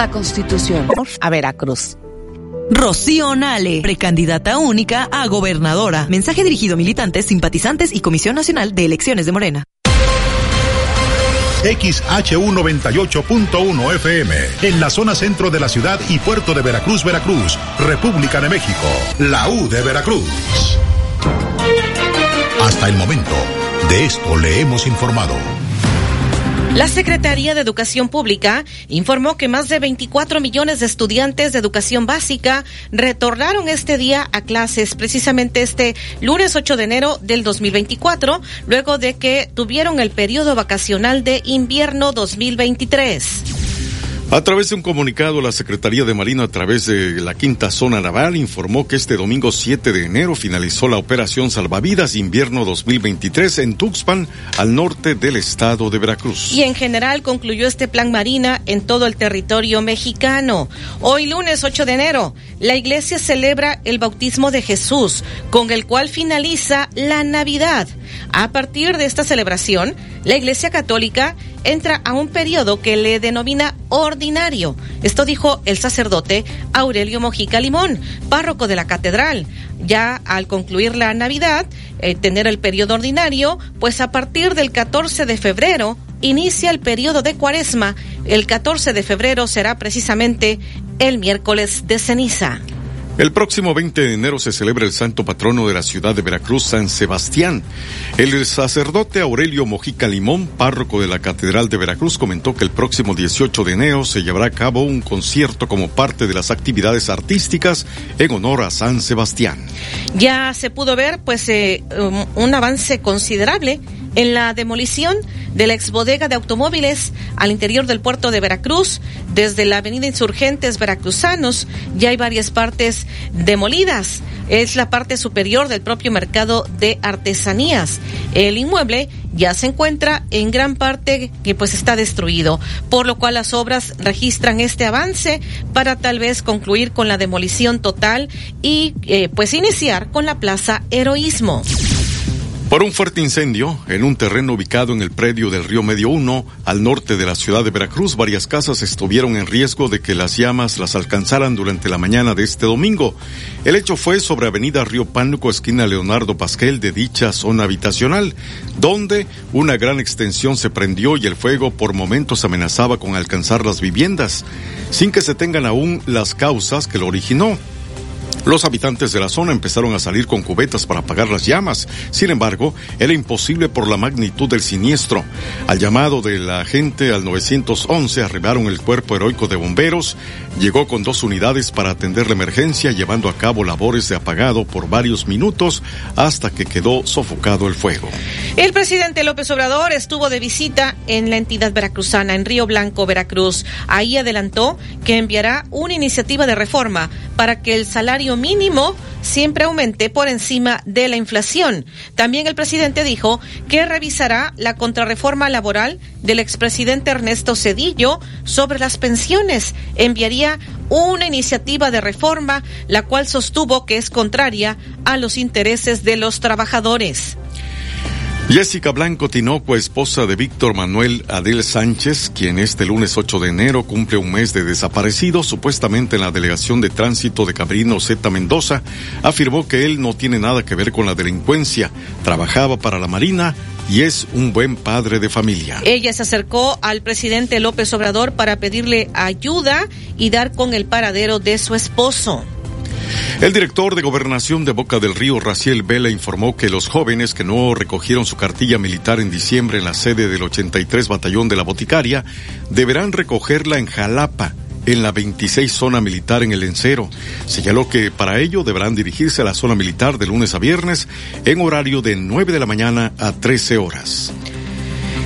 La Constitución. A Veracruz. Rocío Nale, precandidata única a gobernadora. Mensaje dirigido a militantes, simpatizantes y Comisión Nacional de Elecciones de Morena. XHU98.1 FM, en la zona centro de la ciudad y puerto de Veracruz, Veracruz, República de México, la U de Veracruz. Hasta el momento, de esto le hemos informado. La Secretaría de Educación Pública informó que más de 24 millones de estudiantes de educación básica retornaron este día a clases, precisamente este lunes 8 de enero del 2024, luego de que tuvieron el periodo vacacional de invierno 2023. A través de un comunicado, la Secretaría de Marina, a través de la quinta zona naval, informó que este domingo 7 de enero finalizó la operación Salvavidas Invierno 2023 en Tuxpan, al norte del estado de Veracruz. Y en general concluyó este plan Marina en todo el territorio mexicano. Hoy lunes 8 de enero, la iglesia celebra el bautismo de Jesús, con el cual finaliza la Navidad. A partir de esta celebración, la Iglesia Católica entra a un periodo que le denomina ordinario. Esto dijo el sacerdote Aurelio Mojica Limón, párroco de la catedral. Ya al concluir la Navidad, eh, tener el periodo ordinario, pues a partir del 14 de febrero inicia el periodo de cuaresma. El 14 de febrero será precisamente el miércoles de ceniza. El próximo 20 de enero se celebra el santo patrono de la ciudad de Veracruz, San Sebastián. El sacerdote Aurelio Mojica Limón, párroco de la Catedral de Veracruz, comentó que el próximo 18 de enero se llevará a cabo un concierto como parte de las actividades artísticas en honor a San Sebastián. Ya se pudo ver pues eh, um, un avance considerable en la demolición de la exbodega de automóviles al interior del puerto de Veracruz, desde la avenida Insurgentes Veracruzanos, ya hay varias partes demolidas. Es la parte superior del propio mercado de artesanías. El inmueble ya se encuentra en gran parte que pues está destruido, por lo cual las obras registran este avance para tal vez concluir con la demolición total y eh, pues iniciar con la Plaza Heroísmo. Por un fuerte incendio en un terreno ubicado en el predio del río Medio 1, al norte de la ciudad de Veracruz, varias casas estuvieron en riesgo de que las llamas las alcanzaran durante la mañana de este domingo. El hecho fue sobre Avenida Río Pánuco, esquina Leonardo Pasquel de dicha zona habitacional, donde una gran extensión se prendió y el fuego por momentos amenazaba con alcanzar las viviendas, sin que se tengan aún las causas que lo originó. Los habitantes de la zona empezaron a salir con cubetas para apagar las llamas. Sin embargo, era imposible por la magnitud del siniestro. Al llamado de la gente al 911 arribaron el cuerpo heroico de bomberos. Llegó con dos unidades para atender la emergencia, llevando a cabo labores de apagado por varios minutos hasta que quedó sofocado el fuego. El presidente López Obrador estuvo de visita en la entidad veracruzana, en Río Blanco, Veracruz. Ahí adelantó que enviará una iniciativa de reforma para que el salario mínimo siempre aumente por encima de la inflación. También el presidente dijo que revisará la contrarreforma laboral del expresidente Ernesto Cedillo sobre las pensiones. Enviaría una iniciativa de reforma, la cual sostuvo que es contraria a los intereses de los trabajadores. Jessica Blanco Tinoco, esposa de Víctor Manuel Adel Sánchez, quien este lunes 8 de enero cumple un mes de desaparecido, supuestamente en la delegación de tránsito de Cabrino Z Mendoza, afirmó que él no tiene nada que ver con la delincuencia, trabajaba para la Marina y es un buen padre de familia. Ella se acercó al presidente López Obrador para pedirle ayuda y dar con el paradero de su esposo. El director de Gobernación de Boca del Río, Raciel Vela, informó que los jóvenes que no recogieron su cartilla militar en diciembre en la sede del 83 Batallón de la Boticaria deberán recogerla en Jalapa en la 26 zona militar en el Encero. Señaló que para ello deberán dirigirse a la zona militar de lunes a viernes en horario de 9 de la mañana a 13 horas.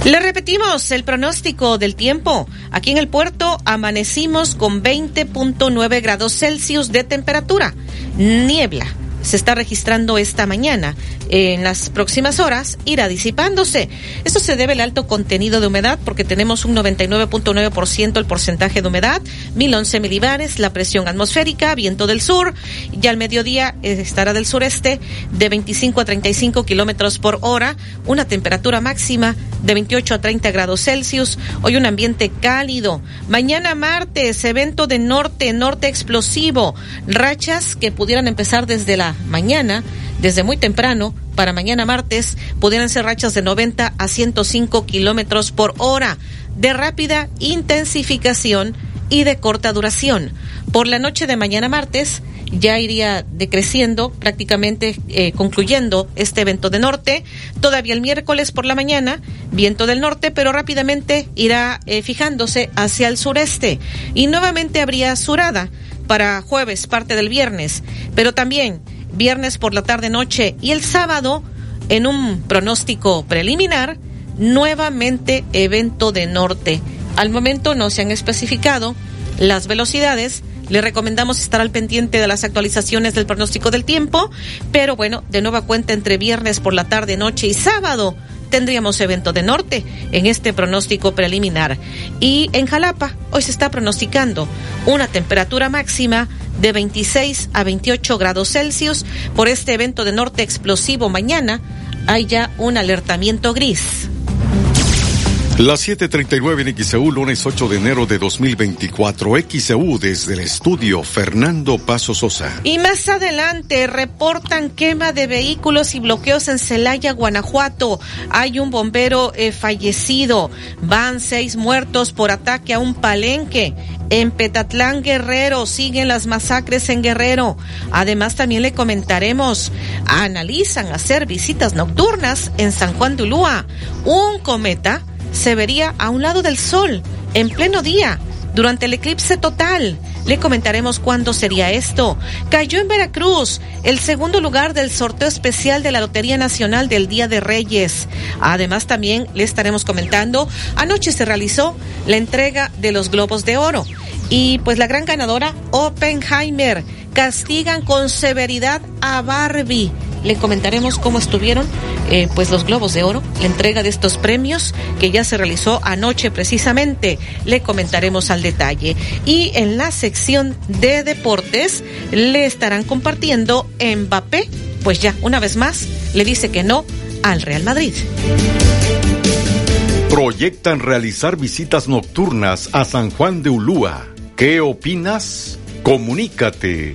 Le repetimos el pronóstico del tiempo. Aquí en el puerto amanecimos con 20.9 grados Celsius de temperatura. Niebla se está registrando esta mañana. En las próximas horas irá disipándose. Esto se debe al alto contenido de humedad porque tenemos un 99.9% el porcentaje de humedad, 1011 milibares, la presión atmosférica, viento del sur, ya al mediodía eh, estará del sureste de 25 a 35 kilómetros por hora, una temperatura máxima de 28 a 30 grados Celsius, hoy un ambiente cálido. Mañana martes, evento de norte, norte explosivo, rachas que pudieran empezar desde la mañana, desde muy temprano, para mañana martes, pudieran ser rachas de 90 a 105 kilómetros por hora, de rápida intensificación y de corta duración. Por la noche de mañana martes ya iría decreciendo, prácticamente eh, concluyendo este evento de norte. Todavía el miércoles por la mañana, viento del norte, pero rápidamente irá eh, fijándose hacia el sureste. Y nuevamente habría surada para jueves, parte del viernes, pero también viernes por la tarde noche y el sábado, en un pronóstico preliminar, nuevamente evento de norte. Al momento no se han especificado las velocidades. Le recomendamos estar al pendiente de las actualizaciones del pronóstico del tiempo, pero bueno, de nueva cuenta entre viernes por la tarde, noche y sábado tendríamos evento de norte en este pronóstico preliminar. Y en Jalapa hoy se está pronosticando una temperatura máxima de 26 a 28 grados Celsius. Por este evento de norte explosivo mañana hay ya un alertamiento gris. Las 7:39 en XEU, lunes 8 de enero de 2024. XEU desde el estudio Fernando Paso Sosa. Y más adelante reportan quema de vehículos y bloqueos en Celaya, Guanajuato. Hay un bombero eh, fallecido. Van seis muertos por ataque a un palenque. En Petatlán, Guerrero, siguen las masacres en Guerrero. Además, también le comentaremos, analizan hacer visitas nocturnas en San Juan de. Un cometa se vería a un lado del sol, en pleno día, durante el eclipse total. Le comentaremos cuándo sería esto. Cayó en Veracruz el segundo lugar del sorteo especial de la Lotería Nacional del Día de Reyes. Además, también le estaremos comentando, anoche se realizó la entrega de los Globos de Oro. Y pues la gran ganadora, Oppenheimer, castigan con severidad a Barbie le comentaremos cómo estuvieron eh, pues los globos de oro, la entrega de estos premios que ya se realizó anoche precisamente. Le comentaremos al detalle. Y en la sección de deportes le estarán compartiendo Mbappé, pues ya una vez más le dice que no al Real Madrid. Proyectan realizar visitas nocturnas a San Juan de Ulúa. ¿Qué opinas? Comunícate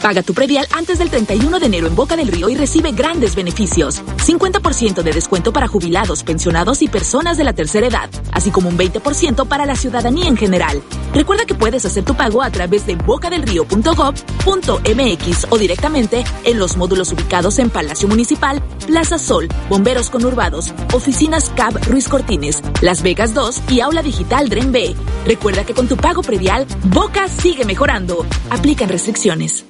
Paga tu predial antes del 31 de enero en Boca del Río y recibe grandes beneficios. 50% de descuento para jubilados, pensionados y personas de la tercera edad, así como un 20% para la ciudadanía en general. Recuerda que puedes hacer tu pago a través de bocadelrío.gov.mx o directamente en los módulos ubicados en Palacio Municipal, Plaza Sol, Bomberos Conurbados, Oficinas CAB Ruiz Cortines, Las Vegas 2 y Aula Digital Dren B. Recuerda que con tu pago predial, Boca sigue mejorando. Aplican restricciones.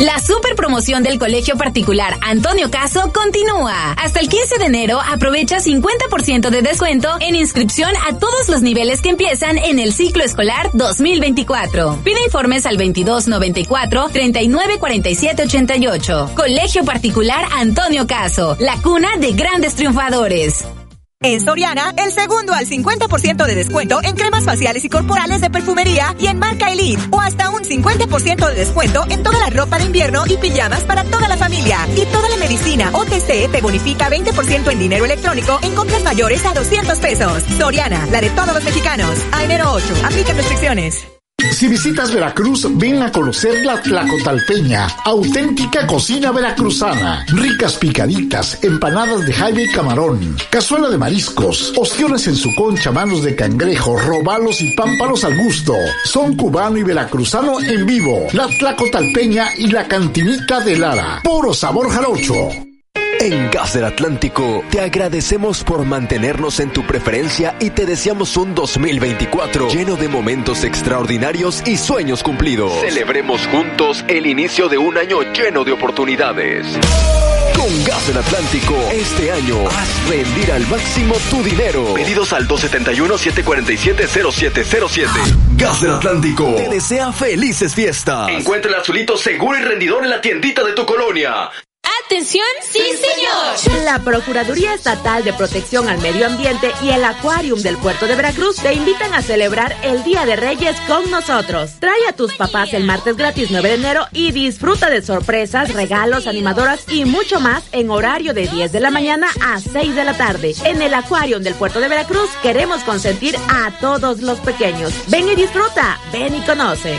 La super promoción del Colegio Particular Antonio Caso continúa. Hasta el 15 de enero aprovecha 50% de descuento en inscripción a todos los niveles que empiezan en el ciclo escolar 2024. Pide informes al 2294 394788. Colegio Particular Antonio Caso, la cuna de grandes triunfadores. En Soriana, el segundo al 50% de descuento en cremas faciales y corporales de perfumería y en marca Elite. O hasta un 50% de descuento en toda la ropa de invierno y pijamas para toda la familia. Y toda la medicina OTC te bonifica 20% en dinero electrónico en compras mayores a 200 pesos. Soriana, la de todos los mexicanos. A enero 8. Aplica restricciones. Si visitas Veracruz, ven a conocer la Tlacotalpeña, auténtica cocina veracruzana. Ricas picaditas, empanadas de jaibe y camarón, cazuela de mariscos, ostiones en su concha, manos de cangrejo, robalos y pámpanos al gusto. Son cubano y veracruzano en vivo. La Tlacotalpeña y la cantinita de Lara. Puro sabor jarocho. En Gas del Atlántico te agradecemos por mantenernos en tu preferencia y te deseamos un 2024 lleno de momentos extraordinarios y sueños cumplidos. Celebremos juntos el inicio de un año lleno de oportunidades. Con Gas del Atlántico, este año haz rendir al máximo tu dinero. Pedidos al 271-747-0707. Gas del Atlántico te desea felices fiestas. Encuentra el azulito seguro y rendidor en la tiendita de tu colonia. ¡Atención! ¡Sí, señor! La Procuraduría Estatal de Protección al Medio Ambiente y el Acuarium del Puerto de Veracruz te invitan a celebrar el Día de Reyes con nosotros. Trae a tus papás el martes gratis 9 de enero y disfruta de sorpresas, regalos, animadoras y mucho más en horario de 10 de la mañana a 6 de la tarde. En el Acuarium del Puerto de Veracruz queremos consentir a todos los pequeños. Ven y disfruta, ven y conoce.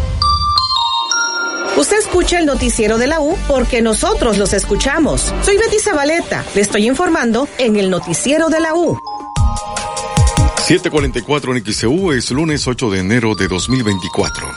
Usted escucha el noticiero de la U porque nosotros los escuchamos. Soy Betty Zabaleta. Le estoy informando en el noticiero de la U. 744 en XCU es lunes 8 de enero de 2024.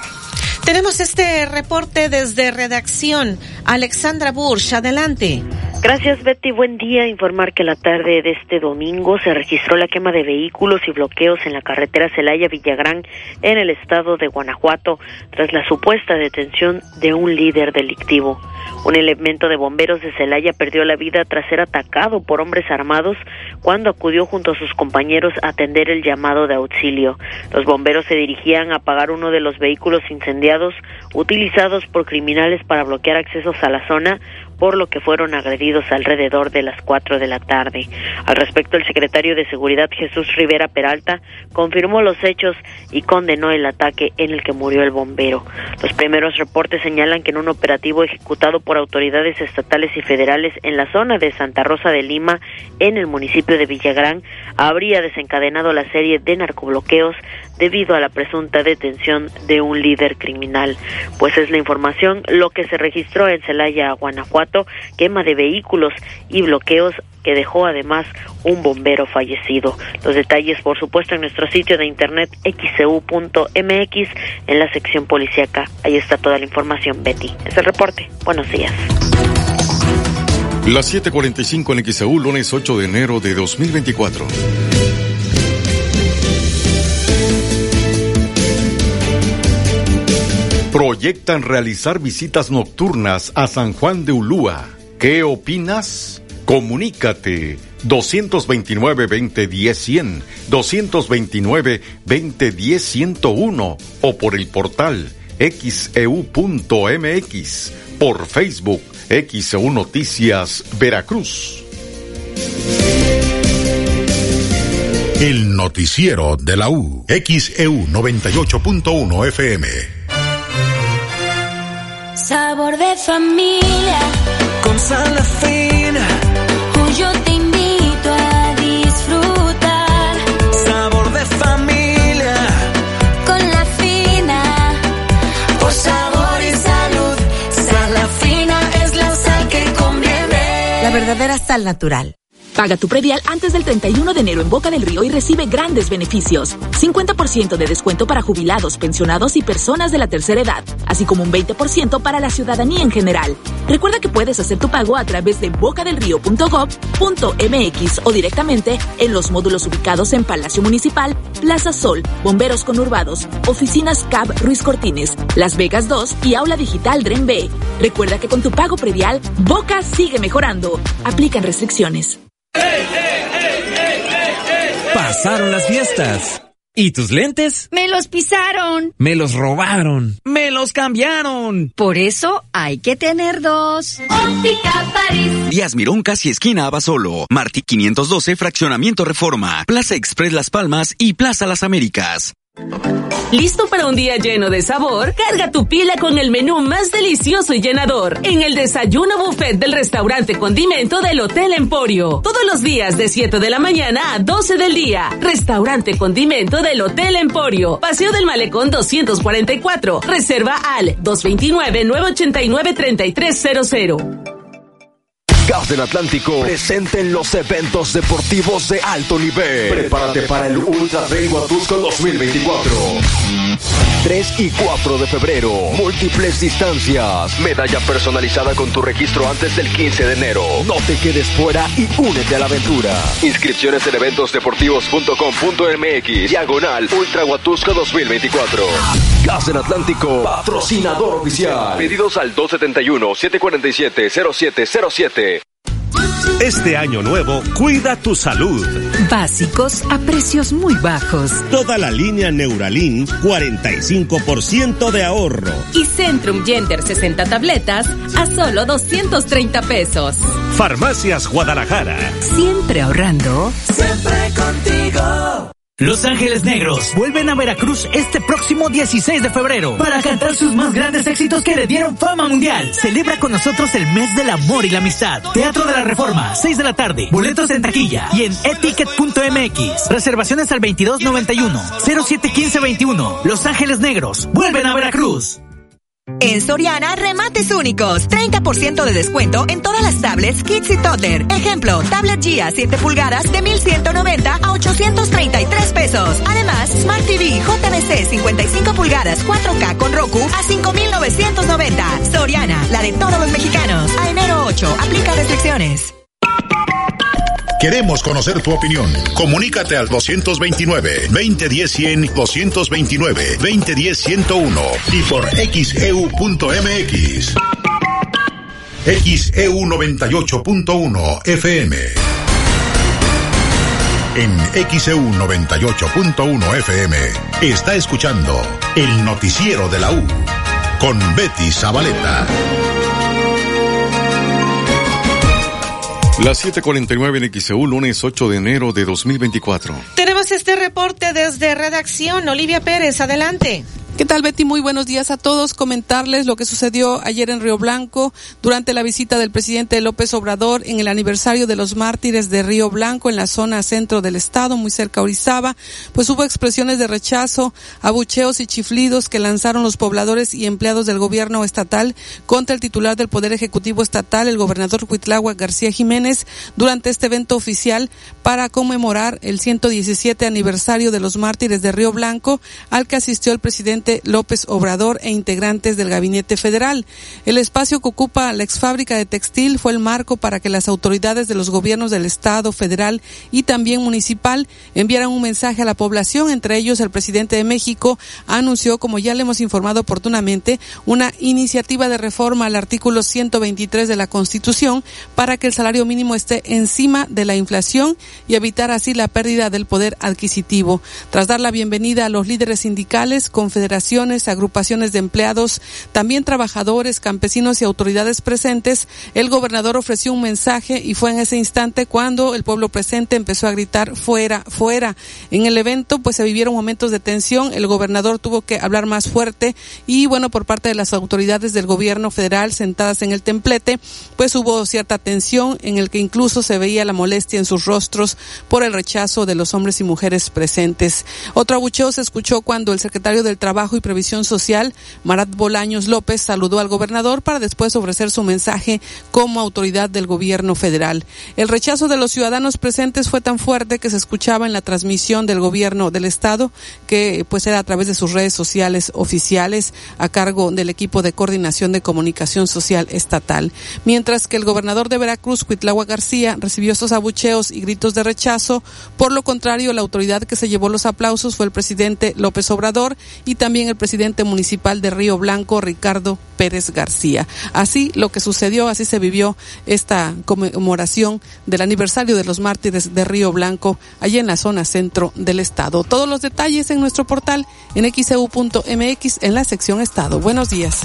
Tenemos este reporte desde redacción. Alexandra Bursch, adelante. Gracias, Betty. Buen día. Informar que la tarde de este domingo se registró la quema de vehículos y bloqueos en la carretera Celaya-Villagrán en el estado de Guanajuato tras la supuesta detención de un líder delictivo. Un elemento de bomberos de Celaya perdió la vida tras ser atacado por hombres armados cuando acudió junto a sus compañeros a atender el llamado de auxilio. Los bomberos se dirigían a apagar uno de los vehículos incendiados utilizados por criminales para bloquear accesos a la zona por lo que fueron agredidos alrededor de las 4 de la tarde. Al respecto, el secretario de Seguridad Jesús Rivera Peralta confirmó los hechos y condenó el ataque en el que murió el bombero. Los primeros reportes señalan que en un operativo ejecutado por autoridades estatales y federales en la zona de Santa Rosa de Lima, en el municipio de Villagrán, habría desencadenado la serie de narcobloqueos debido a la presunta detención de un líder criminal. Pues es la información lo que se registró en Celaya, Guanajuato, quema de vehículos y bloqueos que dejó además un bombero fallecido. Los detalles, por supuesto, en nuestro sitio de internet xcu.mx en la sección policíaca. Ahí está toda la información, Betty. Es el reporte. Buenos días. Las 7:45 en XEU, lunes 8 de enero de 2024. Proyectan realizar visitas nocturnas a San Juan de Ulúa. ¿Qué opinas? Comunícate 229-2010-100, 229-2010-101 o por el portal xeu.mx, por Facebook XEU Noticias Veracruz. El noticiero de la U, XEU 98.1 FM. Sabor de familia. Con sal fina. Yo te invito a disfrutar. Sabor de familia. Con la fina. Por sabor y salud. Sal fina es la sal que conviene. La verdadera sal natural. Paga tu predial antes del 31 de enero en Boca del Río y recibe grandes beneficios. 50% de descuento para jubilados, pensionados y personas de la tercera edad, así como un 20% para la ciudadanía en general. Recuerda que puedes hacer tu pago a través de bocadelrío.gov.mx o directamente en los módulos ubicados en Palacio Municipal, Plaza Sol, Bomberos Conurbados, Oficinas CAB Ruiz Cortines, Las Vegas 2 y Aula Digital Dren B. Recuerda que con tu pago predial, Boca sigue mejorando. Aplican restricciones. Pasaron las fiestas. ¿Y tus lentes? Me los pisaron. Me los robaron. Me los cambiaron. Por eso hay que tener dos. Óptica París. Díaz Mirón, casi esquina Abasolo. Martí 512, Fraccionamiento Reforma. Plaza Express Las Palmas y Plaza Las Américas. ¿Listo para un día lleno de sabor? Carga tu pila con el menú más delicioso y llenador en el desayuno buffet del restaurante Condimento del Hotel Emporio. Todos los días de 7 de la mañana a 12 del día. Restaurante Condimento del Hotel Emporio. Paseo del Malecón 244. Reserva al 229-989-3300. Gas del Atlántico presente en los eventos deportivos de alto nivel. Prepárate para el Ultra Huatusco 2024. 3 y 4 de febrero. Múltiples distancias. Medalla personalizada con tu registro antes del 15 de enero. No te quedes fuera y únete a la aventura. Inscripciones en eventosdeportivos.com.mx. Diagonal Ultra Huatusco 2024. Gas del Atlántico. Patrocinador oficial. Pedidos al 271-747-0707. Este año nuevo, cuida tu salud. Básicos a precios muy bajos. Toda la línea Neuralin, 45% de ahorro. Y Centrum Gender 60 tabletas a solo 230 pesos. Farmacias Guadalajara. Siempre ahorrando. Siempre contigo. Los Ángeles Negros vuelven a Veracruz este próximo 16 de febrero para cantar sus más grandes éxitos que le dieron fama mundial. Celebra con nosotros el mes del amor y la amistad. Teatro de la Reforma, 6 de la tarde. Boletos en taquilla y en eticket.mx. Reservaciones al 2291 071521. Los Ángeles Negros vuelven a Veracruz. En Soriana, remates únicos. 30% de descuento en todas las tablets, kits y totter. Ejemplo, tablet Gia 7 pulgadas de 1190 a 833 pesos. Además, Smart TV JBC 55 pulgadas 4K con Roku a 5990. Soriana, la de todos los mexicanos. A enero 8, aplica restricciones. Queremos conocer tu opinión. Comunícate al 229-2010-100, 229-2010-101 y por xeu.mx. XEU 98.1 FM. En XEU 98.1 FM está escuchando el noticiero de la U con Betty Zabaleta. Las 7:49 en XEU, lunes 8 de enero de 2024. Tenemos este reporte desde redacción. Olivia Pérez, adelante. ¿Qué tal, Betty? Muy buenos días a todos. Comentarles lo que sucedió ayer en Río Blanco durante la visita del presidente López Obrador en el aniversario de los mártires de Río Blanco en la zona centro del estado, muy cerca a Orizaba. Pues hubo expresiones de rechazo, abucheos y chiflidos que lanzaron los pobladores y empleados del gobierno estatal contra el titular del Poder Ejecutivo Estatal, el gobernador Huitlagua García Jiménez, durante este evento oficial para conmemorar el 117 aniversario de los mártires de Río Blanco, al que asistió el presidente López Obrador e integrantes del Gabinete Federal. El espacio que ocupa la exfábrica de textil fue el marco para que las autoridades de los gobiernos del Estado, federal y también municipal enviaran un mensaje a la población. Entre ellos, el presidente de México anunció, como ya le hemos informado oportunamente, una iniciativa de reforma al artículo 123 de la Constitución para que el salario mínimo esté encima de la inflación y evitar así la pérdida del poder adquisitivo. Tras dar la bienvenida a los líderes sindicales, confederaciones, agrupaciones de empleados, también trabajadores, campesinos y autoridades presentes, el gobernador ofreció un mensaje y fue en ese instante cuando el pueblo presente empezó a gritar fuera, fuera. En el evento pues se vivieron momentos de tensión, el gobernador tuvo que hablar más fuerte y bueno, por parte de las autoridades del gobierno federal sentadas en el templete, pues hubo cierta tensión en el que incluso se veía la molestia en sus rostros por el rechazo de los hombres y mujeres presentes. Otro abucheo se escuchó cuando el secretario del Trabajo y Previsión Social, Marat Bolaños López, saludó al gobernador para después ofrecer su mensaje como autoridad del gobierno federal. El rechazo de los ciudadanos presentes fue tan fuerte que se escuchaba en la transmisión del gobierno del estado, que pues era a través de sus redes sociales oficiales a cargo del equipo de coordinación de comunicación social estatal. Mientras que el gobernador de Veracruz, Cuitlagua García, recibió estos abucheos y gritos de rechazo. Por lo contrario, la autoridad que se llevó los aplausos fue el presidente López Obrador y también también el presidente municipal de Río Blanco, Ricardo Pérez García. Así lo que sucedió, así se vivió esta conmemoración del aniversario de los mártires de Río Blanco, allá en la zona centro del estado. Todos los detalles en nuestro portal en xeu.mx en la sección Estado. Buenos días.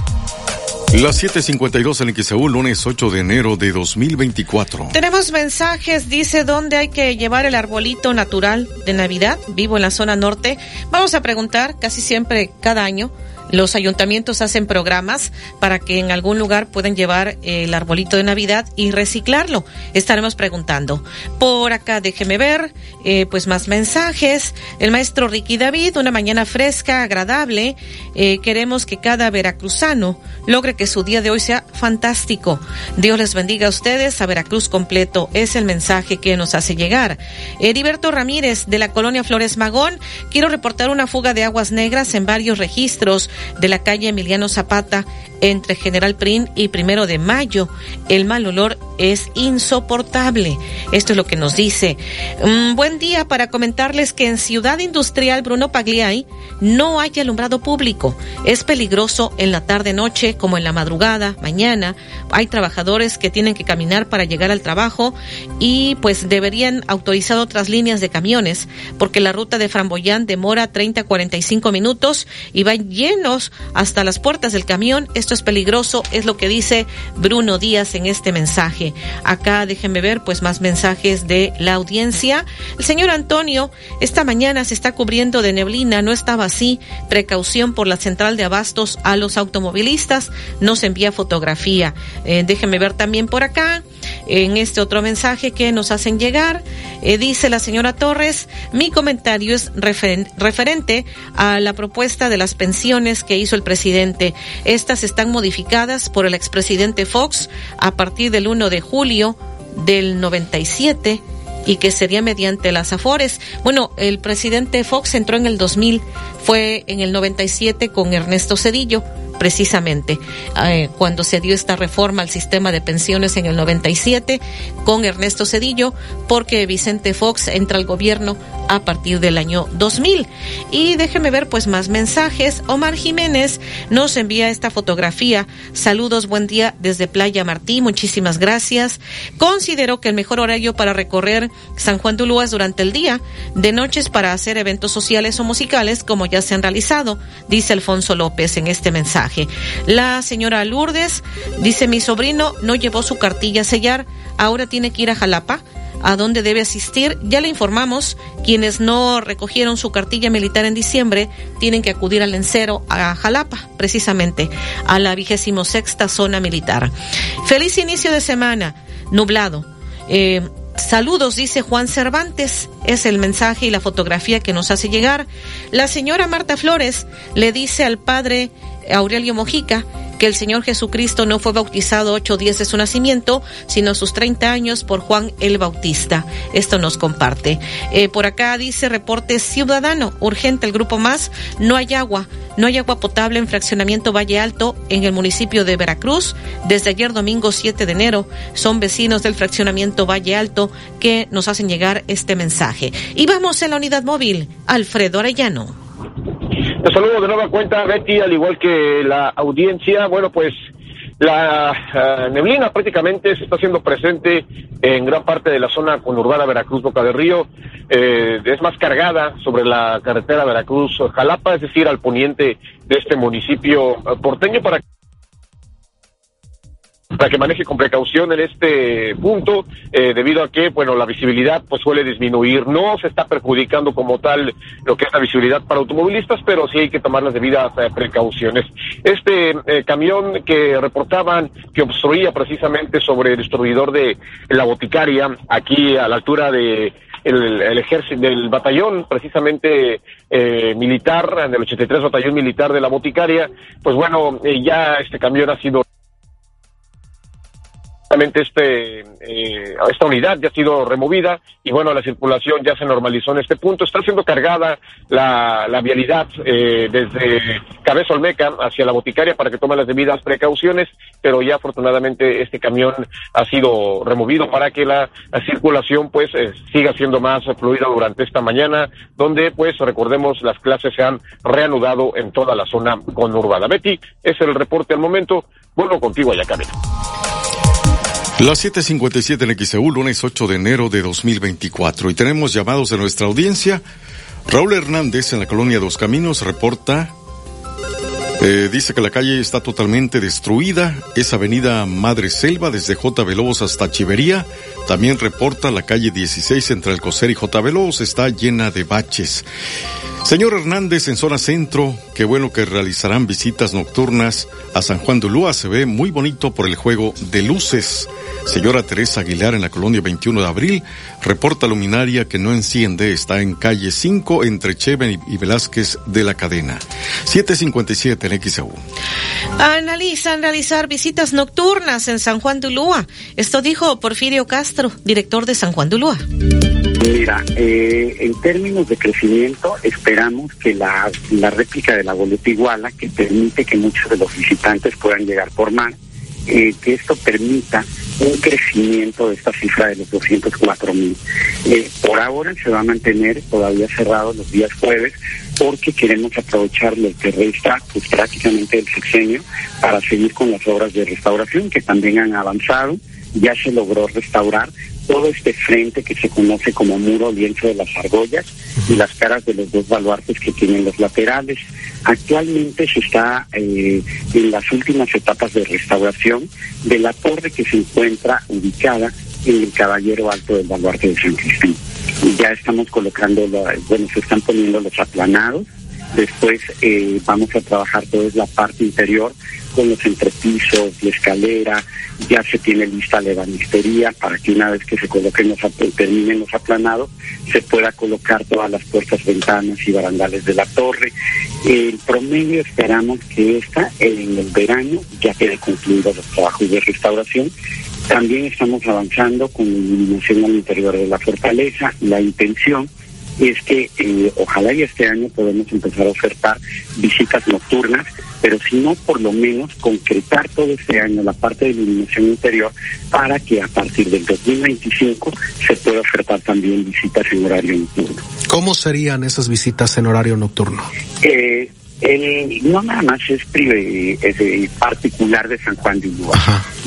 Las 7:52 en XEU, lunes 8 de enero de 2024. Tenemos mensajes, dice dónde hay que llevar el arbolito natural de Navidad. Vivo en la zona norte. Vamos a preguntar casi siempre cada año los ayuntamientos hacen programas para que en algún lugar puedan llevar el arbolito de Navidad y reciclarlo. Estaremos preguntando. Por acá, déjeme ver, eh, pues más mensajes. El maestro Ricky David, una mañana fresca, agradable. Eh, queremos que cada veracruzano logre que su día de hoy sea fantástico. Dios les bendiga a ustedes. A Veracruz completo es el mensaje que nos hace llegar. Heriberto Ramírez, de la colonia Flores Magón, quiero reportar una fuga de aguas negras en varios registros de la calle Emiliano Zapata entre General Prin y Primero de Mayo. El mal olor es insoportable. Esto es lo que nos dice. Un buen día para comentarles que en Ciudad Industrial Bruno Pagliai no hay alumbrado público. Es peligroso en la tarde noche como en la madrugada, mañana. Hay trabajadores que tienen que caminar para llegar al trabajo y pues deberían autorizar otras líneas de camiones porque la ruta de Framboyán demora 30 45 minutos y van hasta las puertas del camión. Esto es peligroso, es lo que dice Bruno Díaz en este mensaje. Acá déjenme ver pues más mensajes de la audiencia. El señor Antonio, esta mañana se está cubriendo de neblina, no estaba así. Precaución por la central de abastos a los automovilistas. Nos envía fotografía. Eh, déjenme ver también por acá en este otro mensaje que nos hacen llegar. Eh, dice la señora Torres, mi comentario es referente a la propuesta de las pensiones que hizo el presidente. Estas están modificadas por el expresidente Fox a partir del 1 de julio del 97 y que sería mediante las AFORES. Bueno, el presidente Fox entró en el 2000, fue en el 97 con Ernesto Cedillo precisamente eh, cuando se dio esta reforma al sistema de pensiones en el 97 con Ernesto Cedillo, porque Vicente Fox entra al gobierno a partir del año 2000. Y déjeme ver pues más mensajes. Omar Jiménez nos envía esta fotografía. Saludos, buen día desde Playa Martí, muchísimas gracias. Considero que el mejor horario para recorrer San Juan de Ulúa durante el día, de noches para hacer eventos sociales o musicales como ya se han realizado, dice Alfonso López en este mensaje. La señora Lourdes dice, mi sobrino no llevó su cartilla a sellar, ahora tiene que ir a Jalapa a dónde debe asistir. Ya le informamos, quienes no recogieron su cartilla militar en diciembre tienen que acudir al Encero, a Jalapa, precisamente, a la vigésimo sexta zona militar. Feliz inicio de semana, nublado. Eh, Saludos, dice Juan Cervantes. Es el mensaje y la fotografía que nos hace llegar. La señora Marta Flores le dice al padre Aurelio Mojica que el Señor Jesucristo no fue bautizado ocho días de su nacimiento, sino sus 30 años por Juan el Bautista. Esto nos comparte. Eh, por acá dice reporte ciudadano, urgente el grupo más, no hay agua, no hay agua potable en fraccionamiento Valle Alto en el municipio de Veracruz. Desde ayer domingo 7 de enero son vecinos del fraccionamiento Valle Alto que nos hacen llegar este mensaje. Y vamos en la unidad móvil, Alfredo Arellano. Te saludo de nueva cuenta, Betty, al igual que la audiencia. Bueno, pues la eh, neblina prácticamente se está haciendo presente en gran parte de la zona conurbada Veracruz-Boca de Río. Eh, es más cargada sobre la carretera Veracruz-Jalapa, es decir, al poniente de este municipio eh, porteño para para que maneje con precaución en este punto, eh, debido a que, bueno, la visibilidad pues suele disminuir. No se está perjudicando como tal lo que es la visibilidad para automovilistas, pero sí hay que tomar las debidas eh, precauciones. Este eh, camión que reportaban que obstruía precisamente sobre el distribuidor de la boticaria, aquí a la altura de el, ejército del batallón precisamente eh, militar, del 83 batallón militar de la boticaria, pues bueno, ya este camión ha sido este, eh, esta unidad ya ha sido removida y bueno, la circulación ya se normalizó en este punto. Está siendo cargada la, la vialidad eh, desde Cabeza Olmeca hacia la boticaria para que tome las debidas precauciones, pero ya afortunadamente este camión ha sido removido para que la, la circulación pues eh, siga siendo más fluida durante esta mañana, donde pues recordemos las clases se han reanudado en toda la zona conurbada. Betty, es el reporte al momento. Vuelvo contigo allá. Las 7:57 en XEU, lunes 8 de enero de 2024. Y tenemos llamados de nuestra audiencia. Raúl Hernández, en la colonia Dos Caminos, reporta. Eh, dice que la calle está totalmente destruida. Es avenida Madre Selva, desde J. Veloz hasta Chivería. También reporta la calle 16 entre el Coser y J. Veloz está llena de baches. Señor Hernández, en zona centro, qué bueno que realizarán visitas nocturnas a San Juan de Ulúa. Se ve muy bonito por el juego de luces. Señora Teresa Aguilar en la colonia 21 de abril reporta luminaria que no enciende. Está en calle 5 entre Cheven y Velázquez de la cadena. 757 en XEU. Analizan realizar visitas nocturnas en San Juan de Ulúa. Esto dijo Porfirio Castro, director de San Juan de Ulúa. Mira, eh, en términos de crecimiento, esperamos que la, la réplica de la boleta iguala, que permite que muchos de los visitantes puedan llegar por mar, eh, que esto permita un crecimiento de esta cifra de los 204 mil. Eh, por ahora se va a mantener todavía cerrado los días jueves porque queremos aprovechar lo que resta pues, prácticamente del sexenio para seguir con las obras de restauración que también han avanzado. Ya se logró restaurar todo este frente que se conoce como muro lienzo de las argollas y las caras de los dos baluartes que tienen los laterales. Actualmente se está eh, en las últimas etapas de restauración de la torre que se encuentra ubicada en el Caballero Alto del Baluarte de San Cristín. Ya estamos colocando, la- bueno, se están poniendo los aplanados. Después eh, vamos a trabajar toda la parte interior con los entrepisos, la escalera, ya se tiene lista la ebanistería para que una vez que se coloquen los, terminen los aplanados, se pueda colocar todas las puertas, ventanas y barandales de la torre. El promedio esperamos que esta en el verano ya quede concluidos los trabajos de restauración. También estamos avanzando con iluminación al interior de la fortaleza. La intención es que eh, ojalá y este año podemos empezar a ofertar visitas nocturnas, pero si no, por lo menos concretar todo este año la parte de iluminación interior para que a partir del 2025 se pueda ofertar también visitas en horario nocturno. ¿Cómo serían esas visitas en horario nocturno? Eh, el- no nada más es, prive- es, particular de San Juan de Ulúa.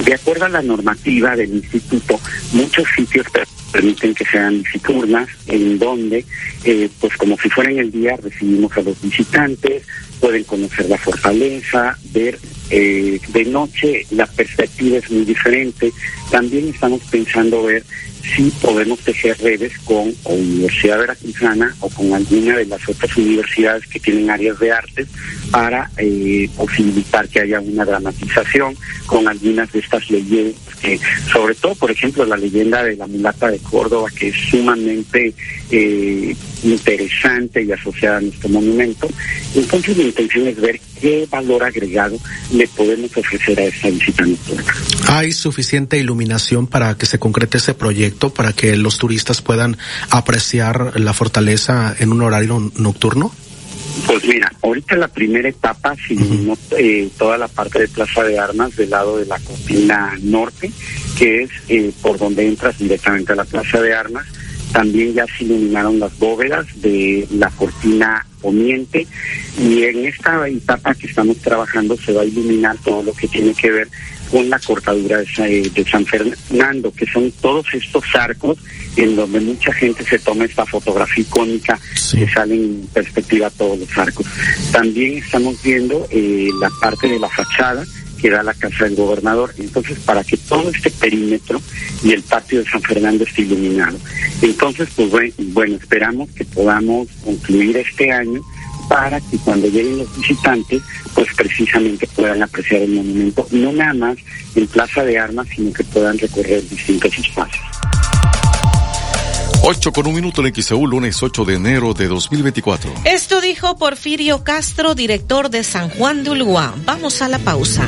De acuerdo a la normativa del instituto, muchos sitios per- permiten que sean nocturnas, en donde, eh, pues como si fuera en el día, recibimos a los visitantes, pueden conocer la fortaleza, ver eh, de noche la perspectiva es muy diferente. También estamos pensando ver si podemos tejer redes con Universidad Veracruzana o con alguna de las otras universidades que tienen áreas de arte para eh, posibilitar que haya una dramatización con algunas de estas leyendas que, sobre todo, por ejemplo, la leyenda de la mulata de Córdoba, que es sumamente eh, interesante y asociada a nuestro monumento. Entonces, mi intención es ver qué valor agregado le podemos ofrecer a esta visita. ¿Hay suficiente iluminación para que se concrete ese proyecto, para que los turistas puedan apreciar la fortaleza en un horario nocturno? Pues mira, ahorita la primera etapa, si no, eh, toda la parte de Plaza de Armas del lado de la cortina norte, que es eh, por donde entras directamente a la Plaza de Armas, también ya se iluminaron las bóvedas de la cortina poniente y en esta etapa que estamos trabajando se va a iluminar todo lo que tiene que ver con la cortadura de, eh, de San Fernando, que son todos estos arcos en donde mucha gente se toma esta fotografía icónica que salen en perspectiva todos los arcos. También estamos viendo eh, la parte de la fachada que da la casa del gobernador. Entonces, para que todo este perímetro y el patio de San Fernando esté iluminado. Entonces, pues buen- bueno, esperamos que podamos concluir este año para que cuando lleguen los visitantes, pues precisamente puedan apreciar el monumento, no nada más en Plaza de Armas, sino que puedan recorrer distintos espacios. 8 con un minuto en XEU, lunes 8 de enero de 2024. Esto dijo Porfirio Castro, director de San Juan de Ulúa. Vamos a la pausa.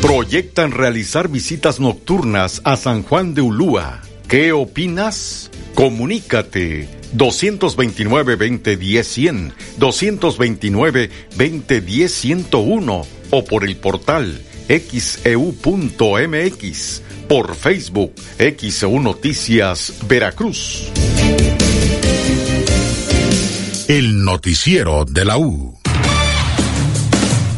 Proyectan realizar visitas nocturnas a San Juan de Ulúa. ¿Qué opinas? Comunícate 229-2010-100, 229-2010-101 o por el portal xeu.mx, por Facebook XEU Noticias Veracruz. El noticiero de la U.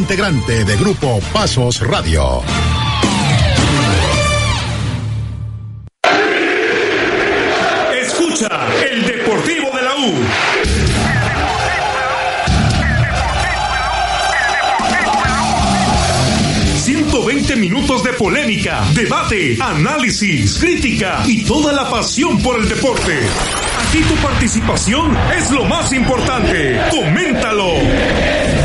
integrante de Grupo Pasos Radio. Escucha el Deportivo de la U. ...120 minutos de polémica, debate, análisis, crítica y toda la pasión por el deporte. Aquí tu participación es lo más importante. Coméntalo.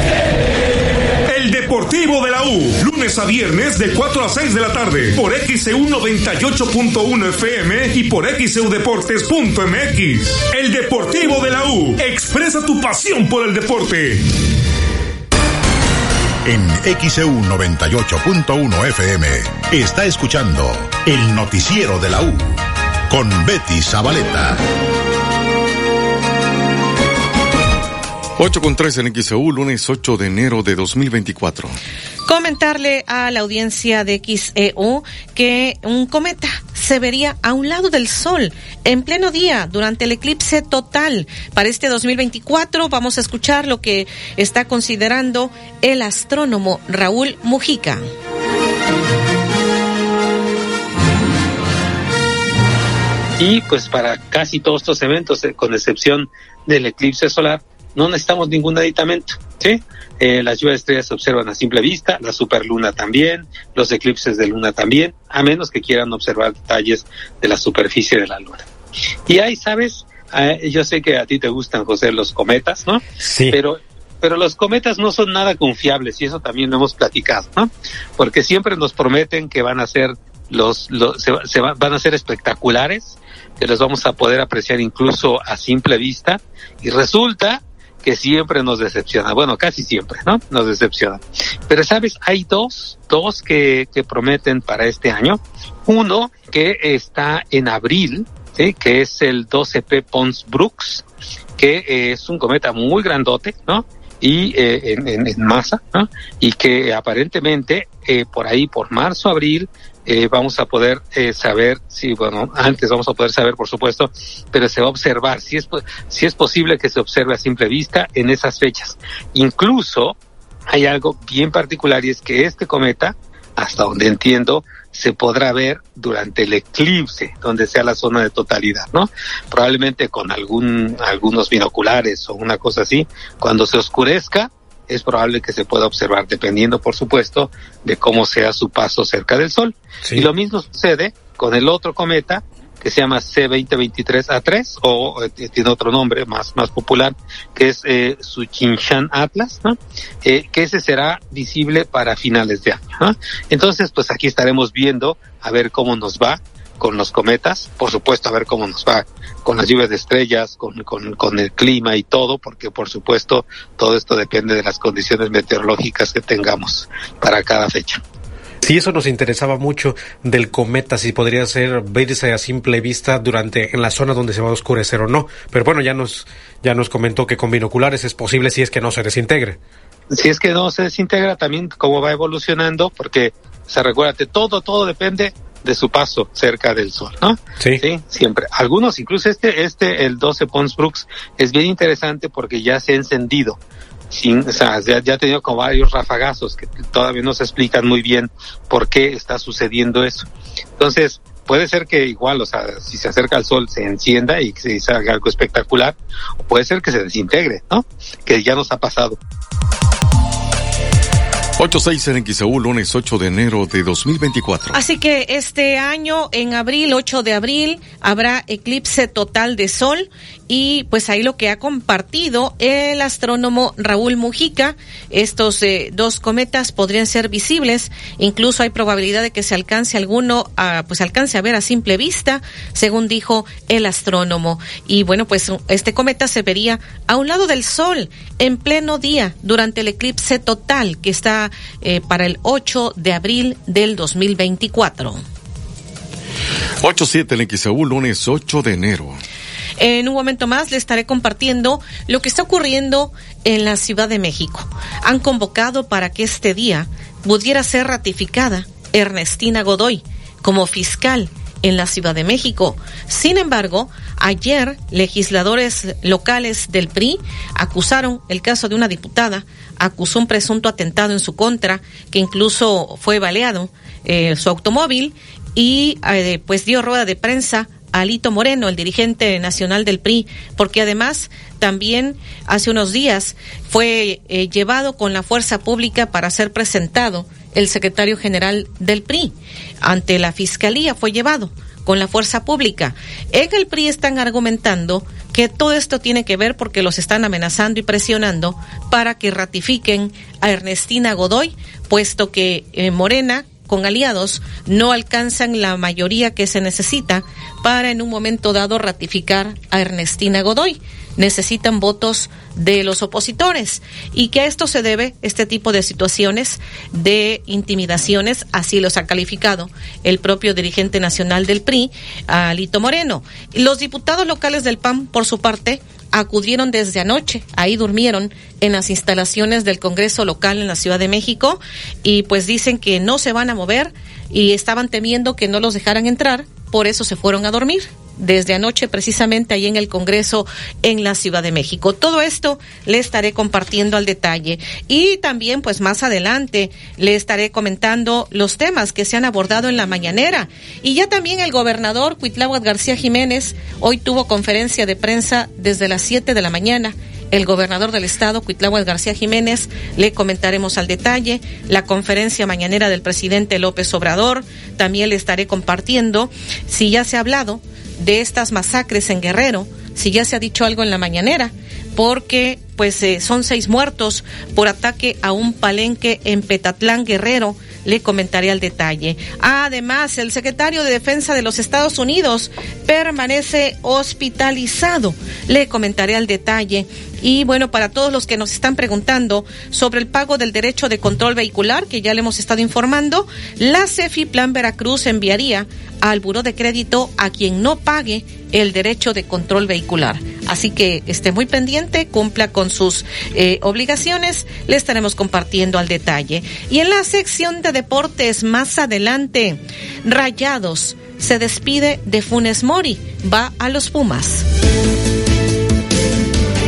El Deportivo de la U, lunes a viernes de 4 a 6 de la tarde, por XEU 98.1 FM y por XEUDeportes.mx. El Deportivo de la U, expresa tu pasión por el deporte. En XEU 98.1 FM está escuchando el noticiero de la U con Betty Zabaleta. 8 con 3 en XEU, lunes 8 de enero de 2024. Comentarle a la audiencia de XEU que un cometa se vería a un lado del Sol en pleno día durante el eclipse total. Para este 2024 vamos a escuchar lo que está considerando el astrónomo Raúl Mujica. Y pues para casi todos estos eventos, eh, con excepción del eclipse solar, no necesitamos ningún aditamento, ¿sí? Eh, las lluvias de estrellas se observan a simple vista, la superluna también, los eclipses de luna también, a menos que quieran observar detalles de la superficie de la luna. Y ahí, ¿sabes? Eh, yo sé que a ti te gustan, José, los cometas, ¿no? Sí. Pero pero los cometas no son nada confiables y eso también lo hemos platicado, ¿no? Porque siempre nos prometen que van a ser los, los se, se va- van a ser espectaculares, que los vamos a poder apreciar incluso a simple vista y resulta que siempre nos decepciona, bueno, casi siempre, ¿no? Nos decepciona. Pero sabes, hay dos, dos que, que prometen para este año. Uno que está en abril. Que es el 12P Pons Brooks, que eh, es un cometa muy grandote, ¿no? Y eh, en, en- en masa, ¿no? Y que aparentemente eh, por ahí, por marzo, abril, eh, vamos a poder eh, saber, sí, bueno, antes vamos a poder saber, por supuesto, pero se va a observar, si es, si es posible que se observe a simple vista en esas fechas. Incluso hay algo bien particular y es que este cometa, hasta donde entiendo, se podrá ver durante el eclipse, donde sea la zona de totalidad, ¿no? Probablemente con algún, algunos binoculares o una cosa así, cuando se oscurezca, es probable que se pueda observar, dependiendo, por supuesto, de cómo sea su paso cerca del Sol. Y lo mismo sucede con el otro cometa, que se llama C2023A3, o eh, tiene otro nombre más, más popular, que es eh, Suchinshan Atlas, ¿no? Eh, que ese será visible para finales de año. ¿no? Entonces, pues aquí estaremos viendo a ver cómo nos va con los cometas, por supuesto a ver cómo nos va con las lluvias de estrellas, con, con, con el clima y todo, porque por supuesto todo esto depende de las condiciones meteorológicas que tengamos para cada fecha. Sí, eso nos interesaba mucho del cometa, si podría ser verse a simple vista durante en la zona donde se va a oscurecer o no. Pero bueno, ya nos ya nos comentó que con binoculares es posible si es que no se desintegre. si es que no se desintegra también cómo va evolucionando, porque, o sea, recuérdate, todo, todo depende de su paso cerca del sol, ¿no? Sí. siempre. Algunos, incluso este, este, el 12 Pons Brooks, es bien interesante porque ya se ha encendido. Sin, o sea, ya, ya ha tenido como varios rafagazos que todavía no se explican muy bien por qué está sucediendo eso. Entonces, puede ser que igual, o sea, si se acerca al sol se encienda y que se salga algo espectacular, o puede ser que se desintegre, ¿no? Que ya nos ha pasado. 8-6 en XEU, lunes 8 de enero de 2024. Así que este año, en abril, 8 de abril, habrá eclipse total de sol y pues ahí lo que ha compartido el astrónomo Raúl Mujica, estos eh, dos cometas podrían ser visibles, incluso hay probabilidad de que se alcance alguno, a, pues alcance a ver a simple vista, según dijo el astrónomo. Y bueno, pues este cometa se vería a un lado del sol en pleno día durante el eclipse total que está eh, para el 8 de abril del 2024. 8-7 en lunes 8 de enero. En un momento más le estaré compartiendo lo que está ocurriendo en la Ciudad de México. Han convocado para que este día pudiera ser ratificada Ernestina Godoy como fiscal en la Ciudad de México. Sin embargo, ayer legisladores locales del PRI acusaron el caso de una diputada, acusó un presunto atentado en su contra, que incluso fue baleado eh, su automóvil y eh, pues dio rueda de prensa Alito Moreno, el dirigente nacional del PRI, porque además también hace unos días fue eh, llevado con la fuerza pública para ser presentado el secretario general del PRI. Ante la fiscalía fue llevado con la fuerza pública. En el PRI están argumentando que todo esto tiene que ver porque los están amenazando y presionando para que ratifiquen a Ernestina Godoy, puesto que eh, Morena con aliados no alcanzan la mayoría que se necesita para en un momento dado ratificar a Ernestina Godoy. Necesitan votos de los opositores y que a esto se debe este tipo de situaciones de intimidaciones, así los ha calificado el propio dirigente nacional del PRI, Alito Moreno. Los diputados locales del PAN, por su parte, acudieron desde anoche, ahí durmieron en las instalaciones del Congreso local en la Ciudad de México y pues dicen que no se van a mover y estaban temiendo que no los dejaran entrar, por eso se fueron a dormir desde anoche precisamente ahí en el Congreso en la Ciudad de México. Todo esto le estaré compartiendo al detalle y también pues más adelante le estaré comentando los temas que se han abordado en la mañanera y ya también el gobernador Cuitláhuac García Jiménez hoy tuvo conferencia de prensa desde las 7 de la mañana el gobernador del estado, Cuitláhuac García Jiménez, le comentaremos al detalle la conferencia mañanera del presidente López Obrador. También le estaré compartiendo si ya se ha hablado de estas masacres en Guerrero, si ya se ha dicho algo en la mañanera, porque pues eh, son seis muertos por ataque a un palenque en Petatlán Guerrero. Le comentaré al detalle. Además, el secretario de Defensa de los Estados Unidos permanece hospitalizado. Le comentaré al detalle. Y bueno, para todos los que nos están preguntando sobre el pago del derecho de control vehicular, que ya le hemos estado informando, la CEFI Plan Veracruz enviaría al Buró de Crédito a quien no pague el derecho de control vehicular. Así que esté muy pendiente, cumpla con sus eh, obligaciones, le estaremos compartiendo al detalle. Y en la sección de deportes más adelante, Rayados se despide de Funes Mori, va a los Pumas.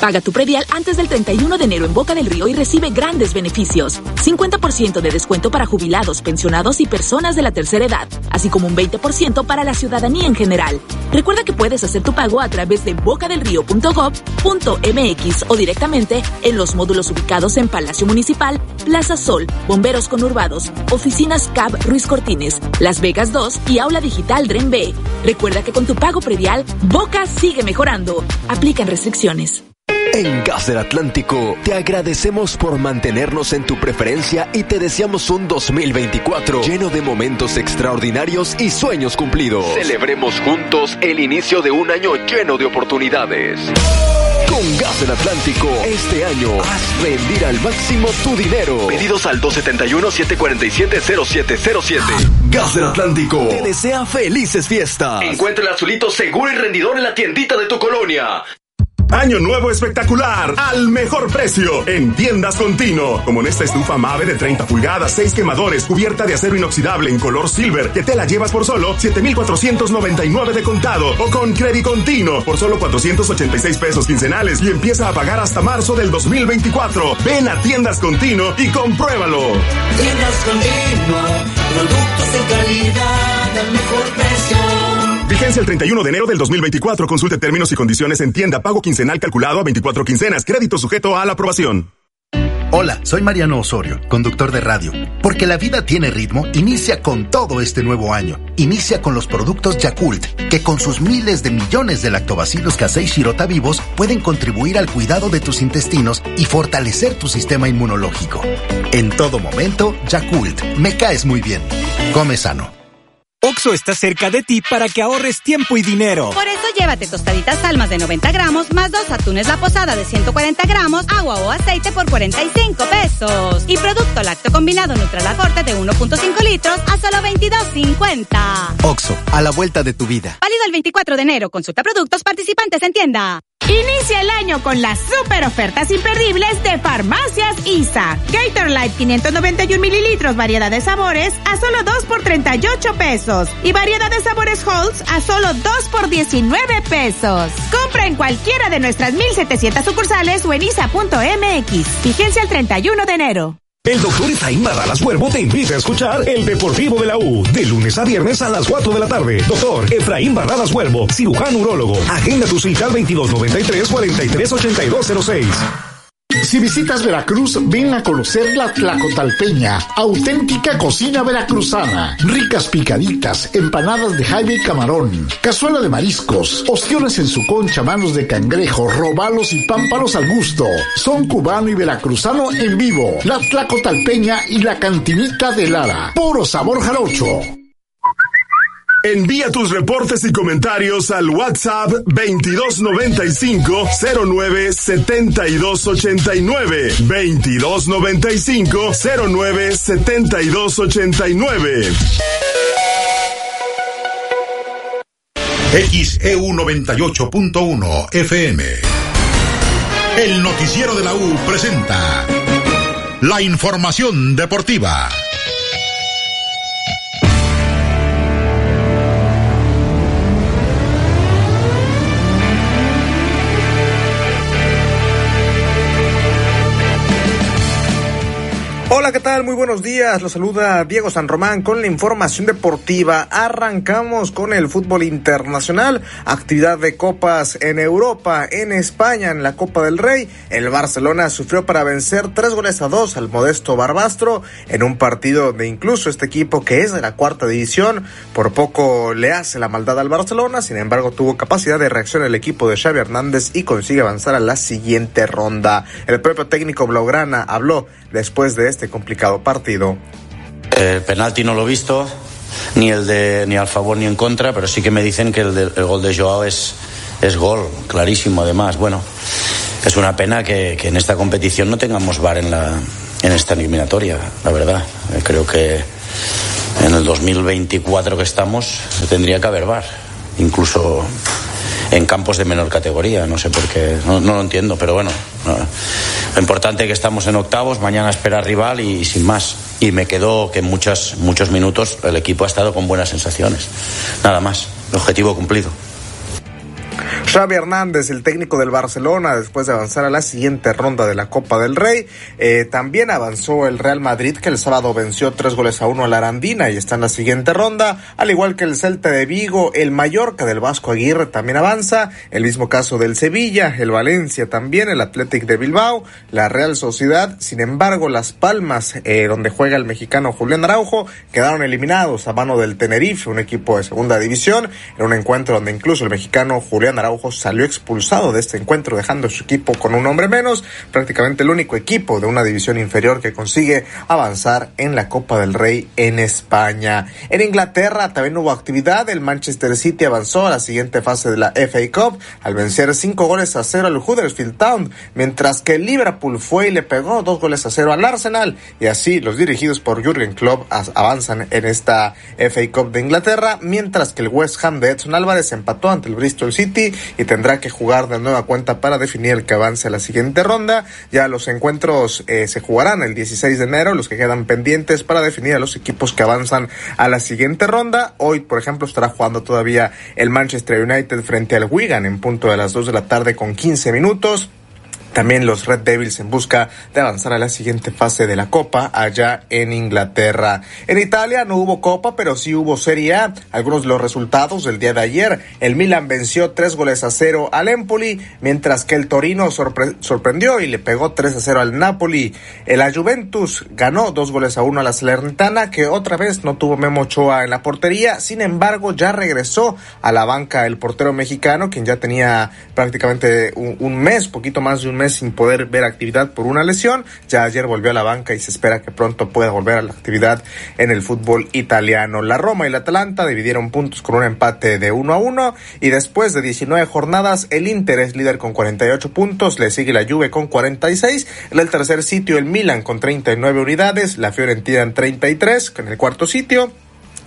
Paga tu predial antes del 31 de enero en Boca del Río y recibe grandes beneficios. 50% de descuento para jubilados, pensionados y personas de la tercera edad, así como un 20% para la ciudadanía en general. Recuerda que puedes hacer tu pago a través de bocadelrío.gov.mx o directamente en los módulos ubicados en Palacio Municipal, Plaza Sol, Bomberos Conurbados, Oficinas CAB Ruiz Cortines, Las Vegas 2 y Aula Digital Dren B. Recuerda que con tu pago predial, Boca sigue mejorando. Aplican restricciones. En Gas del Atlántico te agradecemos por mantenernos en tu preferencia y te deseamos un 2024 lleno de momentos extraordinarios y sueños cumplidos. Celebremos juntos el inicio de un año lleno de oportunidades. Con Gas del Atlántico, este año haz rendir al máximo tu dinero. Pedidos al 271-747-0707. Gas del Atlántico te desea felices fiestas. Encuentra el azulito seguro y rendidor en la tiendita de tu colonia. Año nuevo espectacular al mejor precio en tiendas Contino. Como en esta estufa Mave de 30 pulgadas, 6 quemadores, cubierta de acero inoxidable en color silver, que te la llevas por solo 7,499 de contado o con Credit Contino por solo 486 pesos quincenales y empieza a pagar hasta marzo del 2024. Ven a tiendas Contino y compruébalo. Tiendas Contino, productos de calidad al mejor precio. Vigencia el 31 de enero del 2024. Consulte términos y condiciones en tienda. Pago quincenal calculado a 24 quincenas. Crédito sujeto a la aprobación. Hola, soy Mariano Osorio, conductor de radio. Porque la vida tiene ritmo, inicia con todo este nuevo año. Inicia con los productos Yakult, que con sus miles de millones de lactobacilos casei shirota vivos pueden contribuir al cuidado de tus intestinos y fortalecer tu sistema inmunológico. En todo momento, Yakult, me caes muy bien. Come sano. Oxo está cerca de ti para que ahorres tiempo y dinero. Por eso llévate tostaditas almas de 90 gramos más dos atunes la posada de 140 gramos, agua o aceite por 45 pesos. Y producto lácteo combinado Nutralacorte de 1.5 litros a solo 22.50. Oxo, a la vuelta de tu vida. Válido el 24 de enero. Consulta productos participantes en tienda. Inicia el año con las super ofertas imperdibles de Farmacias ISA. Gator Light 591 mililitros, variedad de sabores, a solo 2 por 38 pesos. Y variedad de sabores Halls a solo 2 por 19 pesos. Compra en cualquiera de nuestras 1700 sucursales o en isa.mx. Vigencia el 31 de enero. El doctor Efraín Barralas Huervo te invita a escuchar El Deportivo de la U, de lunes a viernes a las 4 de la tarde. Doctor Efraín Barralas Huervo, cirujano urólogo. Agenda tu cita al 2293-438206. Si visitas Veracruz, ven a conocer la Tlacotalpeña, auténtica cocina veracruzana. Ricas picaditas, empanadas de jaibe y camarón, cazuela de mariscos, ostiones en su concha, manos de cangrejo, robalos y pámpanos al gusto. Son cubano y veracruzano en vivo. La Tlacotalpeña y la cantinita de Lara. Puro sabor jarocho. Envía tus reportes y comentarios al WhatsApp 2295 09 7289 2295 09 7289 XEU 98.1 FM. El noticiero de la U presenta la información deportiva. Hola, ¿qué tal? Muy buenos días. Los saluda Diego San Román con la información deportiva. Arrancamos con el fútbol internacional, actividad de copas en Europa, en España, en la Copa del Rey. El Barcelona sufrió para vencer tres goles a dos al modesto Barbastro en un partido donde incluso este equipo que es de la cuarta división por poco le hace la maldad al Barcelona. Sin embargo, tuvo capacidad de reacción el equipo de Xavi Hernández y consigue avanzar a la siguiente ronda. El propio técnico Blaugrana habló después de este complicado partido. El penalti no lo he visto, ni el de ni al favor ni en contra, pero sí que me dicen que el, gol de Joao es, es gol, clarísimo además. Bueno, es una pena que, que en esta competición no tengamos VAR en, la, en esta eliminatoria, la verdad. Eh, Creo que en el 2024 que estamos tendría que haber VAR, incluso en campos de menor categoría, no sé por qué, no, no lo entiendo, pero bueno, no. lo importante es que estamos en octavos, mañana espera rival y, sin más. Y me quedo que en muchos, muchos minutos el equipo ha estado con buenas sensaciones. Nada más, objetivo cumplido. Xavi Hernández, el técnico del Barcelona, después de avanzar a la siguiente ronda de la Copa del Rey, eh, también avanzó el Real Madrid, que el sábado venció tres goles a uno a la Arandina y está en la siguiente ronda, al igual que el Celta de Vigo, el Mallorca del Vasco Aguirre también avanza, el mismo caso del Sevilla, el Valencia también, el Athletic de Bilbao, la Real Sociedad, sin embargo, Las Palmas, eh, donde juega el mexicano Julián Araujo, quedaron eliminados a mano del Tenerife, un equipo de segunda división, en un encuentro donde incluso el mexicano Julián Araujo salió expulsado de este encuentro dejando su equipo con un hombre menos, prácticamente el único equipo de una división inferior que consigue avanzar en la Copa del Rey en España. En Inglaterra también hubo actividad, el Manchester City avanzó a la siguiente fase de la FA Cup al vencer cinco goles a cero al Huddersfield Town, mientras que Liverpool fue y le pegó dos goles a cero al Arsenal y así los dirigidos por Jürgen Klopp avanzan en esta FA Cup de Inglaterra, mientras que el West Ham de Edson Álvarez empató ante el Bristol City y tendrá que jugar de nueva cuenta para definir el que avance a la siguiente ronda. Ya los encuentros eh, se jugarán el 16 de enero, los que quedan pendientes para definir a los equipos que avanzan a la siguiente ronda. Hoy, por ejemplo, estará jugando todavía el Manchester United frente al Wigan en punto de las 2 de la tarde con 15 minutos. También los Red Devils en busca de avanzar a la siguiente fase de la Copa allá en Inglaterra. En Italia no hubo Copa, pero sí hubo Serie A. Algunos de los resultados del día de ayer. El Milan venció tres goles a cero al Empoli, mientras que el Torino sorpre sorprendió y le pegó 3 a 0 al Napoli. La Juventus ganó dos goles a uno a la Salernitana, que otra vez no tuvo Memo Ochoa en la portería. Sin embargo, ya regresó a la banca el portero mexicano, quien ya tenía prácticamente un, un mes, poquito más de un mes sin poder ver actividad por una lesión. Ya ayer volvió a la banca y se espera que pronto pueda volver a la actividad en el fútbol italiano. La Roma y la Atalanta dividieron puntos con un empate de 1 a 1 y después de 19 jornadas el Inter es líder con 48 puntos, le sigue la Juve con 46, en el tercer sitio el Milan con 39 unidades, la Fiorentina en 33, en el cuarto sitio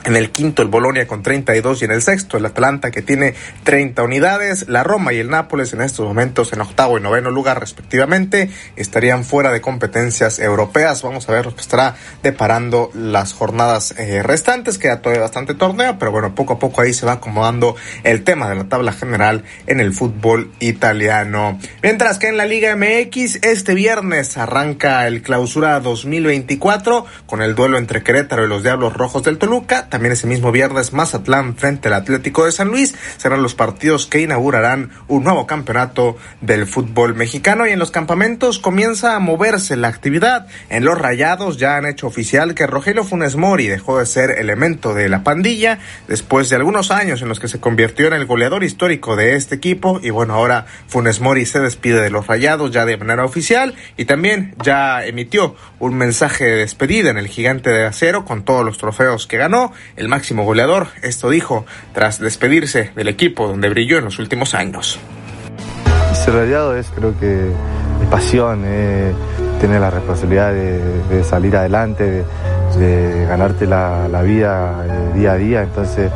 en el quinto el Bolonia con 32 y en el sexto el Atlanta que tiene 30 unidades. La Roma y el Nápoles en estos momentos en octavo y noveno lugar respectivamente estarían fuera de competencias europeas. Vamos a ver lo que estará deparando las jornadas eh, restantes. Queda todavía bastante torneo, pero bueno, poco a poco ahí se va acomodando el tema de la tabla general en el fútbol italiano. Mientras que en la Liga MX este viernes arranca el clausura 2024 con el duelo entre Querétaro y los Diablos Rojos del Toluca también ese mismo viernes, Mazatlán frente al Atlético de San Luis serán los partidos que inaugurarán un nuevo campeonato del fútbol mexicano. Y en los campamentos comienza a moverse la actividad. En los rayados ya han hecho oficial que Rogelio Funes Mori dejó de ser elemento de la pandilla después de algunos años en los que se convirtió en el goleador histórico de este equipo. Y bueno, ahora Funes Mori se despide de los rayados ya de manera oficial y también ya emitió un mensaje de despedida en el gigante de acero con todos los trofeos que ganó el máximo goleador. Esto dijo tras despedirse del equipo donde brilló en los últimos años. Ser radiado es creo que es pasión, eh, tener la responsabilidad de, salir adelante, de, ganarte la, vida eh, día a día. Entonces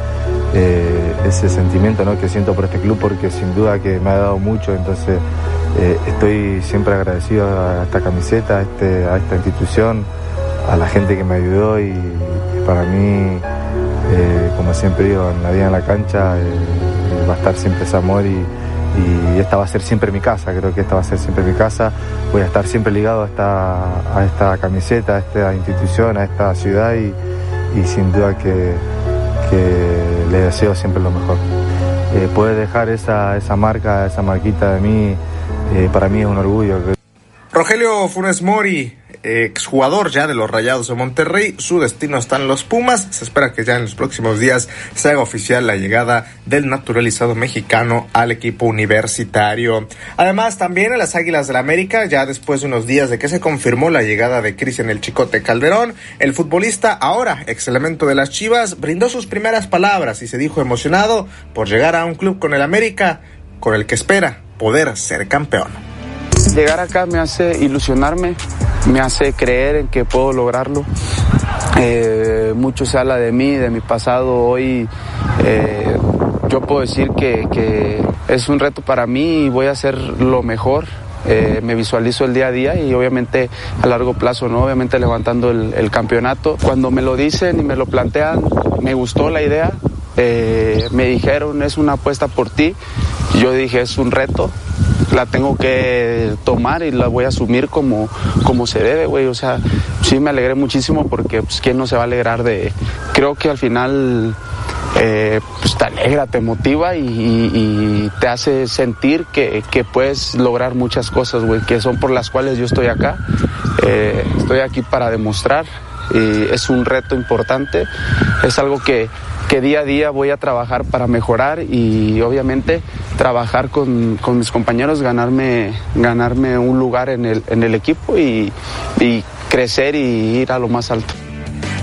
eh, ese sentimiento ¿no? que siento por este club porque sin duda que me ha dado mucho. Entonces estoy siempre agradecido a esta camiseta, a, este, a esta institución, a la gente que me ayudó y para mí eh, como siempre digo, en la vida en la cancha eh, va a estar siempre ese amor y, esta va a ser siempre mi casa, creo que esta va a ser siempre mi casa, voy a estar siempre ligado a esta, a esta camiseta, a esta institución, a esta ciudad y, sin duda que, le deseo siempre lo mejor. Eh, poder dejar esa, esa marca, esa marquita de mí, para mí es un orgullo. Rogelio Funes Mori, exjugador ya de los Rayados de Monterrey. Su destino está en los Pumas. Se espera que ya en los próximos días se haga oficial la llegada del naturalizado mexicano al equipo universitario. Además, también en las Águilas del la América, ya después de unos días de que se confirmó la llegada de Cristian El Chicote Calderón, el futbolista, ahora ex elemento de las Chivas, brindó sus primeras palabras y se dijo emocionado por llegar a un club con el América, con el que espera poder ser campeón. Llegar acá me hace ilusionarme, me hace creer en que puedo lograrlo. Eh, mucho se habla de mí, de mi pasado. Hoy eh, yo puedo decir que, es un reto para mí y voy a hacer lo mejor. Eh, me visualizo el día a día y obviamente a largo plazo, ¿no? Obviamente levantando el, el campeonato. Cuando me lo dicen y me lo plantean, me gustó la idea. me dijeron, es una apuesta por ti. Yo dije, es un reto la tengo que tomar y la voy a asumir como, como se debe, güey. O sea, sí me alegré muchísimo porque, pues, ¿quién no se va a alegrar de...? Creo que al final... Eh, pues te alegra, te motiva y, te hace sentir que, puedes lograr muchas cosas, güey, que son por las cuales yo estoy acá. Eh, estoy aquí para demostrar y es un reto importante, es algo que, que día a día voy a trabajar para mejorar y obviamente trabajar con, mis compañeros, ganarme, ganarme un lugar en el, en el equipo y, y crecer y ir a lo más alto.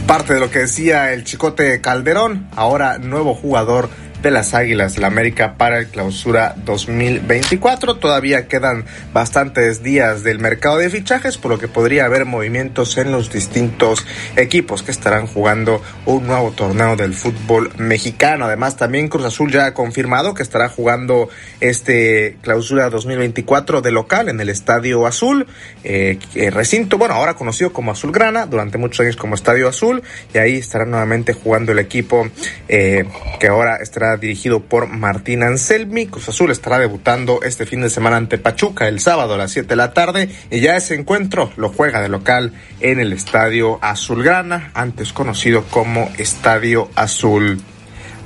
Parte de lo que decía el Chicote Calderón, ahora nuevo jugador de las Águilas de la América para el clausura 2024. Todavía quedan bastantes días del mercado de fichajes, por lo que podría haber movimientos en los distintos equipos que estarán jugando un nuevo torneo del fútbol mexicano. Además, también Cruz Azul ya ha confirmado que estará jugando este clausura 2024 de local en el Estadio Azul, eh, recinto, bueno, ahora conocido como Azul Grana, durante muchos años como Estadio Azul, y ahí estará nuevamente jugando el equipo eh, que ahora estará dirigido por Martín Anselmi. Cruz Azul estará debutando este fin de semana ante Pachuca el sábado a las 7 de la tarde y ya ese encuentro lo juega de local en el Estadio Azulgrana, antes conocido como Estadio Azul.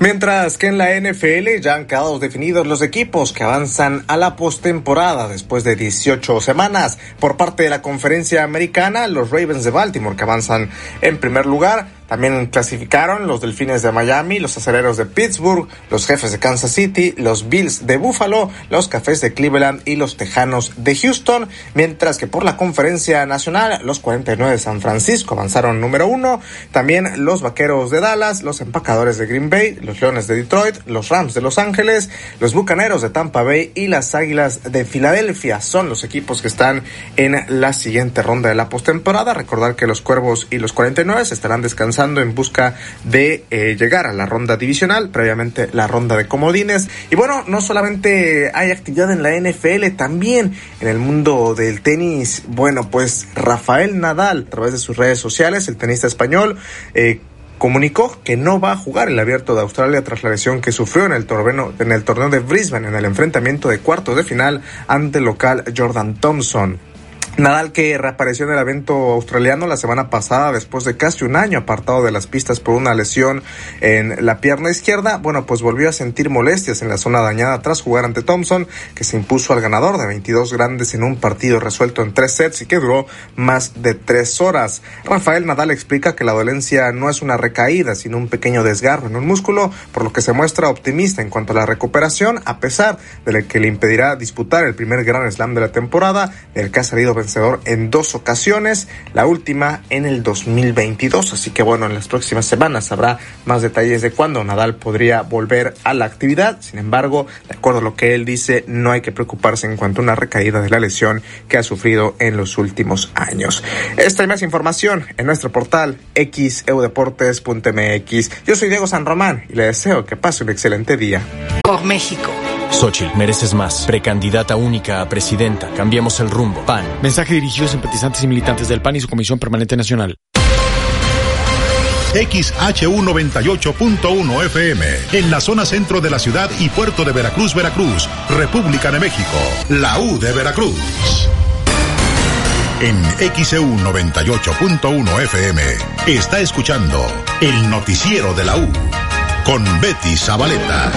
Mientras que en la NFL ya han quedado definidos los equipos que avanzan a la postemporada después de 18 semanas. Por parte de la conferencia americana, los Ravens de Baltimore que avanzan en primer lugar también clasificaron los Delfines de Miami, los Aceleros de Pittsburgh, los Jefes de Kansas City, los Bills de Buffalo, los Cafés de Cleveland y los Tejanos de Houston, mientras que por la conferencia nacional los 49 de San Francisco avanzaron número uno, también los Vaqueros de Dallas, los Empacadores de Green Bay, los Leones de Detroit, los Rams de Los Ángeles, los Bucaneros de Tampa Bay y las Águilas de Filadelfia son los equipos que están en la siguiente ronda de la postemporada. Recordar que los Cuervos y los 49 estarán descansando en busca de eh, llegar a la ronda divisional, previamente la ronda de comodines. Y bueno, no solamente hay actividad en la NFL, también en el mundo del tenis. Bueno, pues Rafael Nadal, a través de sus redes sociales, el tenista español, eh, comunicó que no va a jugar el abierto de Australia tras la lesión que sufrió en el torneo, en el torneo de Brisbane en el enfrentamiento de cuartos de final ante el local Jordan Thompson. Nadal que reapareció en el evento australiano la semana pasada después de casi un año apartado de las pistas por una lesión en la pierna izquierda, bueno, pues volvió a sentir molestias en la zona dañada tras jugar ante Thompson, que se impuso al ganador de 22 grandes en un partido resuelto en tres sets y que duró más de tres horas. Rafael Nadal explica que la dolencia no es una recaída, sino un pequeño desgarro en un músculo, por lo que se muestra optimista en cuanto a la recuperación, a pesar de que le impedirá disputar el primer Gran Slam de la temporada, del que ha salido vencedor en dos ocasiones, la última en el 2022. Así que bueno, en las próximas semanas habrá más detalles de cuándo Nadal podría volver a la actividad. Sin embargo, de acuerdo a lo que él dice, no hay que preocuparse en cuanto a una recaída de la lesión que ha sufrido en los últimos años. Esta y más información en nuestro portal xeudeportes.mx. Yo soy Diego San Román y le deseo que pase un excelente día. Por México. Xochitl, mereces más. Precandidata única a presidenta. Cambiemos el rumbo. PAN. Mensaje dirigido a simpatizantes y militantes del PAN y su Comisión Permanente Nacional. XHU98.1 FM, en la zona centro de la ciudad y puerto de Veracruz, Veracruz, República de México, la U de Veracruz. En XEU 98.1 FM está escuchando el noticiero de la U con Betty Zabaleta.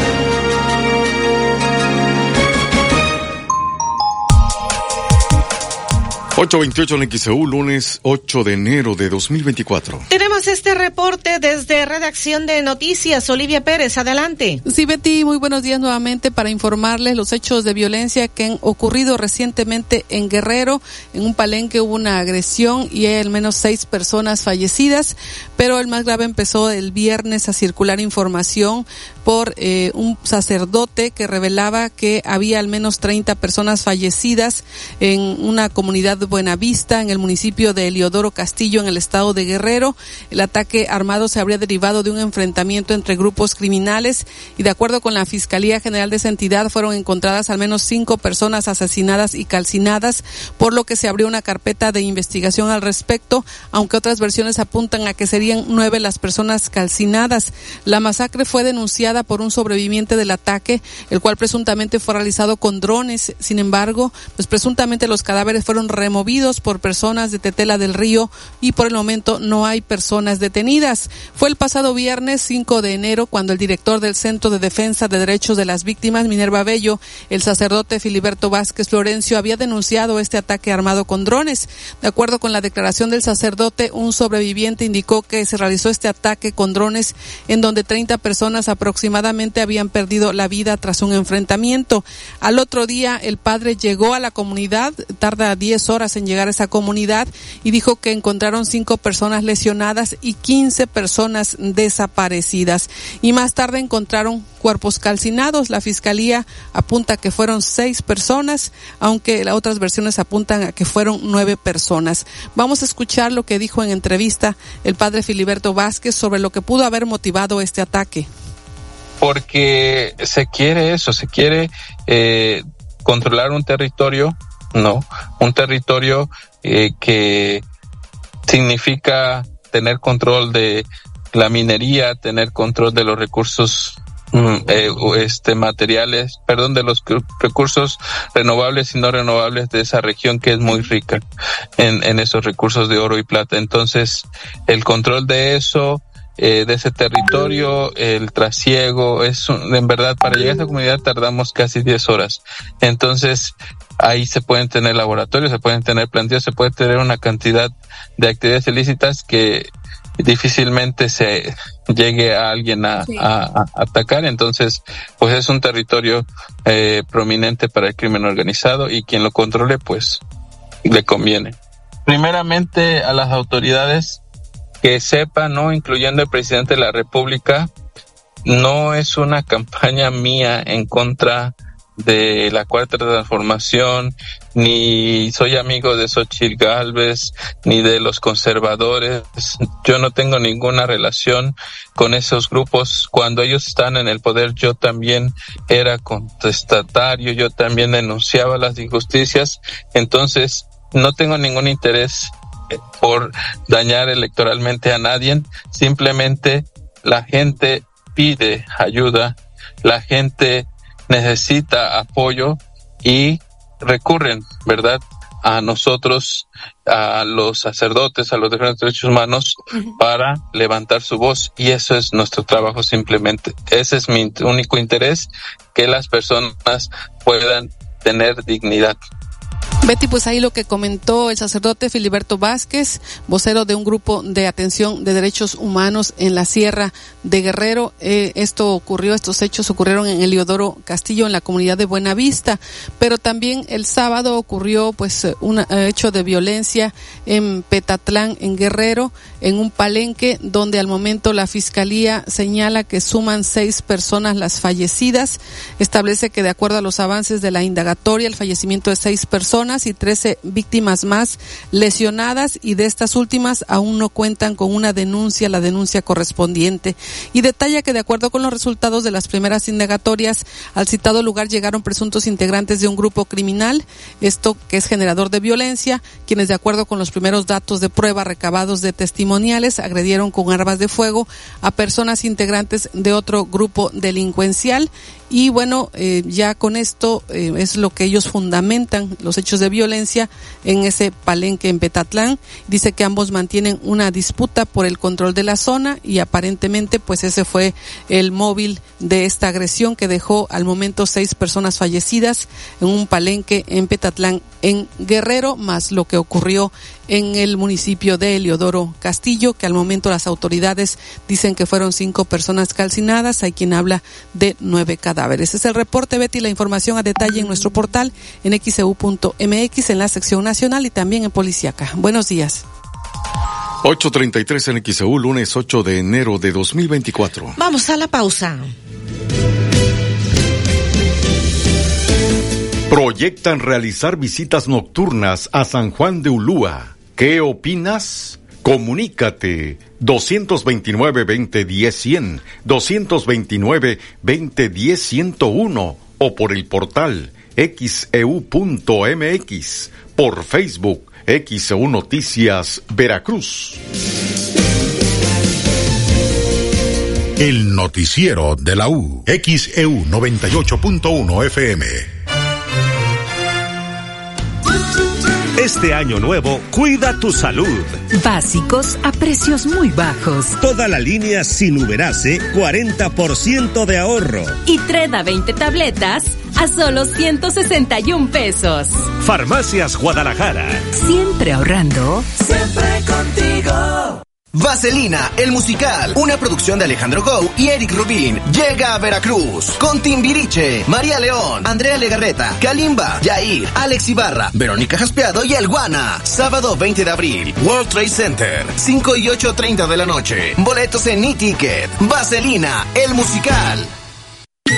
828 en XEU, lunes 8 de enero de 2024. Tenemos este reporte desde Redacción de Noticias. Olivia Pérez, adelante. Sí, Betty, muy buenos días nuevamente para informarles los hechos de violencia que han ocurrido recientemente en Guerrero. En un palenque hubo una agresión y hay al menos seis personas fallecidas, pero el más grave empezó el viernes a circular información por eh, un sacerdote que revelaba que había al menos 30 personas fallecidas en una comunidad de Buenavista, en el municipio de Eliodoro Castillo, en el estado de Guerrero. El ataque armado se habría derivado de un enfrentamiento entre grupos criminales y de acuerdo con la Fiscalía General de esa entidad fueron encontradas al menos cinco personas asesinadas y calcinadas, por lo que se abrió una carpeta de investigación al respecto, aunque otras versiones apuntan a que serían nueve las personas calcinadas. La masacre fue denunciada por un sobreviviente del ataque, el cual presuntamente fue realizado con drones. Sin embargo, pues presuntamente los cadáveres fueron removidos por personas de Tetela del Río y por el momento no hay personas detenidas. Fue el pasado viernes 5 de enero cuando el director del Centro de Defensa de Derechos de las Víctimas, Minerva Bello, el sacerdote Filiberto Vázquez Florencio, había denunciado este ataque armado con drones. De acuerdo con la declaración del sacerdote, un sobreviviente indicó que se realizó este ataque con drones en donde 30 personas aproximadamente habían perdido la vida tras un enfrentamiento. Al otro día, el padre llegó a la comunidad, tarda 10 horas en llegar a esa comunidad y dijo que encontraron cinco personas lesionadas y 15 personas desaparecidas. Y más tarde encontraron cuerpos calcinados. La fiscalía apunta que fueron seis personas, aunque las otras versiones apuntan a que fueron nueve personas. Vamos a escuchar lo que dijo en entrevista el padre Filiberto Vázquez sobre lo que pudo haber motivado este ataque porque se quiere eso, se quiere eh, controlar un territorio, no, un territorio eh, que significa tener control de la minería, tener control de los recursos mm, eh, este materiales, perdón, de los recursos renovables y no renovables de esa región que es muy rica en, en esos recursos de oro y plata. Entonces, el control de eso, eh, de ese territorio, el trasiego, es en verdad para llegar a esa comunidad tardamos casi 10 horas. Entonces, ahí se pueden tener laboratorios, se pueden tener plantillas, se puede tener una cantidad de actividades ilícitas que difícilmente se llegue a alguien a, atacar. Entonces, pues es un territorio eh, prominente para el crimen organizado y quien lo controle, pues le conviene. Primeramente a las autoridades que sepan, ¿no? Incluyendo el presidente de la República, no es una campaña mía en contra de la cuarta transformación, ni soy amigo de Xochitl Galvez, ni de los conservadores. Yo no tengo ninguna relación con esos grupos. Cuando ellos están en el poder, yo también era contestatario, yo también denunciaba las injusticias. Entonces, no tengo ningún interés por dañar electoralmente a nadie. Simplemente la gente pide ayuda, la gente necesita apoyo y recurren, ¿verdad? a nosotros, a los sacerdotes, a los defensores de derechos humanos, para levantar su voz. Y eso es nuestro trabajo simplemente. Ese es mi único interés, que las personas puedan tener dignidad. Betty, pues ahí lo que comentó el sacerdote Filiberto Vázquez, vocero de un grupo de atención de derechos humanos en la Sierra de Guerrero. Eh, esto ocurrió, estos hechos ocurrieron en Eliodoro Castillo, en la comunidad de Buenavista, pero también el sábado ocurrió pues un eh, hecho de violencia en Petatlán, en Guerrero, en un palenque donde al momento la fiscalía señala que suman seis personas las fallecidas. Establece que de acuerdo a los avances de la indagatoria, el fallecimiento de seis personas y 13 víctimas más lesionadas y de estas últimas aún no cuentan con una denuncia, la denuncia correspondiente. Y detalla que de acuerdo con los resultados de las primeras indagatorias, al citado lugar llegaron presuntos integrantes de un grupo criminal, esto que es generador de violencia, quienes de acuerdo con los primeros datos de prueba recabados de testimoniales agredieron con armas de fuego a personas integrantes de otro grupo delincuencial y bueno, eh, ya con esto eh, es lo que ellos fundamentan, los hechos de violencia en ese palenque en Petatlán. Dice que ambos mantienen una disputa por el control de la zona y aparentemente pues ese fue el móvil de esta agresión que dejó al momento seis personas fallecidas en un palenque en Petatlán en Guerrero, más lo que ocurrió en el municipio de Eliodoro Castillo, que al momento las autoridades dicen que fueron cinco personas calcinadas, hay quien habla de nueve cadáveres. Es el reporte, Betty, la información a detalle en nuestro portal en xeu.mx, en la sección nacional y también en Policiaca. Buenos días. 8.33 en XEU, lunes 8 de enero de 2024. Vamos a la pausa. Proyectan realizar visitas nocturnas a San Juan de Ulúa. ¿Qué opinas? Comunícate 229-2010-100, 229-2010-101 o por el portal xeu.mx, e por Facebook XEU Noticias Veracruz. El noticiero de la U, XEU 98.1 FM. Este año nuevo, cuida tu salud. Básicos a precios muy bajos. Toda la línea sin uberase, 40% de ahorro. Y Treda 20 tabletas a solo 161 pesos. Farmacias Guadalajara. Siempre ahorrando. Siempre contigo. Vaselina, el musical, una producción de Alejandro Gou y Eric Rubin, llega a Veracruz con Timbiriche, María León, Andrea Legarreta, Kalimba, Yair, Alex Ibarra, Verónica Jaspeado y El Guana. Sábado 20 de abril, World Trade Center, 5 y 8.30 de la noche. Boletos en e-ticket. Vaselina, el musical.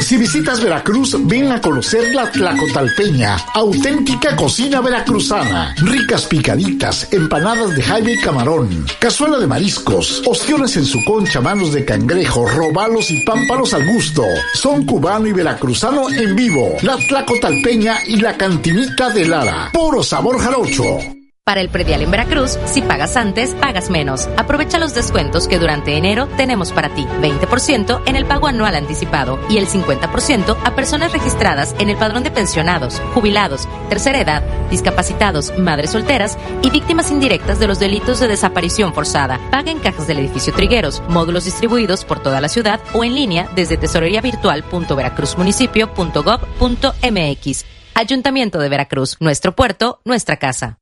Si visitas Veracruz, ven a conocer la Tlacotalpeña, auténtica cocina veracruzana. Ricas picaditas, empanadas de jaime y camarón, cazuela de mariscos, ostiones en su concha, manos de cangrejo, robalos y pámpanos al gusto. Son cubano y veracruzano en vivo. La Tlacotalpeña y la cantinita de Lara. Puro sabor jarocho. Para el predial en Veracruz, si pagas antes, pagas menos. Aprovecha los descuentos que durante enero tenemos para ti. 20% en el pago anual anticipado y el 50% a personas registradas en el padrón de pensionados, jubilados, tercera edad, discapacitados, madres solteras y víctimas indirectas de los delitos de desaparición forzada. Paga en cajas del edificio Trigueros, módulos distribuidos por toda la ciudad o en línea desde tesoreriavirtual.veracruzmunicipio.gov.mx. Ayuntamiento de Veracruz, nuestro puerto, nuestra casa.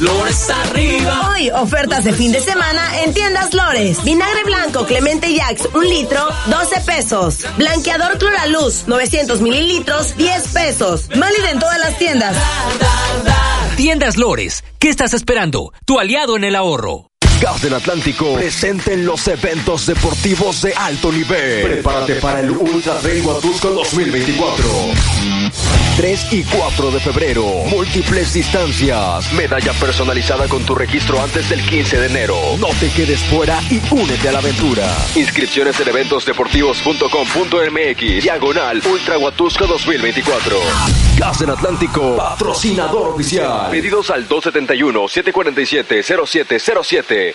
Lores arriba. Hoy, ofertas de fin de semana en tiendas Lores. Vinagre blanco Clemente Jax, un litro, 12 pesos. Blanqueador Cloraluz, 900 mililitros, 10 pesos. Válida en todas las tiendas. Tiendas Lores, ¿qué estás esperando? Tu aliado en el ahorro. Gas del Atlántico presente en los eventos deportivos de alto nivel. Prepárate para el Ultra Trail Huatusco 2024. 3 y 4 de febrero. Múltiples distancias. Medalla personalizada con tu registro antes del 15 de enero. No te quedes fuera y únete a la aventura. Inscripciones en eventosdeportivos.com.mx. Diagonal Ultra Huatusco 2024. Gas del Atlántico. Patrocinador oficial. Pedidos al 271-747-0707.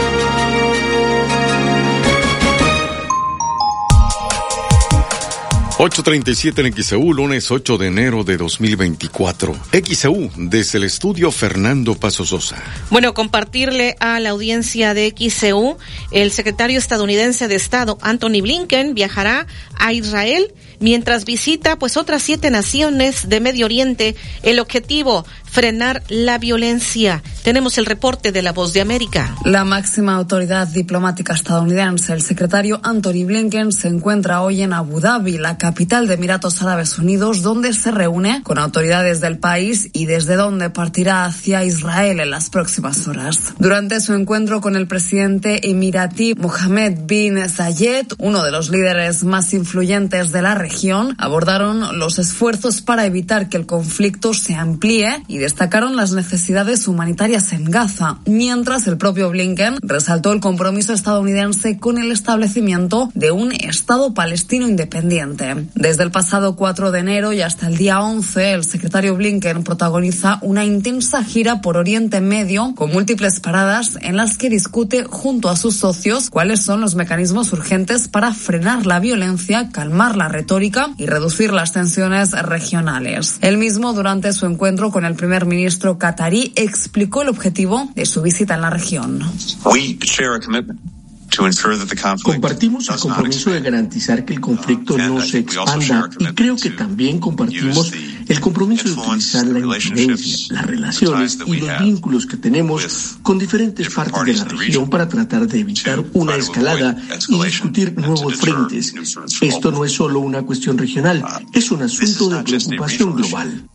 837 en XEU, lunes 8 de enero de 2024. XEU, desde el estudio Fernando Paso Sosa. Bueno, compartirle a la audiencia de XEU, el secretario estadounidense de Estado, Anthony Blinken, viajará a Israel mientras visita pues otras siete naciones de Medio Oriente. El objetivo, frenar la violencia. Tenemos el reporte de la Voz de América. La máxima autoridad diplomática estadounidense, el secretario Anthony Blinken, se encuentra hoy en Abu Dhabi, la capital de Emiratos Árabes Unidos, donde se reúne con autoridades del país y desde donde partirá hacia Israel en las próximas horas. Durante su encuentro con el presidente emiratí Mohammed bin Zayed, uno de los líderes más influyentes de la región, abordaron los esfuerzos para evitar que el conflicto se amplíe y destacaron las necesidades humanitarias en Gaza, mientras el propio Blinken resaltó el compromiso estadounidense con el establecimiento de un Estado palestino independiente. Desde el pasado 4 de enero y hasta el día 11, el secretario Blinken protagoniza una intensa gira por Oriente Medio con múltiples paradas en las que discute junto a sus socios cuáles son los mecanismos urgentes para frenar la violencia, calmar la retórica y reducir las tensiones regionales. El mismo, durante su encuentro con el primer ministro catarí explicó el objetivo de su visita en la región. Compartimos el compromiso de garantizar que el conflicto no se expanda. y creo que también compartimos el compromiso de utilizar la influencia, las relaciones y los vínculos que tenemos con diferentes partes de la región para tratar de evitar una escalada y discutir nuevos frentes. Esto no es solo una cuestión regional, es un asunto de preocupación global.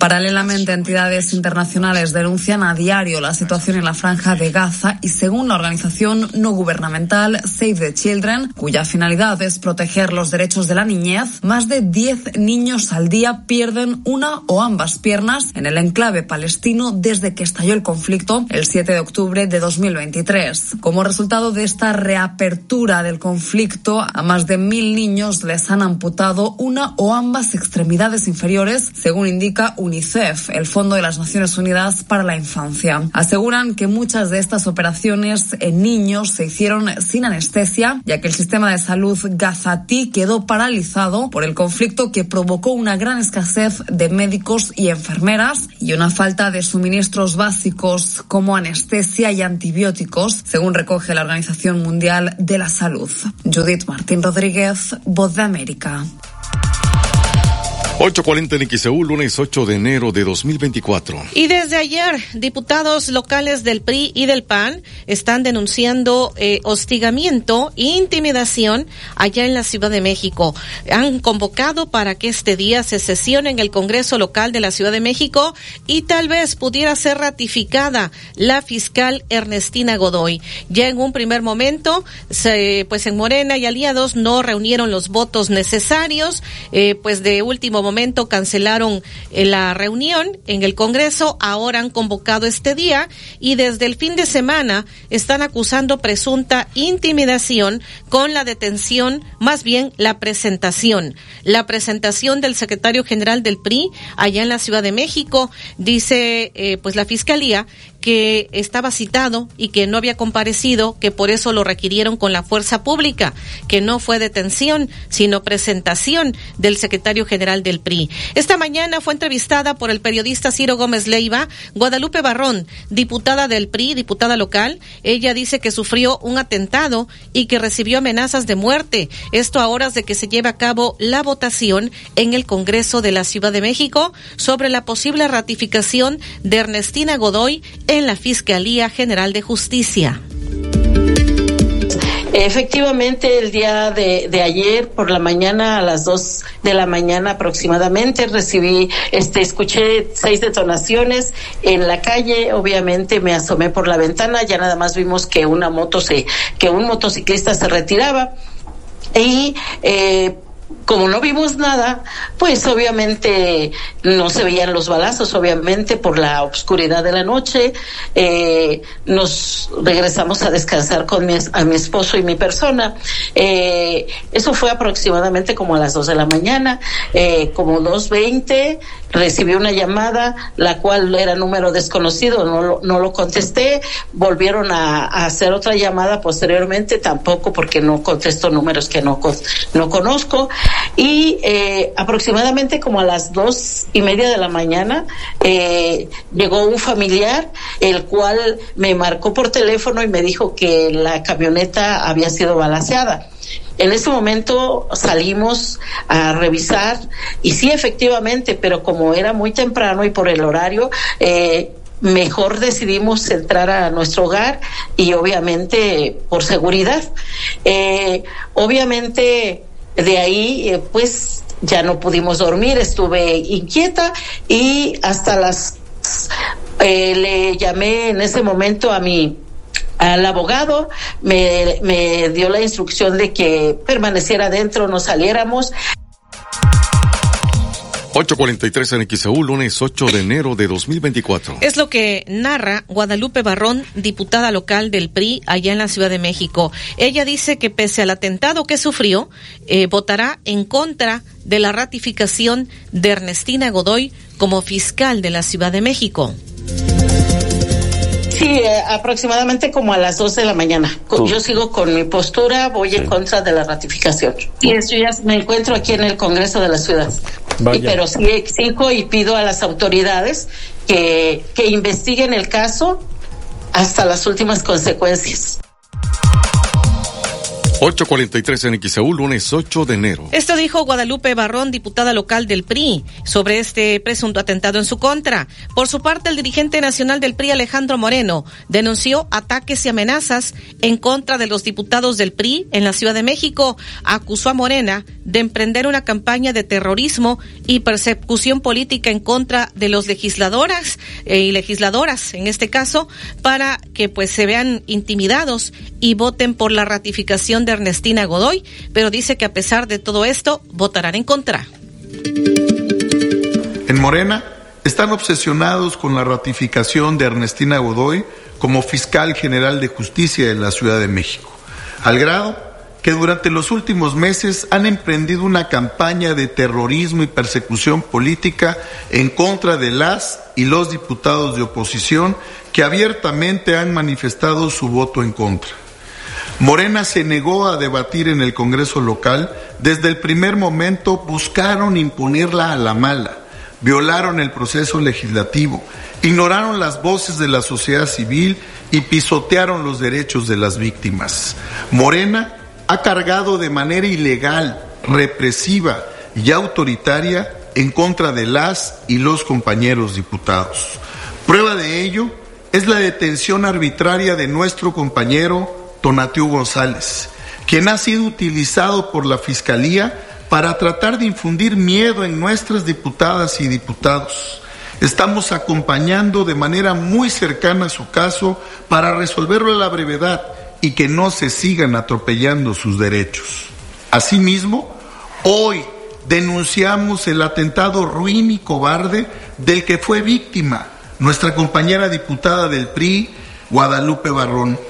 Paralelamente, entidades internacionales denuncian a diario la situación en la franja de Gaza y según la organización no gubernamental Save the Children, cuya finalidad es proteger los derechos de la niñez, más de 10 niños al día pierden una o ambas piernas en el enclave palestino desde que estalló el conflicto el 7 de octubre de 2023. Como resultado de esta reapertura del conflicto, a más de mil niños les han amputado una o ambas extremidades inferiores, según indica un UNICEF, el Fondo de las Naciones Unidas para la Infancia. Aseguran que muchas de estas operaciones en niños se hicieron sin anestesia, ya que el sistema de salud gazatí quedó paralizado por el conflicto que provocó una gran escasez de médicos y enfermeras y una falta de suministros básicos como anestesia y antibióticos, según recoge la Organización Mundial de la Salud. Judith Martín Rodríguez, Voz de América. 8.40 en XEU, lunes 8 de enero de 2024. Y desde ayer, diputados locales del PRI y del PAN están denunciando eh, hostigamiento e intimidación allá en la Ciudad de México. Han convocado para que este día se sesione en el Congreso local de la Ciudad de México y tal vez pudiera ser ratificada la fiscal Ernestina Godoy. Ya en un primer momento, se, pues en Morena y aliados no reunieron los votos necesarios, eh, pues de último momento momento cancelaron eh, la reunión en el Congreso, ahora han convocado este día y desde el fin de semana están acusando presunta intimidación con la detención, más bien la presentación. La presentación del secretario general del PRI allá en la Ciudad de México, dice eh, pues la Fiscalía que estaba citado y que no había comparecido, que por eso lo requirieron con la fuerza pública, que no fue detención, sino presentación del secretario general del PRI. Esta mañana fue entrevistada por el periodista Ciro Gómez Leiva, Guadalupe Barrón, diputada del PRI, diputada local. Ella dice que sufrió un atentado y que recibió amenazas de muerte. Esto a horas de que se lleve a cabo la votación en el Congreso de la Ciudad de México sobre la posible ratificación de Ernestina Godoy en la Fiscalía General de Justicia. Efectivamente, el día de, ayer por la mañana, a las dos de la mañana aproximadamente, recibí, este, escuché seis detonaciones en la calle. Obviamente me asomé por la ventana, ya nada más vimos que una moto se, que un motociclista se retiraba y eh, como no vimos nada, pues obviamente no se veían los balazos, obviamente por la oscuridad de la noche. Eh, nos regresamos a descansar con mi, a mi esposo y mi persona. Eh, eso fue aproximadamente como a las dos de la mañana, eh, como dos veinte recibí una llamada, la cual era número desconocido, no lo, no lo contesté, volvieron a, a, hacer otra llamada posteriormente, tampoco porque no contesto números que no, no conozco, y eh, aproximadamente como a las dos y media de la mañana eh, llegó un familiar, el cual me marcó por teléfono y me dijo que la camioneta había sido balaseada. En ese momento salimos a revisar y sí, efectivamente, pero como era muy temprano y por el horario, eh, mejor decidimos entrar a nuestro hogar y obviamente por seguridad. Eh, obviamente de ahí, eh, pues ya no pudimos dormir, estuve inquieta y hasta las... Eh, le llamé en ese momento a mi al abogado, me, me dio la instrucción de que permaneciera adentro, no saliéramos. 843 en XEU, lunes 8 de enero de 2024. Es lo que narra Guadalupe Barrón, diputada local del PRI allá en la Ciudad de México. Ella dice que pese al atentado que sufrió, eh, votará en contra de la ratificación de Ernestina Godoy como fiscal de la Ciudad de México. Sí, eh, aproximadamente como a las dos de la mañana. Yo sigo con mi postura, voy en contra de la ratificación. Y eso ya me encuentro aquí en el Congreso de la Ciudad. Y, pero sí exijo y pido a las autoridades que, que investiguen el caso hasta las últimas consecuencias. 843 en XEU, lunes 8 de enero. Esto dijo Guadalupe Barrón, diputada local del PRI, sobre este presunto atentado en su contra. Por su parte, el dirigente nacional del PRI, Alejandro Moreno, denunció ataques y amenazas en contra de los diputados del PRI en la Ciudad de México. Acusó a Morena de emprender una campaña de terrorismo y persecución política en contra de los legisladores eh, y legisladoras, en este caso, para que pues se vean intimidados y voten por la ratificación de Ernestina Godoy, pero dice que a pesar de todo esto, votarán en contra. En Morena están obsesionados con la ratificación de Ernestina Godoy como fiscal general de justicia de la Ciudad de México, al grado que durante los últimos meses han emprendido una campaña de terrorismo y persecución política en contra de las y los diputados de oposición que abiertamente han manifestado su voto en contra. Morena se negó a debatir en el Congreso local. Desde el primer momento buscaron imponerla a la mala, violaron el proceso legislativo, ignoraron las voces de la sociedad civil y pisotearon los derechos de las víctimas. Morena ha cargado de manera ilegal, represiva y autoritaria en contra de las y los compañeros diputados. Prueba de ello es la detención arbitraria de nuestro compañero Tonatiu González, quien ha sido utilizado por la Fiscalía para tratar de infundir miedo en nuestras diputadas y diputados. Estamos acompañando de manera muy cercana su caso para resolverlo a la brevedad y que no se sigan atropellando sus derechos. Asimismo, hoy denunciamos el atentado ruin y cobarde del que fue víctima nuestra compañera diputada del PRI, Guadalupe Barrón,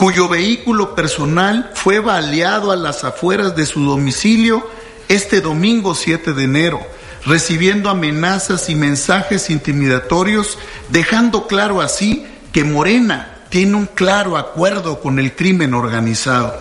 cuyo vehículo personal fue baleado a las afueras de su domicilio este domingo 7 de enero, recibiendo amenazas y mensajes intimidatorios, dejando claro así que Morena tiene un claro acuerdo con el crimen organizado.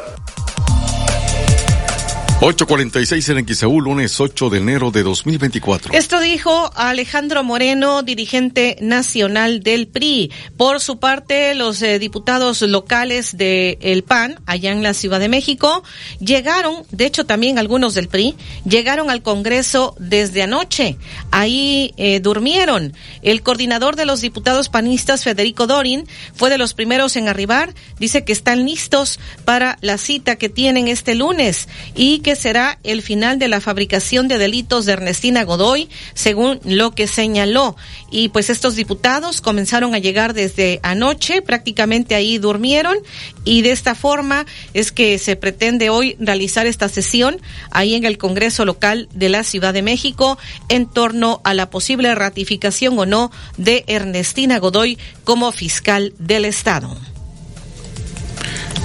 846 en XEU, lunes 8 de enero de 2024. Esto dijo Alejandro Moreno, dirigente nacional del PRI. Por su parte, los eh, diputados locales del el PAN, allá en la Ciudad de México, llegaron, de hecho también algunos del PRI, llegaron al Congreso desde anoche. Ahí eh, durmieron. El coordinador de los diputados panistas, Federico Dorin, fue de los primeros en arribar. Dice que están listos para la cita que tienen este lunes y que será el final de la fabricación de delitos de Ernestina Godoy, según lo que señaló. Y pues estos diputados comenzaron a llegar desde anoche, prácticamente ahí durmieron y de esta forma es que se pretende hoy realizar esta sesión ahí en el Congreso local de la Ciudad de México en torno a la posible ratificación o no de Ernestina Godoy como fiscal del Estado.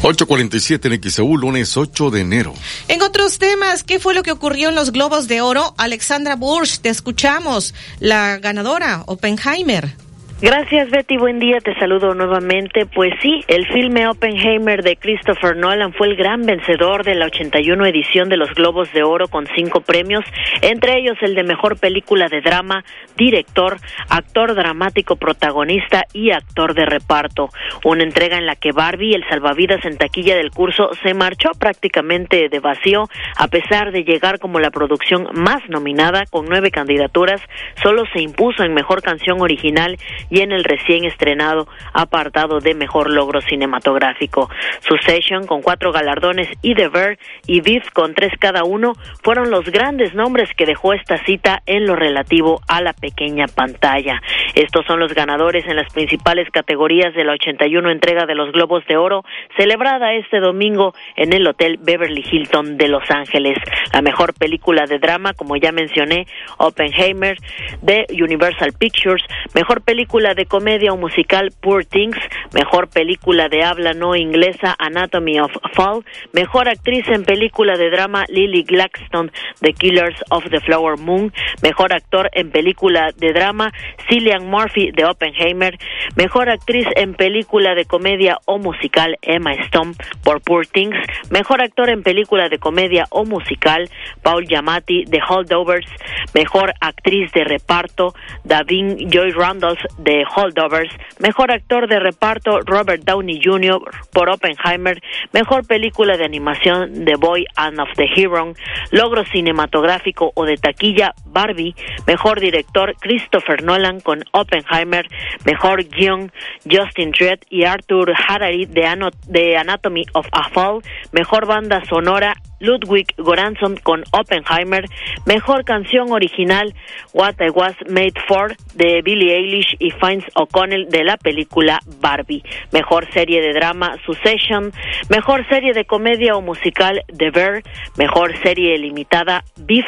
847 en XEU, lunes 8 de enero. En otros temas, ¿qué fue lo que ocurrió en los Globos de Oro? Alexandra Bursch, te escuchamos. La ganadora, Oppenheimer. Gracias Betty, buen día, te saludo nuevamente. Pues sí, el filme Oppenheimer de Christopher Nolan fue el gran vencedor de la 81 edición de los Globos de Oro con cinco premios, entre ellos el de Mejor Película de Drama, Director, Actor Dramático Protagonista y Actor de Reparto. Una entrega en la que Barbie, el salvavidas en taquilla del curso, se marchó prácticamente de vacío, a pesar de llegar como la producción más nominada con nueve candidaturas, solo se impuso en Mejor Canción Original y en el recién estrenado apartado de mejor logro cinematográfico. Succession con cuatro galardones y The Bear y Beef con tres cada uno fueron los grandes nombres que dejó esta cita en lo relativo a la pequeña pantalla. Estos son los ganadores en las principales categorías de la 81 entrega de los Globos de Oro celebrada este domingo en el Hotel Beverly Hilton de Los Ángeles. La mejor película de drama, como ya mencioné, Oppenheimer de Universal Pictures, mejor película de comedia o musical Poor Things, mejor película de habla no inglesa Anatomy of Fall, mejor actriz en película de drama Lily Gladstone The Killers of the Flower Moon, mejor actor en película de drama Cillian Murphy de Oppenheimer, mejor actriz en película de comedia o musical Emma Stone por Poor Things, mejor actor en película de comedia o musical Paul Giamatti de Holdovers, mejor actriz de reparto Davin Joy Randolph de Holdovers, mejor actor de reparto Robert Downey Jr. por Oppenheimer, mejor película de animación The Boy and of the Hero, logro cinematográfico o de taquilla Barbie, mejor director Christopher Nolan con Oppenheimer, mejor guion Justin Dredd y Arthur Harari de Anatomy of a Fall, mejor banda sonora Ludwig Goranson con Oppenheimer, mejor canción original What I Was Made For de Billie Eilish y Finds O'Connell de la película Barbie, mejor serie de drama Succession, mejor serie de comedia o musical The Bear, mejor serie limitada Beef,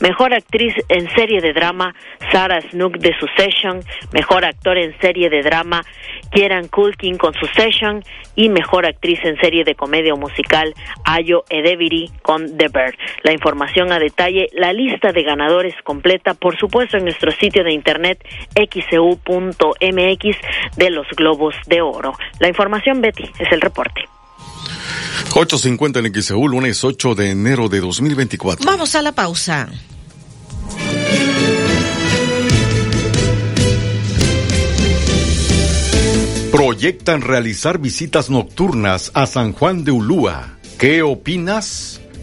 mejor actriz en serie de drama Sarah Snook de Succession, mejor actor en serie de drama Kieran Culkin con Succession. Y mejor actriz en serie de comedia o musical Ayo Edebiri con The Bird. La información a detalle, la lista de ganadores completa, por supuesto, en nuestro sitio de internet xcu.mx de los Globos de Oro. La información, Betty, es el reporte. 8.50 en XEU, lunes 8 de enero de 2024. Vamos a la pausa. Proyectan realizar visitas nocturnas a San Juan de Ulúa. ¿Qué opinas?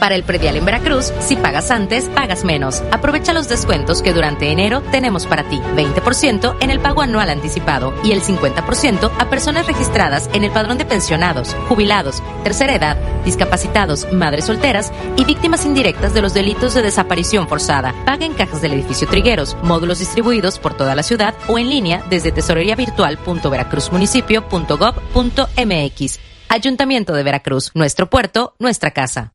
Para el predial en Veracruz, si pagas antes, pagas menos. Aprovecha los descuentos que durante enero tenemos para ti. 20% en el pago anual anticipado y el 50% a personas registradas en el padrón de pensionados, jubilados, tercera edad, discapacitados, madres solteras y víctimas indirectas de los delitos de desaparición forzada. Paga en cajas del edificio Trigueros, módulos distribuidos por toda la ciudad o en línea desde tesoreriavirtual.veracruzmunicipio.gov.mx. Ayuntamiento de Veracruz, nuestro puerto, nuestra casa.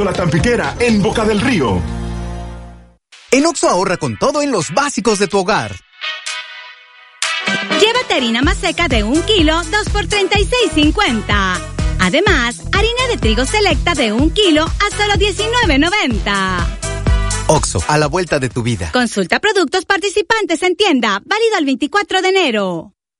La Tampiquera, en Boca del Río. En Oxo ahorra con todo en los básicos de tu hogar. Llévate harina más seca de un kilo, 2 por 36.50. Además, harina de trigo selecta de un kilo a solo 19.90. Oxo, a la vuelta de tu vida. Consulta productos participantes en tienda, válido el 24 de enero.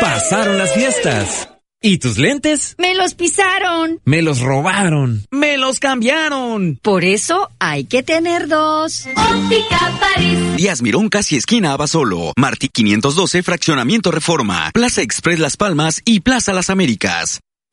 Pasaron las fiestas. ¿Y tus lentes? Me los pisaron. Me los robaron. Me los cambiaron. Por eso hay que tener dos. Óptica París. Díaz Mirón, casi esquina Abasolo. Martí 512, Fraccionamiento Reforma. Plaza Express Las Palmas y Plaza Las Américas.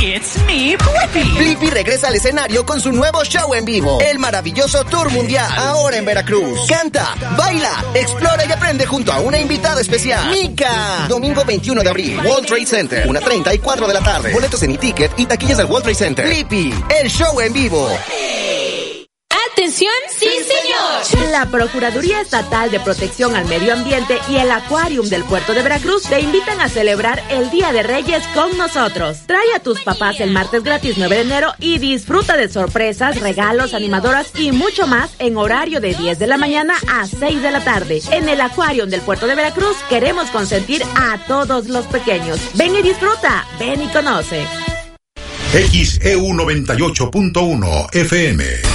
It's me, Blippi. Blippi regresa al escenario con su nuevo show en vivo, el maravilloso Tour Mundial, ahora en Veracruz. Canta, baila, explora y aprende junto a una invitada especial, Mika. Domingo 21 de abril, World Trade Center, 1.30 y 4 de la tarde. Boletos en e-ticket y taquillas del World Trade Center. Blippi, el show en vivo. ¿Atención? Sí, señor. La Procuraduría Estatal de Protección al Medio Ambiente y el Acuarium del Puerto de Veracruz te invitan a celebrar el Día de Reyes con nosotros. Trae a tus papás el martes gratis 9 de enero y disfruta de sorpresas, regalos, animadoras y mucho más en horario de 10 de la mañana a 6 de la tarde. En el Acuarium del Puerto de Veracruz queremos consentir a todos los pequeños. Ven y disfruta, ven y conoce. XEU 98.1 FM.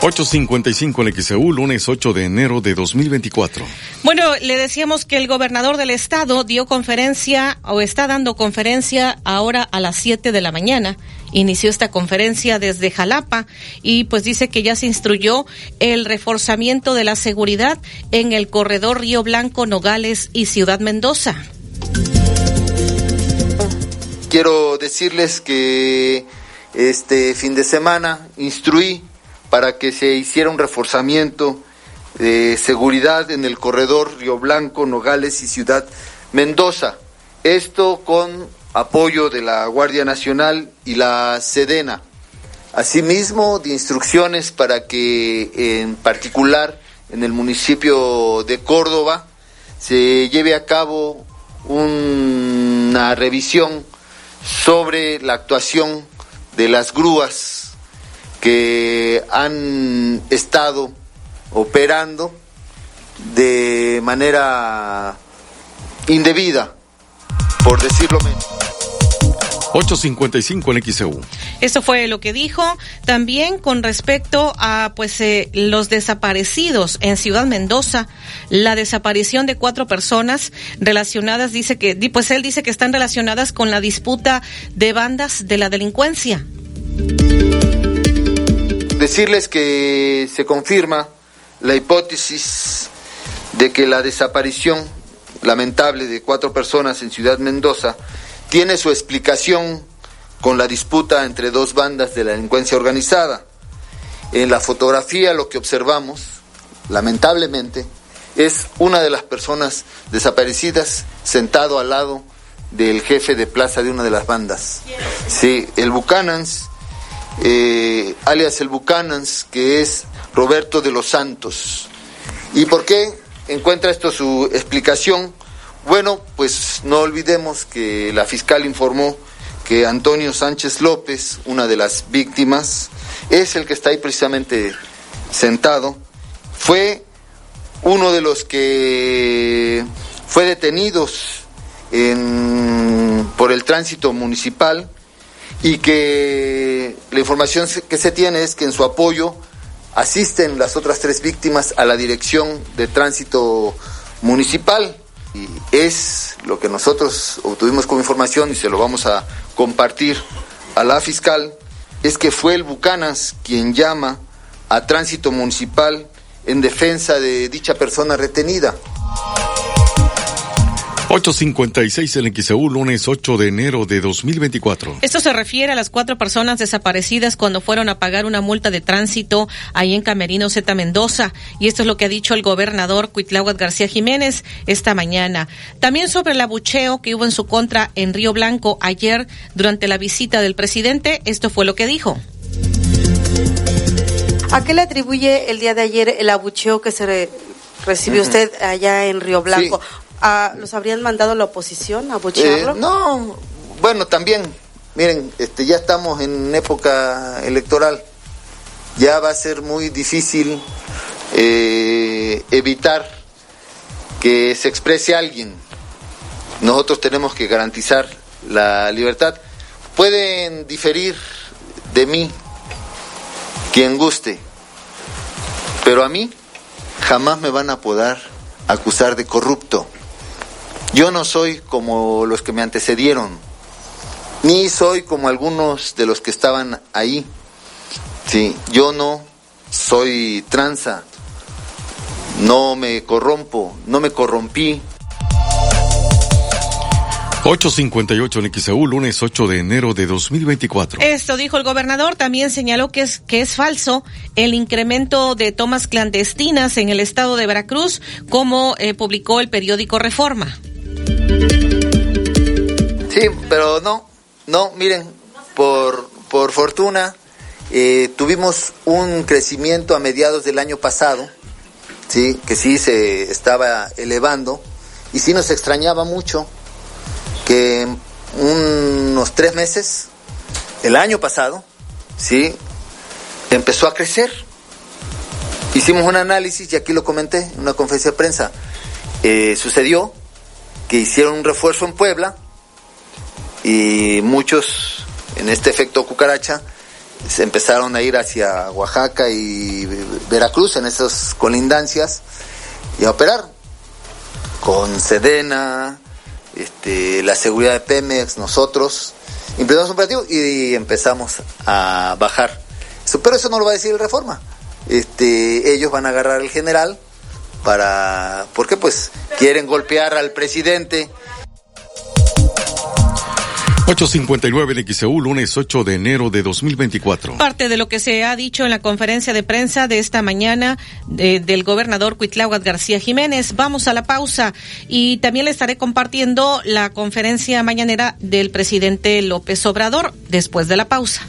...8.55 en XEU, lunes 8 de enero de 2024. Bueno, le decíamos que el gobernador del estado dio conferencia o está dando conferencia ahora a las 7 de la mañana. Inició esta conferencia desde Jalapa y pues dice que ya se instruyó el reforzamiento de la seguridad en el corredor Río Blanco, Nogales y Ciudad Mendoza. Quiero decirles que este fin de semana instruí para que se hiciera un reforzamiento de seguridad en el corredor Río Blanco, Nogales y Ciudad Mendoza. Esto con apoyo de la Guardia Nacional y la Sedena. Asimismo, de instrucciones para que en particular en el municipio de Córdoba se lleve a cabo una revisión sobre la actuación de las grúas que han estado operando de manera indebida, por decirlo menos. 855 en XEU. Eso fue lo que dijo. También con respecto a pues eh, los desaparecidos en Ciudad Mendoza, la desaparición de cuatro personas relacionadas, dice que, pues él dice que están relacionadas con la disputa de bandas de la delincuencia. Decirles que se confirma la hipótesis de que la desaparición lamentable de cuatro personas en Ciudad Mendoza tiene su explicación con la disputa entre dos bandas de la delincuencia organizada. En la fotografía lo que observamos, lamentablemente, es una de las personas desaparecidas sentado al lado del jefe de plaza de una de las bandas. Sí, el Buchanans, eh, alias el Buchanans, que es Roberto de los Santos. ¿Y por qué encuentra esto su explicación? Bueno, pues no olvidemos que la fiscal informó que Antonio Sánchez López, una de las víctimas, es el que está ahí precisamente sentado, fue uno de los que fue detenidos por el tránsito municipal y que la información que se tiene es que en su apoyo asisten las otras tres víctimas a la dirección de tránsito municipal es lo que nosotros obtuvimos como información y se lo vamos a compartir a la fiscal, es que fue el Bucanas quien llama a tránsito municipal en defensa de dicha persona retenida. 856 en XEU, lunes 8 de enero de 2024. Esto se refiere a las cuatro personas desaparecidas cuando fueron a pagar una multa de tránsito ahí en Camerino Z Mendoza. Y esto es lo que ha dicho el gobernador Cuitláhuac García Jiménez esta mañana. También sobre el abucheo que hubo en su contra en Río Blanco ayer durante la visita del presidente, esto fue lo que dijo. ¿A qué le atribuye el día de ayer el abucheo que se recibió usted allá en Río Blanco? ¿Los habrían mandado la oposición a bochearlo? Eh, no, bueno, también, miren, este, ya estamos en época electoral, ya va a ser muy difícil eh, evitar que se exprese alguien. Nosotros tenemos que garantizar la libertad. Pueden diferir de mí quien guste, pero a mí jamás me van a poder acusar de corrupto. Yo no soy como los que me antecedieron, ni soy como algunos de los que estaban ahí. Sí, yo no soy tranza, no me corrompo, no me corrompí. 858 en XEU, lunes 8 de enero de 2024. Esto dijo el gobernador. También señaló que es, que es falso el incremento de tomas clandestinas en el estado de Veracruz, como eh, publicó el periódico Reforma. Sí, pero no, no, miren, por, por fortuna eh, tuvimos un crecimiento a mediados del año pasado, sí, que sí se estaba elevando y sí nos extrañaba mucho que unos tres meses, el año pasado, sí, empezó a crecer. Hicimos un análisis y aquí lo comenté en una conferencia de prensa. Eh, sucedió que hicieron un refuerzo en Puebla y muchos en este efecto cucaracha se empezaron a ir hacia Oaxaca y Veracruz en esas colindancias y a operar con Sedena, este, la seguridad de Pemex, nosotros implementamos un operativo y empezamos a bajar. pero eso no lo va a decir el Reforma. Este, ellos van a agarrar al general para, porque pues quieren golpear al presidente. 859 de XEU, lunes 8 de enero de 2024. Parte de lo que se ha dicho en la conferencia de prensa de esta mañana del gobernador Cuitláhuac García Jiménez. Vamos a la pausa y también le estaré compartiendo la conferencia mañanera del presidente López Obrador después de la pausa.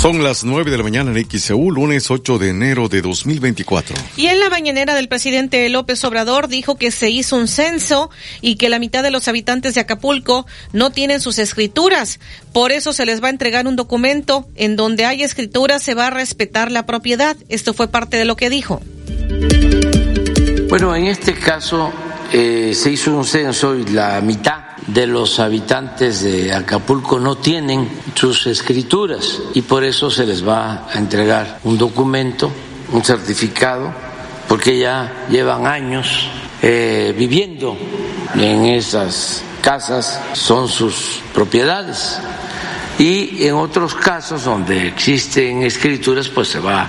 Son las 9 de la mañana en XEU, lunes 8 de enero de 2024. Y en la mañanera del presidente López Obrador dijo que se hizo un censo y que la mitad de los habitantes de Acapulco no tienen sus escrituras. Por eso se les va a entregar un documento en donde hay escrituras, se va a respetar la propiedad. Esto fue parte de lo que dijo. Bueno, en este caso eh, se hizo un censo y la mitad de los habitantes de Acapulco no tienen sus escrituras y por eso se les va a entregar un documento, un certificado, porque ya llevan años eh, viviendo en esas casas, son sus propiedades. Y en otros casos donde existen escrituras, pues se va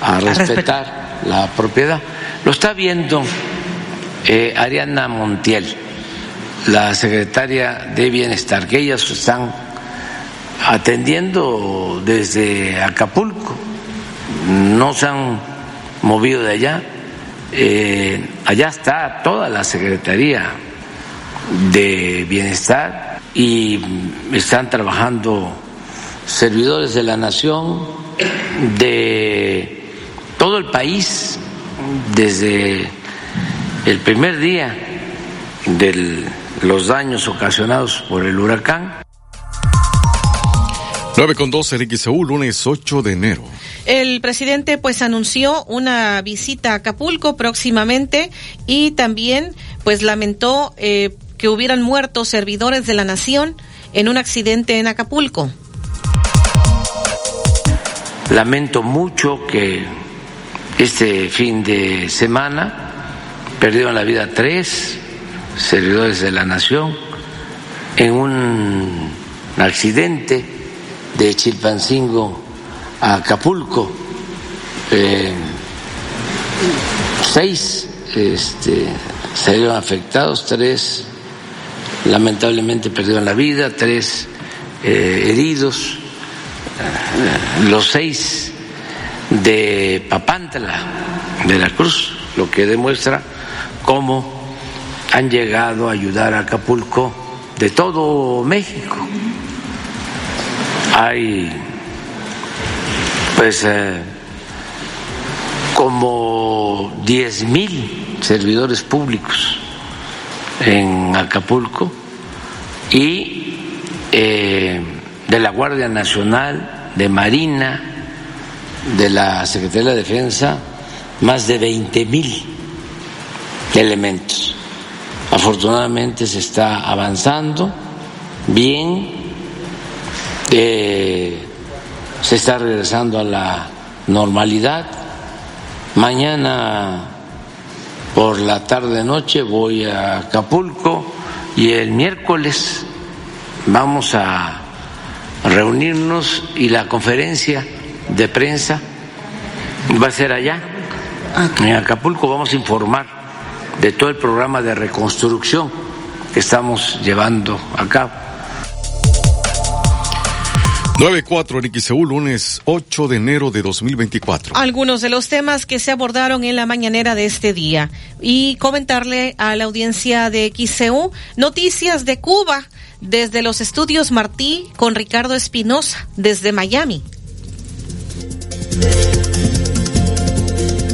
a respetar la propiedad. Lo está viendo eh, Ariana Montiel la secretaria de Bienestar, que ellas están atendiendo desde Acapulco, no se han movido de allá. Eh, allá está toda la Secretaría de Bienestar y están trabajando servidores de la nación, de todo el país, desde el primer día del los daños ocasionados por el huracán. 9 con 12 XEU, lunes 8 de enero. El presidente pues anunció una visita a Acapulco próximamente y también pues lamentó eh, que hubieran muerto servidores de la nación en un accidente en Acapulco. Lamento mucho que este fin de semana perdieron la vida tres servidores de la nación en un accidente de Chilpancingo a Acapulco. Eh, seis este, salieron afectados, tres lamentablemente perdieron la vida, tres eh, heridos, los seis de Papantla, de la Cruz, lo que demuestra cómo han llegado a ayudar a Acapulco de todo México. Hay pues eh, como diez mil servidores públicos en Acapulco y eh, de la Guardia Nacional, de Marina, de la Secretaría de Defensa, más de veinte mil elementos. Afortunadamente se está avanzando bien, eh, se está regresando a la normalidad. Mañana por la tarde noche voy a Acapulco y el miércoles vamos a reunirnos y la conferencia de prensa va a ser allá, en Acapulco. Vamos a informar de todo el programa de reconstrucción que estamos llevando a cabo. 94 en XEU, lunes 8 de enero de 2024. Algunos de los temas que se abordaron en la mañanera de este día. Y comentarle a la audiencia de XEU noticias de Cuba desde los estudios Martí con Ricardo Espinosa desde Miami.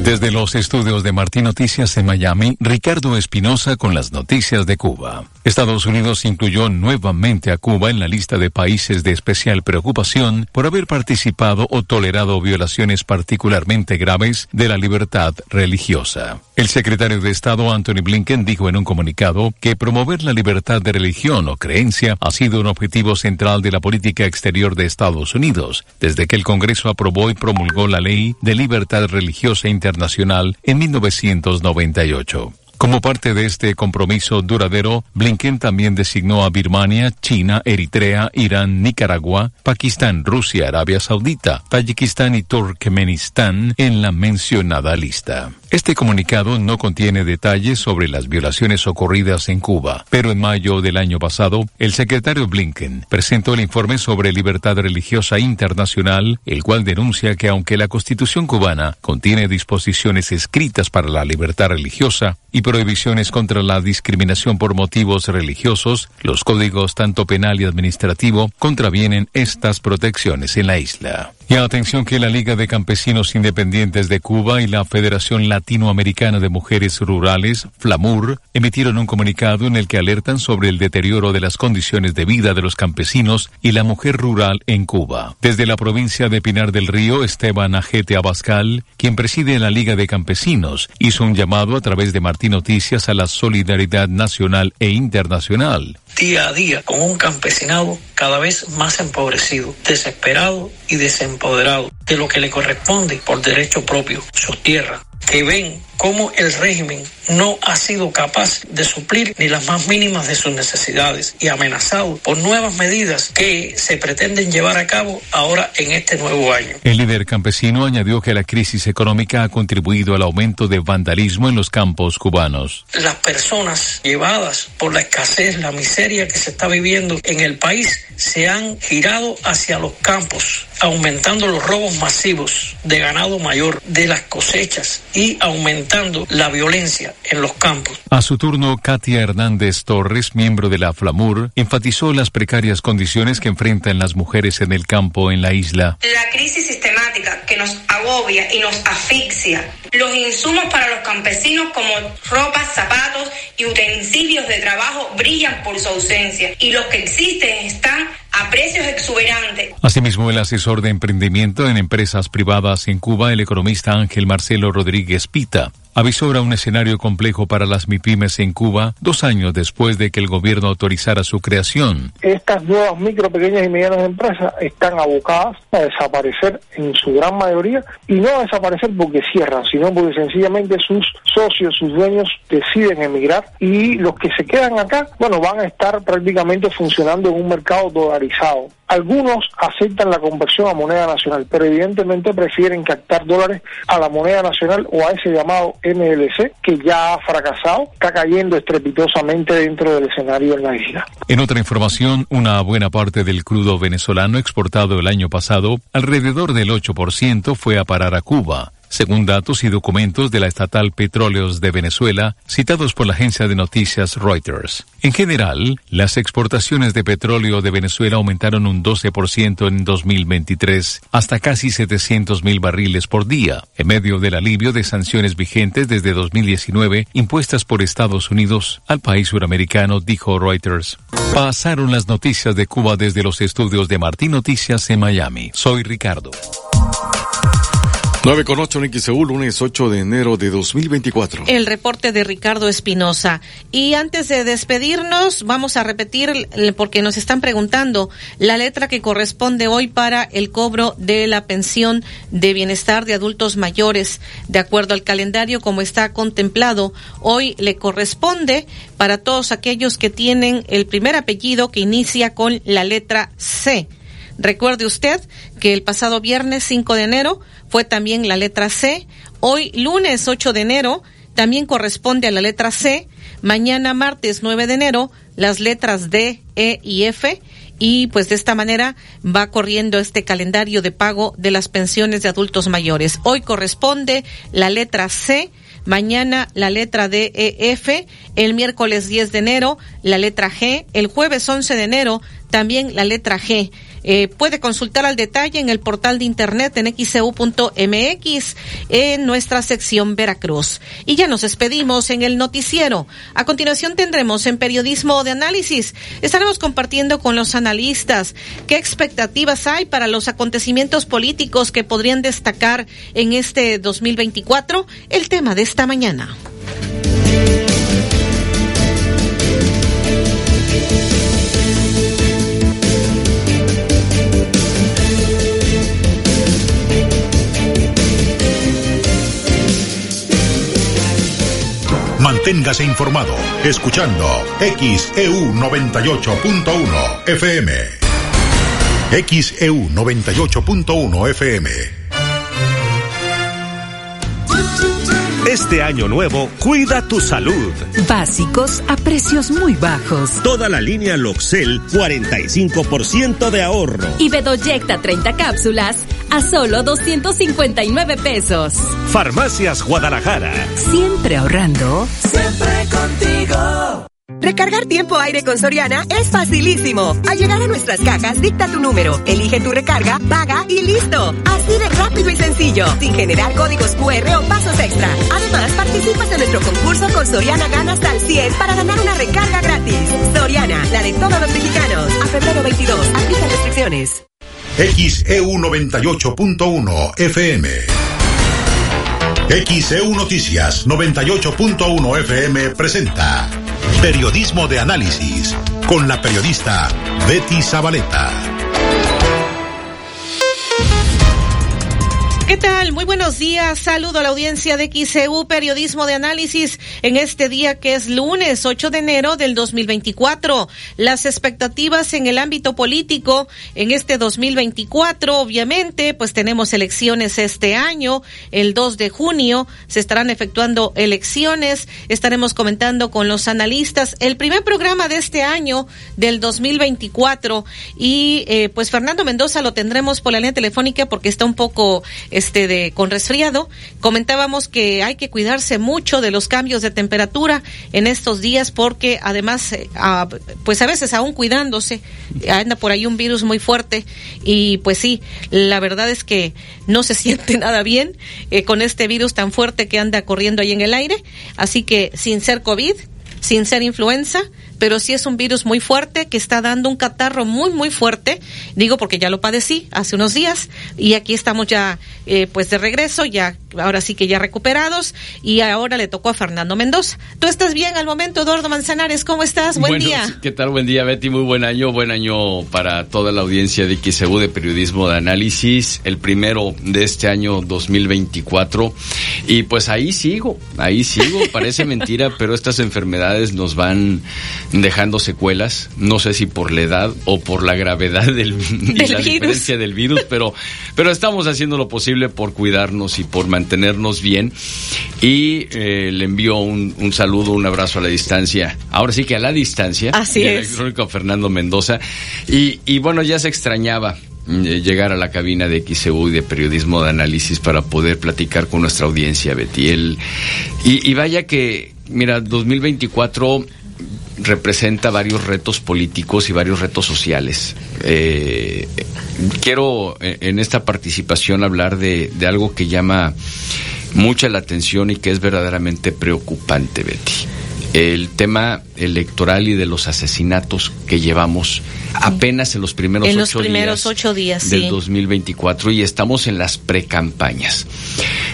Desde los estudios de Martín Noticias en Miami, Ricardo Espinosa con las noticias de Cuba. Estados Unidos incluyó nuevamente a Cuba en la lista de países de especial preocupación por haber participado o tolerado violaciones particularmente graves de la libertad religiosa. El secretario de Estado Anthony Blinken dijo en un comunicado que promover la libertad de religión o creencia ha sido un objetivo central de la política exterior de Estados Unidos, desde que el Congreso aprobó y promulgó la Ley de Libertad Religiosa Internacional en 1998. Como parte de este compromiso duradero, Blinken también designó a Birmania, China, Eritrea, Irán, Nicaragua, Pakistán, Rusia, Arabia Saudita, Tayikistán y Turkmenistán en la mencionada lista. Este comunicado no contiene detalles sobre las violaciones ocurridas en Cuba, pero en mayo del año pasado, el secretario Blinken presentó el informe sobre libertad religiosa internacional, el cual denuncia que aunque la constitución cubana contiene disposiciones escritas para la libertad religiosa y prohibiciones contra la discriminación por motivos religiosos, los códigos tanto penal y administrativo contravienen estas protecciones en la isla. Y atención que la Liga de Campesinos Independientes de Cuba y la Federación Latinoamericana de Mujeres Rurales, FLAMUR, emitieron un comunicado en el que alertan sobre el deterioro de las condiciones de vida de los campesinos y la mujer rural en Cuba. Desde la provincia de Pinar del Río, Esteban Ajete Abascal, quien preside la Liga de Campesinos, hizo un llamado a través de Martín Noticias a la solidaridad nacional e internacional día a día con un campesinado cada vez más empobrecido, desesperado y desempoderado de lo que le corresponde por derecho propio, sus tierras, que ven cómo el régimen no ha sido capaz de suplir ni las más mínimas de sus necesidades y amenazado por nuevas medidas que se pretenden llevar a cabo ahora en este nuevo año. El líder campesino añadió que la crisis económica ha contribuido al aumento de vandalismo en los campos cubanos. Las personas llevadas por la escasez, la miseria que se está viviendo en el país se han girado hacia los campos, aumentando los robos masivos de ganado mayor, de las cosechas y aumentando la violencia en los campos. A su turno, Katia Hernández Torres, miembro de la FLAMUR, enfatizó las precarias condiciones que enfrentan las mujeres en el campo en la isla. La crisis sistemática que nos agobia y nos asfixia. Los insumos para los campesinos como ropas, zapatos y utensilios de trabajo brillan por su ausencia y los que existen están a precios exuberantes. Asimismo, el asesor de emprendimiento en empresas privadas en Cuba, el economista Ángel Marcelo Rodríguez Pita, avisora un escenario complejo para las MIPIMES en Cuba dos años después de que el gobierno autorizara su creación. Estas nuevas micro, pequeñas y medianas empresas están abocadas a desaparecer en su gran mayoría y no a desaparecer porque cierran, sino porque sencillamente sus socios, sus dueños deciden emigrar y los que se quedan acá, bueno, van a estar prácticamente funcionando en un mercado dolarizado. Algunos aceptan la conversión a moneda nacional, pero evidentemente prefieren captar dólares a la moneda nacional o a ese llamado MLC, que ya ha fracasado, está cayendo estrepitosamente dentro del escenario en la isla. En otra información, una buena parte del crudo venezolano exportado el año pasado, alrededor del 8%, fue a parar a Cuba según datos y documentos de la estatal Petróleos de Venezuela, citados por la agencia de noticias Reuters. En general, las exportaciones de petróleo de Venezuela aumentaron un 12% en 2023, hasta casi 700 mil barriles por día, en medio del alivio de sanciones vigentes desde 2019 impuestas por Estados Unidos al país suramericano, dijo Reuters. Pasaron las noticias de Cuba desde los estudios de Martín Noticias en Miami. Soy Ricardo. 9 con 8 en XEU, lunes 8 de enero de 2024. El reporte de Ricardo Espinosa. Y antes de despedirnos, vamos a repetir, porque nos están preguntando, la letra que corresponde hoy para el cobro de la pensión de bienestar de adultos mayores, de acuerdo al calendario como está contemplado. Hoy le corresponde para todos aquellos que tienen el primer apellido que inicia con la letra C. Recuerde usted que el pasado viernes 5 de enero fue también la letra C. Hoy, lunes 8 de enero, también corresponde a la letra C. Mañana, martes 9 de enero, las letras D, E y F. Y pues de esta manera va corriendo este calendario de pago de las pensiones de adultos mayores. Hoy corresponde la letra C mañana la letra D, E, F, el miércoles 10 de enero la letra G, el jueves 11 de enero también la letra G. Eh, puede consultar al detalle en el portal de internet en xcu.mx en nuestra sección Veracruz. Y ya nos despedimos en el noticiero. A continuación tendremos en periodismo de análisis. Estaremos compartiendo con los analistas qué expectativas hay para los acontecimientos políticos que podrían destacar en este 2024. El tema de esta mañana. Manténgase informado escuchando XEU 98.1 FM. XEU 98.1 FM. Este año nuevo, cuida tu salud. Básicos a precios muy bajos. Toda la línea Loxel, 45% de ahorro. Y Bedoyecta 30 cápsulas a solo 259 pesos. Farmacias Guadalajara. Siempre ahorrando. Siempre contigo. Recargar tiempo aire con Soriana es facilísimo. Al llegar a nuestras cajas, dicta tu número, elige tu recarga, paga y listo. Así de rápido y sencillo, sin generar códigos QR o pasos extra. Además, participas en nuestro concurso con Soriana Gana hasta el 100 para ganar una recarga gratis. Soriana, la de todos los mexicanos. A febrero 22, aplica restricciones. XEU 98.1 FM. XEU Noticias 98.1 FM presenta Periodismo de Análisis con la periodista Betty Zabaleta. ¿Qué tal? Muy buenos días. Saludo a la audiencia de XCU Periodismo de Análisis en este día que es lunes 8 de enero del 2024. Las expectativas en el ámbito político en este 2024, obviamente, pues tenemos elecciones este año, el 2 de junio se estarán efectuando elecciones. Estaremos comentando con los analistas el primer programa de este año del 2024 y eh, pues Fernando Mendoza lo tendremos por la línea telefónica porque está un poco este de con resfriado. Comentábamos que hay que cuidarse mucho de los cambios de temperatura en estos días porque además eh, pues a veces aún cuidándose anda por ahí un virus muy fuerte y pues sí, la verdad es que no se siente nada bien eh, con este virus tan fuerte que anda corriendo ahí en el aire, así que sin ser COVID, sin ser influenza, pero sí es un virus muy fuerte que está dando un catarro muy, muy fuerte. Digo porque ya lo padecí hace unos días y aquí estamos ya eh, pues de regreso, ya ahora sí que ya recuperados y ahora le tocó a Fernando Mendoza. ¿Tú estás bien al momento, Eduardo Manzanares? ¿Cómo estás? Buen día. ¿Qué tal? Buen día, Betty. Muy buen año. Buen año para toda la audiencia de XEU de Periodismo de Análisis. El primero de este año 2024. Y pues ahí sigo, ahí sigo. Parece mentira, pero estas enfermedades nos van dejando secuelas. No sé si por la edad o por la gravedad del, y la diferencia del virus, pero, pero estamos haciendo lo posible por cuidarnos y por mantenernos bien. Y eh, le envío un, un, saludo, un abrazo a la distancia. Ahora sí que a la distancia. Así es. Electrónico Fernando Mendoza. Y, y bueno, ya se extrañaba eh, llegar a la cabina de XEU y de periodismo de análisis para poder platicar con nuestra audiencia, Betty. El, y, y vaya que, mira, 2024 representa varios retos políticos y varios retos sociales. Eh, quiero en esta participación hablar de, de, algo que llama mucha la atención y que es verdaderamente preocupante, Betty. El tema electoral y de los asesinatos que llevamos apenas en los primeros, en los ocho, primeros días ocho días del sí. 2024 y estamos en las precampañas.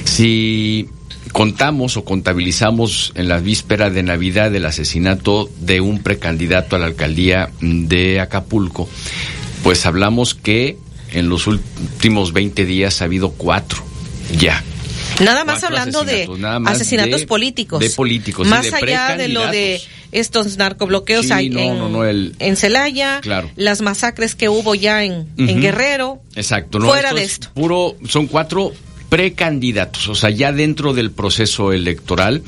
Si contamos o contabilizamos en la víspera de Navidad el asesinato de un precandidato a la alcaldía de Acapulco, pues hablamos que en los últimos 20 días ha habido cuatro ya. Nada más hablando de más asesinatos de, políticos. De políticos. Más de allá de lo de estos narcobloqueos sí, hay no, en, no, no, el... en Celaya, claro. las masacres que hubo ya en, uh -huh. en Guerrero. Exacto. Fuera esto de esto. Puro, son cuatro precandidatos, o sea, ya dentro del proceso electoral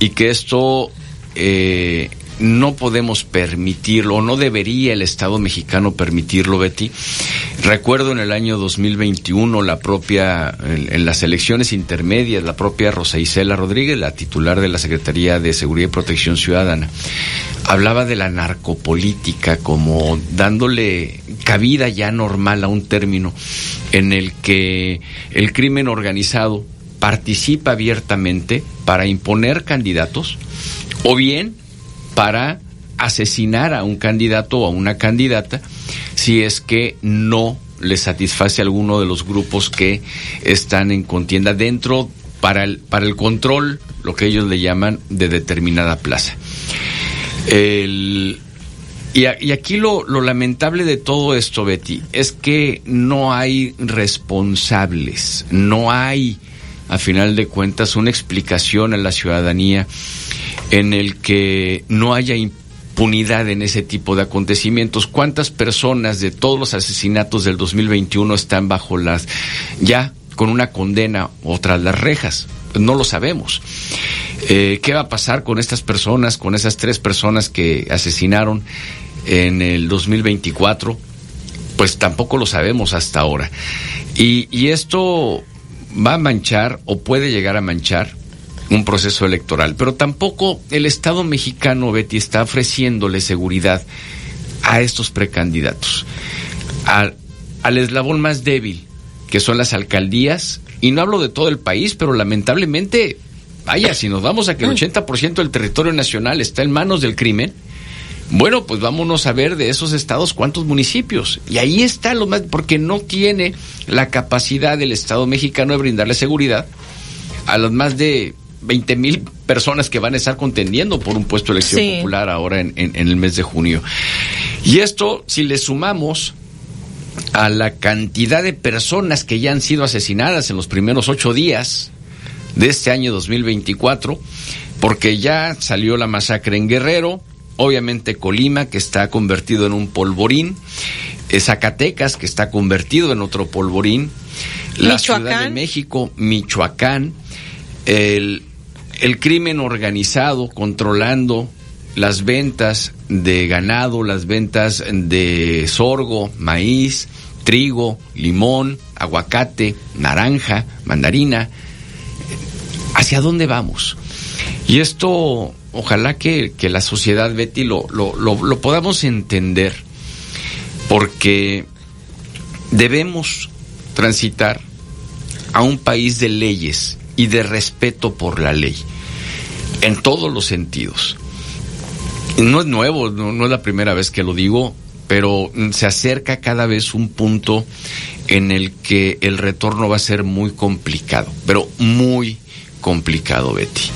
y que esto eh, no podemos permitirlo, o no debería el Estado mexicano permitirlo, Betty. Recuerdo en el año 2021 la propia, en, las elecciones intermedias, la propia Rosa Isela Rodríguez, la titular de la Secretaría de Seguridad y Protección Ciudadana, hablaba de la narcopolítica como dándole cabida ya normal a un término en el que el crimen organizado participa abiertamente para imponer candidatos o bien para asesinar a un candidato o a una candidata si es que no le satisface a alguno de los grupos que están en contienda dentro para el, para el control, lo que ellos le llaman de determinada plaza. y, y, aquí lo, lo lamentable de todo esto, Betty, es que no hay responsables, no hay, a final de cuentas, una explicación a la ciudadanía en el que no haya impunidad en ese tipo de acontecimientos. ¿Cuántas personas de todos los asesinatos del 2021 están bajo las ya con una condena o tras las rejas? no lo sabemos. Eh, ¿Qué va a pasar con estas personas, con esas tres personas que asesinaron en el 2024? Pues tampoco lo sabemos hasta ahora. Y, y esto va a manchar o puede llegar a manchar un proceso electoral. Pero tampoco el Estado mexicano, Betty, está ofreciéndole seguridad a estos precandidatos. Al, al eslabón más débil, que son las alcaldías, y no hablo de todo el país, pero lamentablemente, vaya, si nos vamos a que el 80% del territorio nacional está en manos del crimen, bueno, pues vámonos a ver de esos estados cuántos municipios. Y ahí está lo más, porque no tiene la capacidad del Estado mexicano de brindarle seguridad a los más de 20 mil personas que van a estar contendiendo por un puesto de elección popular ahora en, el mes de junio. Y esto, si le sumamos a la cantidad de personas que ya han sido asesinadas en los primeros ocho días de este año 2024, porque ya salió la masacre en Guerrero, obviamente Colima, que está convertido en un polvorín, eh, Zacatecas, que está convertido en otro polvorín, la Ciudad de México, Michoacán, el, el crimen organizado controlando las ventas de ganado, las ventas de sorgo, maíz, trigo, limón, aguacate, naranja, mandarina. ¿Hacia dónde vamos? Y esto, ojalá que, la sociedad, Betty, lo, lo, lo podamos entender, porque debemos transitar a un país de leyes y de respeto por la ley, en todos los sentidos. No es nuevo, no, es la primera vez que lo digo, pero se acerca cada vez un punto en el que el retorno va a ser muy complicado, pero muy complicado, Betty.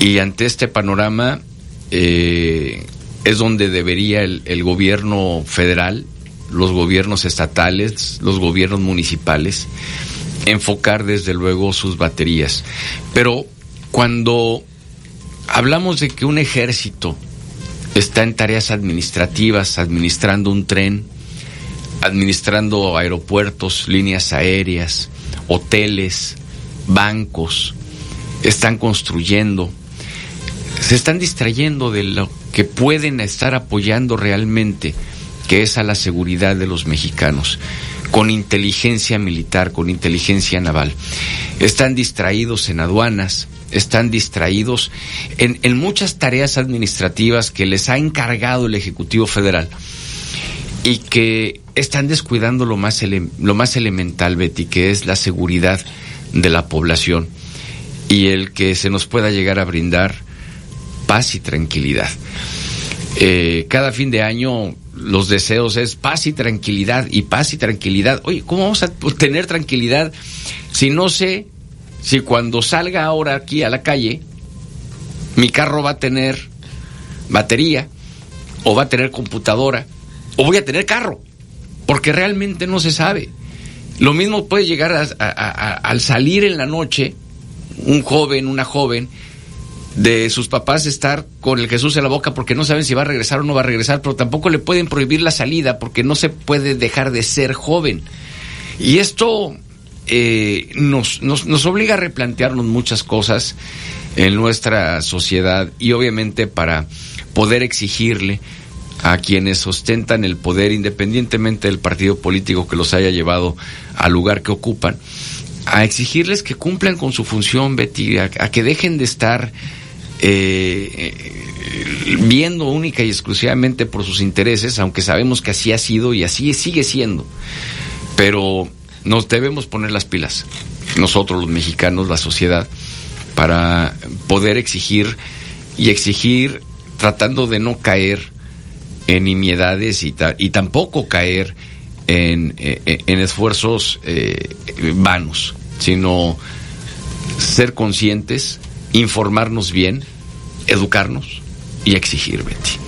Y ante este panorama eh, es donde debería el gobierno federal, los gobiernos estatales, los gobiernos municipales, enfocar desde luego sus baterías. Pero cuando hablamos de que un ejército está en tareas administrativas, administrando un tren, administrando aeropuertos, líneas aéreas, hoteles, bancos, están construyendo, se están distrayendo de lo que pueden estar apoyando realmente, que es a la seguridad de los mexicanos con inteligencia militar, con inteligencia naval. Están distraídos en aduanas, están distraídos en, en muchas tareas administrativas que les ha encargado el Ejecutivo Federal y que están descuidando lo más, lo más elemental, Betty, que es la seguridad de la población y el que se nos pueda llegar a brindar paz y tranquilidad. Eh, cada fin de año los deseos es paz y tranquilidad y paz y tranquilidad. Oye, ¿cómo vamos a tener tranquilidad si no sé si cuando salga ahora aquí a la calle mi carro va a tener batería o va a tener computadora o voy a tener carro? Porque realmente no se sabe. Lo mismo puede llegar al salir en la noche un joven, una joven, de sus papás estar con el Jesús en la boca porque no saben si va a regresar o no va a regresar, pero tampoco le pueden prohibir la salida porque no se puede dejar de ser joven. Y esto eh, nos, nos, nos obliga a replantearnos muchas cosas en nuestra sociedad y obviamente para poder exigirle a quienes ostentan el poder independientemente del partido político que los haya llevado al lugar que ocupan, a exigirles que cumplan con su función, Betty, a, que dejen de estar eh, viendo única y exclusivamente por sus intereses, aunque sabemos que así ha sido y así sigue siendo. Pero nos debemos poner las pilas, nosotros los mexicanos, la sociedad, para poder exigir y exigir tratando de no caer en nimiedades y, y tampoco caer en, eh, esfuerzos eh, vanos, sino ser conscientes, informarnos bien, educarnos y exigir, Betty.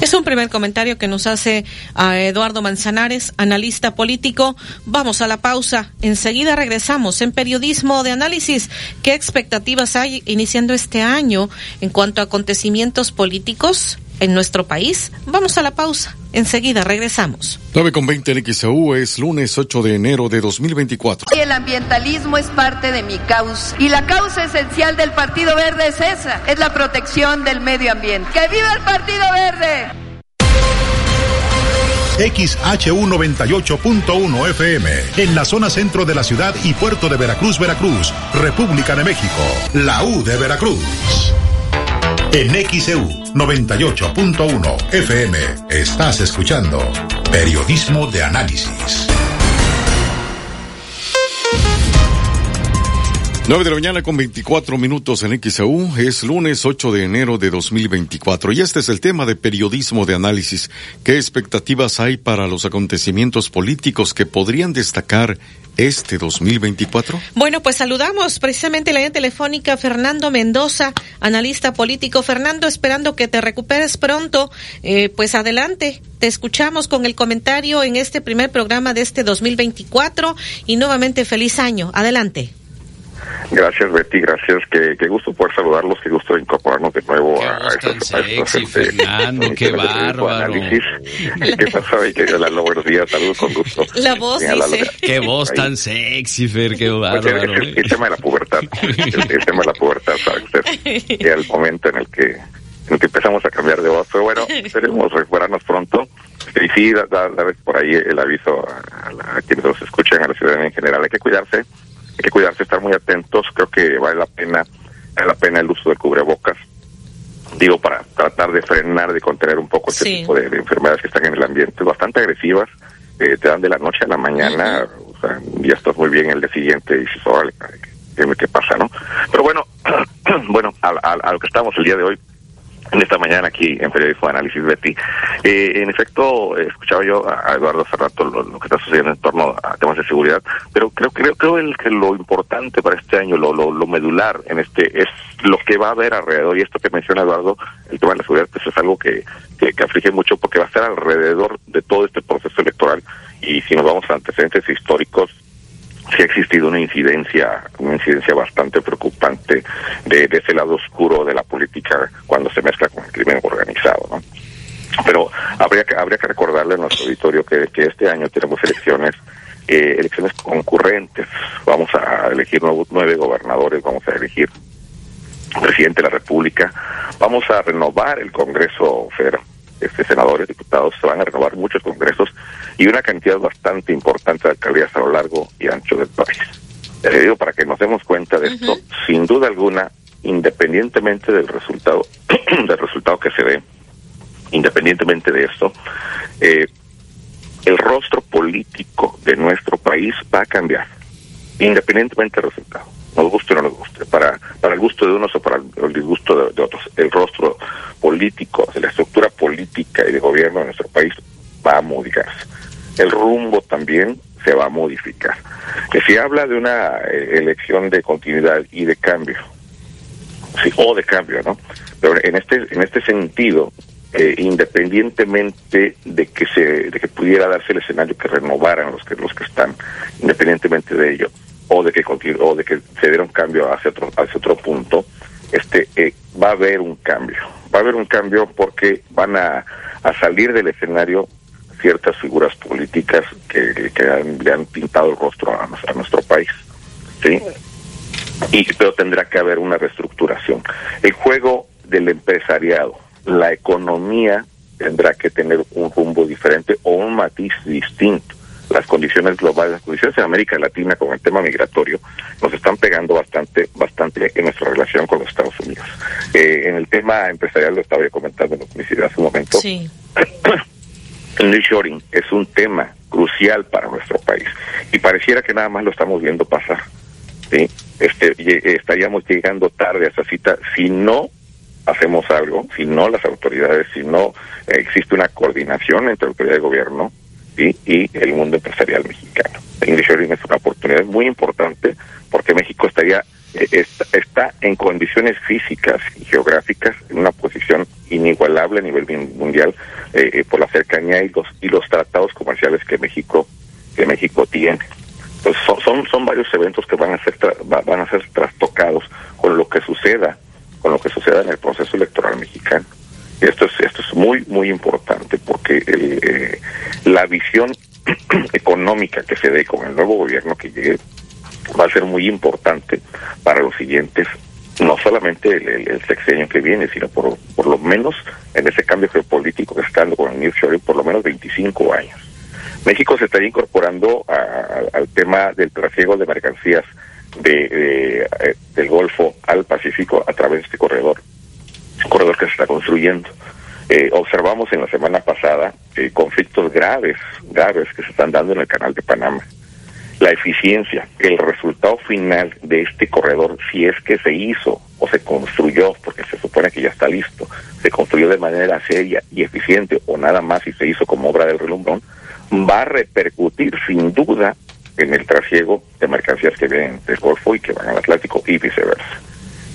Es un primer comentario que nos hace a Eduardo Manzanares, analista político. Vamos a la pausa. Enseguida regresamos en periodismo de análisis. ¿Qué expectativas hay iniciando este año en cuanto a acontecimientos políticos? En nuestro país. Vamos a la pausa. Enseguida regresamos. 9 con 20 en XAU es lunes 8 de enero de 2024. El ambientalismo es parte de mi causa. Y la causa esencial del Partido Verde es esa, es la protección del medio ambiente. ¡Que viva el Partido Verde! XHU 98.1 FM, en la zona centro de la ciudad y puerto de Veracruz, Veracruz, República de México, la U de Veracruz. En XEU 98.1 FM estás escuchando Periodismo de Análisis. 9 de la mañana con 24 minutos en XEU. Es lunes 8 de enero de 2024 y este es el tema de periodismo de análisis. ¿Qué expectativas hay para los acontecimientos políticos que podrían destacar este 2024? Bueno, pues saludamos precisamente la línea telefónica Fernando Mendoza, analista político. Fernando, esperando que te recuperes pronto, eh, pues adelante, te escuchamos con el comentario en este primer programa de este 2024 y nuevamente feliz año. Adelante. Gracias, Betty, gracias. Qué, qué gusto poder saludarlos, qué gusto incorporarnos de nuevo a, estos, a Fernando, qué bárbaro. ¿Qué pasa? Lalo, buenos días, saludos con gusto. La voz dice. Qué voz tan sexy, Fer, qué pues, bárbaro. el, el, tema de la pubertad, el, tema de la pubertad, sabe usted, que el momento en el que en el que empezamos a cambiar de voz, pero bueno, esperemos recuperarnos pronto. Y sí, da, da, vez por ahí el aviso a, a, quienes nos escuchan, a la ciudadanía en general, hay que cuidarse hay que cuidarse, estar muy atentos. Creo que vale la pena, vale la pena el uso del cubrebocas. Digo, para tratar de frenar, de contener un poco este tipo de, enfermedades que están en el ambiente, bastante agresivas. Eh, te dan de la noche a la mañana, o sea, ya estás muy bien el día siguiente y dices, órale, ¿qué, qué pasa, no? Pero bueno, bueno, a lo que estamos el día de hoy, en esta mañana aquí en Periodismo de Análisis Betty. Eh, en efecto, escuchaba yo a Eduardo hace rato lo, que está sucediendo en torno a temas de seguridad, pero creo creo creo el, que lo importante para este año, lo, lo, medular en este es lo que va a haber alrededor y esto que menciona Eduardo, el tema de la seguridad, pues es algo que, que, que aflige mucho porque va a estar alrededor de todo este proceso electoral y si nos vamos a antecedentes históricos sí ha existido una incidencia, una incidencia bastante preocupante de, ese lado oscuro de la política cuando se mezcla con el crimen organizado, ¿no? Pero habría que, habría que recordarle a nuestro auditorio que, este año tenemos elecciones, eh, elecciones concurrentes. Vamos a elegir nueve gobernadores, vamos a elegir presidente de la República, vamos a renovar el Congreso Federal este, senadores, diputados, se van a renovar muchos congresos y una cantidad bastante importante de alcaldías a lo largo y ancho del país. Les digo, para que nos demos cuenta de esto, sin duda alguna, independientemente del resultado, del resultado que se dé, independientemente de esto, eh, el rostro político de nuestro país va a cambiar, independientemente del resultado nos guste o no nos guste, para, para el gusto de unos o para el disgusto de, otros. El rostro político, de la estructura política y de gobierno de nuestro país va a modificarse. El rumbo también se va a modificar. Que se habla de una eh, elección de continuidad y de cambio, sí, o de cambio, ¿no? Pero en este, en este sentido, eh, independientemente de que se, de que pudiera darse el escenario que renovaran los que los que están, independientemente de ello, o de que o de que se diera un cambio hacia otro hacia otro punto este eh, va a haber un cambio. Va a haber un cambio porque van a, a salir del escenario ciertas figuras políticas que, que le han pintado el rostro a, nuestro país sí y pero tendrá que haber una reestructuración. El juego del empresariado la economía tendrá que tener un rumbo diferente o un matiz distinto. Las condiciones globales, las condiciones en América Latina con el tema migratorio nos están pegando bastante, bastante en nuestra relación con los Estados Unidos. Eh, en el tema empresarial lo estaba comentando en la publicidad hace un momento. Sí. El nearshoring es un tema crucial para nuestro país y pareciera que nada más lo estamos viendo pasar. ¿sí? Este, estaríamos llegando tarde a esa cita si no hacemos algo, si no las autoridades, si no eh, existe una coordinación entre la autoridad de gobierno y el mundo empresarial mexicano. El nearshoring es una oportunidad muy importante porque México estaría eh, está, en condiciones físicas y geográficas en una posición inigualable a nivel mundial eh, eh, por la cercanía y los y los tratados comerciales que México que México tiene. Entonces son, son, varios eventos que van a ser van a ser trastocados con lo que suceda con lo que suceda en el proceso electoral mexicano. Esto es esto es muy muy importante porque la visión económica que se dé con el nuevo gobierno que llegue va a ser muy importante para los siguientes, no solamente el, sexenio que viene, sino por, por lo menos en ese cambio geopolítico que está dando con el New York, por lo menos 25 años. México se estaría incorporando al tema del trasiego de mercancías de, eh, del Golfo al Pacífico a través de este corredor, corredor que se está construyendo. Eh, observamos en la semana pasada eh, conflictos graves, graves que se están dando en el canal de Panamá la eficiencia, el resultado final de este corredor, si es que se hizo o se construyó, porque se supone que ya está listo, se construyó de manera seria y eficiente o nada más y se hizo como obra del relumbrón, va a repercutir sin duda en el trasiego de mercancías que vienen del Golfo y que van al Atlántico y viceversa.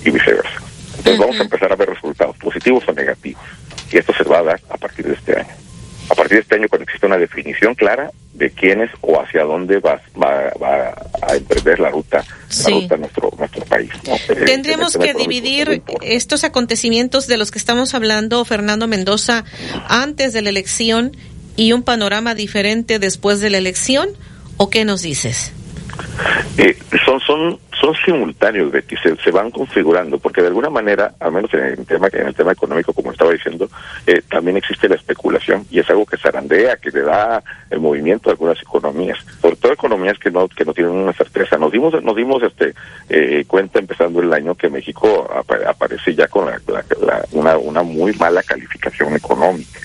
Y viceversa. Entonces vamos a empezar a ver resultados positivos o negativos. Y esto se va a dar a partir de este año a partir de este año cuando existe una definición clara de quiénes o hacia dónde va, va, a emprender la ruta, la ruta nuestro, nuestro país. Eh, Tendríamos que dividir estos acontecimientos de los que estamos hablando, Fernando Mendoza, antes de la elección y un panorama diferente después de la elección, ¿o qué nos dices? Eh, son, son son simultáneos, Betty, se, se van configurando, porque de alguna manera, al menos en el tema, en el tema económico, como estaba diciendo, eh, también existe la especulación y es algo que zarandea, que le da el movimiento a algunas economías, sobre todo economías que no que no tienen una certeza. Nos dimos nos dimos este eh, cuenta empezando el año que México aparece ya con una, una muy mala calificación económica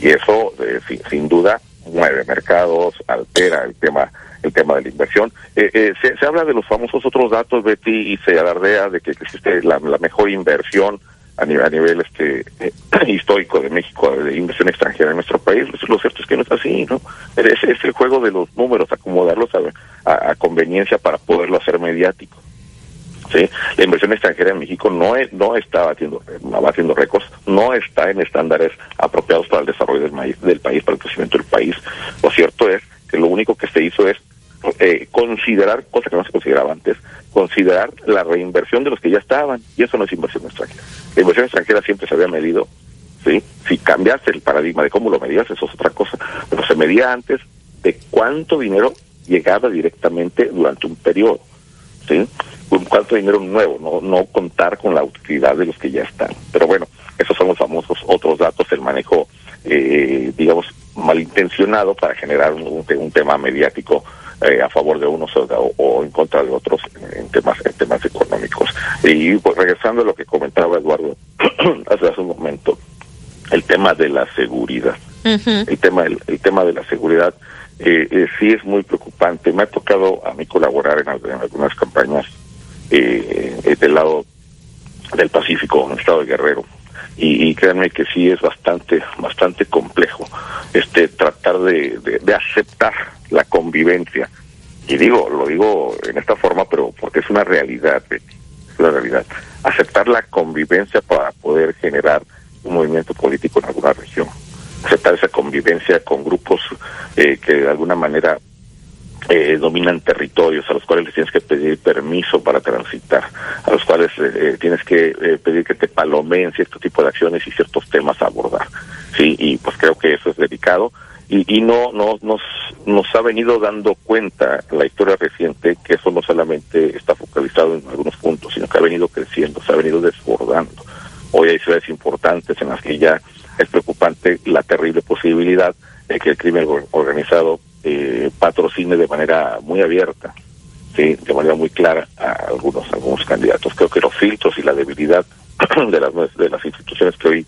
y eso eh, sin duda mueve mercados, altera el tema el tema de la inversión. Eh, eh, se, habla de los famosos otros datos, Betty, y se alardea de que existe la, mejor inversión a nivel, a nivel este eh, histórico de México de inversión extranjera en nuestro país. Lo cierto es que no es así, ¿no? Es, es el juego de los números, acomodarlos a, conveniencia para poderlo hacer mediático. ¿sí? La inversión extranjera en México no es, no está batiendo, batiendo récords, no está en estándares apropiados para el desarrollo del, del país, para el crecimiento del país. Lo cierto es que lo único que se hizo es eh, considerar, cosa que no se consideraba antes, considerar la reinversión de los que ya estaban, y eso no es inversión extranjera. La inversión extranjera siempre se había medido, ¿sí? Si cambiaste el paradigma de cómo lo medías, eso es otra cosa, pero se medía antes de cuánto dinero llegaba directamente durante un periodo, ¿sí? Cuánto dinero nuevo, no, no contar con la utilidad de los que ya están. Pero bueno, esos son los famosos otros datos, el manejo, eh, digamos, malintencionado para generar un, un tema mediático eh, a favor de unos o, en contra de otros en temas en temas económicos. Y pues, regresando a lo que comentaba Eduardo hace, hace un momento, el tema de la seguridad. El tema el tema de la seguridad eh, eh, sí es muy preocupante. Me ha tocado a mí colaborar en, algunas campañas eh, del lado del Pacífico, en el estado de Guerrero. Y, créanme que sí es bastante bastante complejo este tratar de, de aceptar la convivencia. Y digo, lo digo en esta forma, pero porque es una realidad, es una realidad. Aceptar la convivencia para poder generar un movimiento político en alguna región. Aceptar esa convivencia con grupos eh, que de alguna manera eh, dominan territorios, a los cuales les tienes que pedir permiso para transitar, a los cuales eh, tienes que pedir que te palomeen cierto tipo de acciones y ciertos temas a abordar. Sí, y pues creo que eso es delicado y, y no, no nos, nos ha venido dando cuenta la historia reciente que eso no solamente está focalizado en algunos puntos, sino que ha venido creciendo, se ha venido desbordando. Hoy hay ciudades importantes en las que ya es preocupante la terrible posibilidad de que el crimen organizado eh, patrocine de manera muy abierta, sí, de manera muy clara a algunos algunos candidatos. Creo que los filtros y la debilidad de las de las instituciones que hoy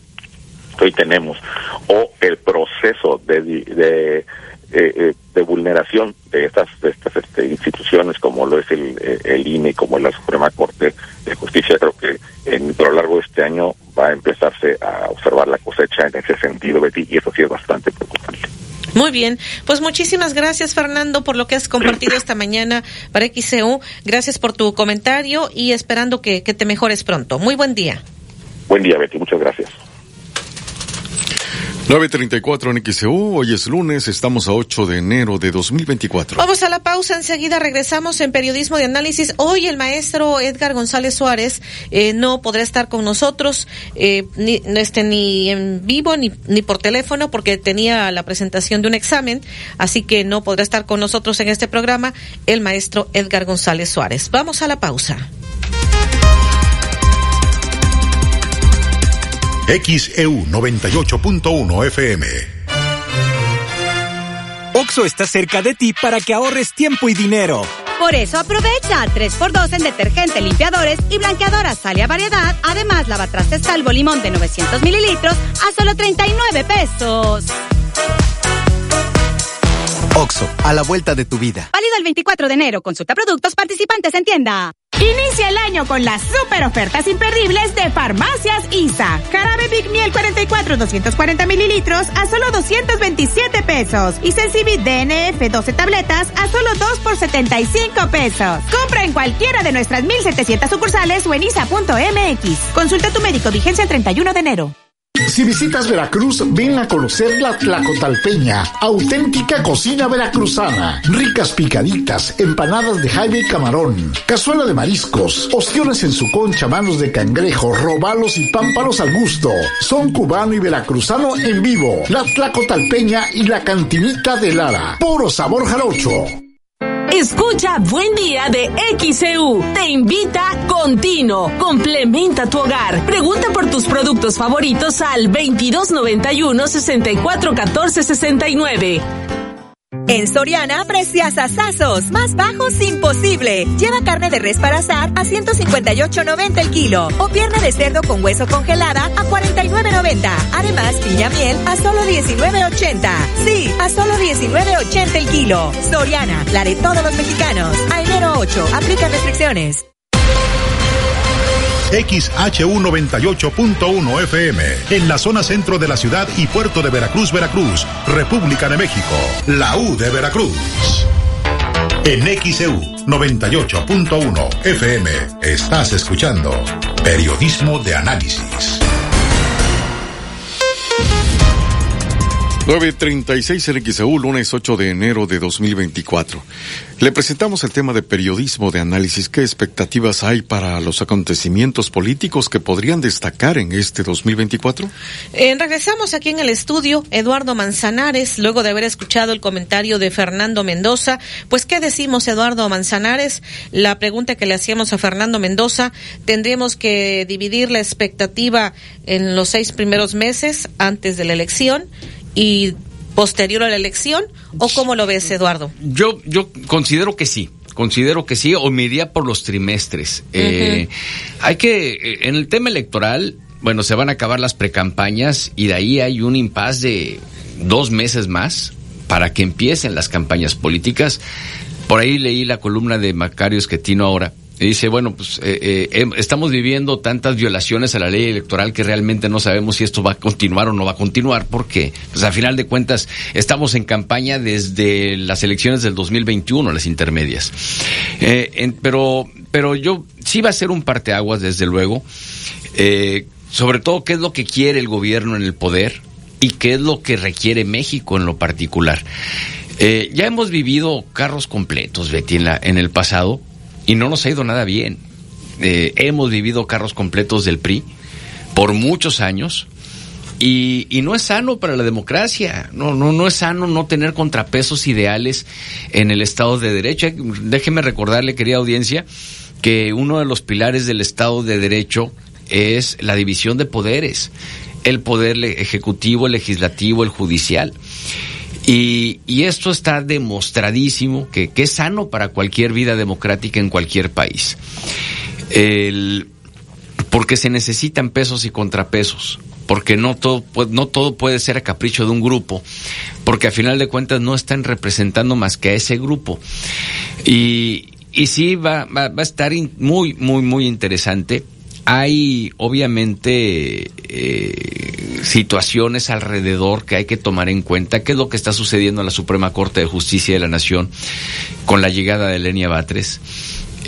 hoy tenemos o el proceso de, de eh, eh, de vulneración de estas, de estas este, instituciones como lo es el, eh, el INE, como la Suprema Corte de Justicia, creo que en, a lo largo de este año va a empezarse a observar la cosecha en ese sentido, Betty, y eso sí es bastante preocupante. Muy bien, pues muchísimas gracias Fernando por lo que has compartido esta mañana para XCU. Gracias por tu comentario y esperando que, que te mejores pronto. Muy buen día. Buen día, Betty, muchas gracias. 934 en XEU, hoy es lunes, estamos a 8 de enero de 2024. Vamos a la pausa, enseguida regresamos en Periodismo de Análisis. Hoy el maestro Edgar González Suárez eh, no podrá estar con nosotros, eh, ni, este, ni en vivo ni, ni por teléfono, porque tenía la presentación de un examen, así que no podrá estar con nosotros en este programa el maestro Edgar González Suárez. Vamos a la pausa. XEU 98.1 FM. Oxo está cerca de ti para que ahorres tiempo y dinero. Por eso aprovecha 3x2 en detergente, limpiadores y blanqueadoras Salia variedad. Además, lavatrastes salvo limón de 900 mililitros a solo 39 pesos. Oxo, a la vuelta de tu vida. Válido el 24 de enero. Consulta productos participantes en tienda. Inicia el año con las super ofertas imperdibles de Farmacias ISA. Jarabe Big Miel 44 240 mililitros a solo 227 pesos. Y Sensibit DNF 12 tabletas a solo 2 por 75 pesos. Compra en cualquiera de nuestras 1700 sucursales o en isa.mx. Consulta a tu médico vigencia el 31 de enero. Si visitas Veracruz, ven a conocer la Tlacotalpeña, auténtica cocina veracruzana. Ricas picaditas, empanadas de jaibe y camarón, cazuela de mariscos, ostiones en su concha, manos de cangrejo, robalos y pámpanos al gusto. Son cubano y veracruzano en vivo. La Tlacotalpeña y la cantinita de Lara. Puro sabor jarocho. Escucha Buen Día de XEU. Te invita Continuo. Complementa tu hogar. Pregunta por tus productos favoritos al 2291 6414 69. En Soriana, precias asazos, más bajos imposible. Lleva carne de res para asar a 158.90 el kilo o pierna de cerdo con hueso congelada a 49.90. Además, piña miel a solo 19.80. Sí, a solo 19.80 el kilo. Soriana, la de todos los mexicanos. A enero 8, aplica restricciones. XHU 98.1 FM, en la zona centro de la ciudad y puerto de Veracruz, Veracruz, República de México, la U de Veracruz. En XEU 98.1 FM estás escuchando Periodismo de Análisis. 936 en XEU, lunes 8 de enero de 2024. Le presentamos el tema de periodismo de análisis. ¿Qué expectativas hay para los acontecimientos políticos que podrían destacar en este 2024? Eh, regresamos aquí en el estudio, Eduardo Manzanares, luego de haber escuchado el comentario de Fernando Mendoza. Pues, ¿qué decimos, Eduardo Manzanares? La pregunta que le hacíamos a Fernando Mendoza, tendríamos que dividir la expectativa en los seis primeros meses antes de la elección y posterior a la elección o cómo lo ves Eduardo yo yo considero que sí considero que sí o me iría por los trimestres. Eh, hay que eh, en el tema electoral bueno se van a acabar las precampañas y de ahí hay un impas de dos meses más para que empiecen las campañas políticas. Por ahí leí la columna de Macario Esquetino ahora dice, bueno, pues eh, eh, estamos viviendo tantas violaciones a la ley electoral que realmente no sabemos si esto va a continuar o no va a continuar, porque pues a final de cuentas estamos en campaña desde las elecciones del 2021, las intermedias. Eh, pero, pero yo sí va a ser un parteaguas, desde luego, sobre todo qué es lo que quiere el gobierno en el poder y qué es lo que requiere México en lo particular. ya hemos vivido carros completos, Betty, en, la, en el pasado y no nos ha ido nada bien. Eh, hemos vivido carros completos del PRI por muchos años y, y, no es sano para la democracia. No, no, no es sano no tener contrapesos ideales en el Estado de Derecho. Déjeme recordarle, querida audiencia, que uno de los pilares del Estado de Derecho es la división de poderes, el poder ejecutivo, el legislativo, el judicial. Y, esto está demostradísimo que, es sano para cualquier vida democrática en cualquier país. Porque se necesitan pesos y contrapesos, porque no todo, no todo puede ser a capricho de un grupo, porque a final de cuentas no están representando más que a ese grupo. Y, y sí, va, va, va a estar muy, muy, muy interesante. Hay obviamente eh, situaciones alrededor que hay que tomar en cuenta. ¿Qué es lo que está sucediendo en la Suprema Corte de Justicia de la Nación con la llegada de Lenia Batres?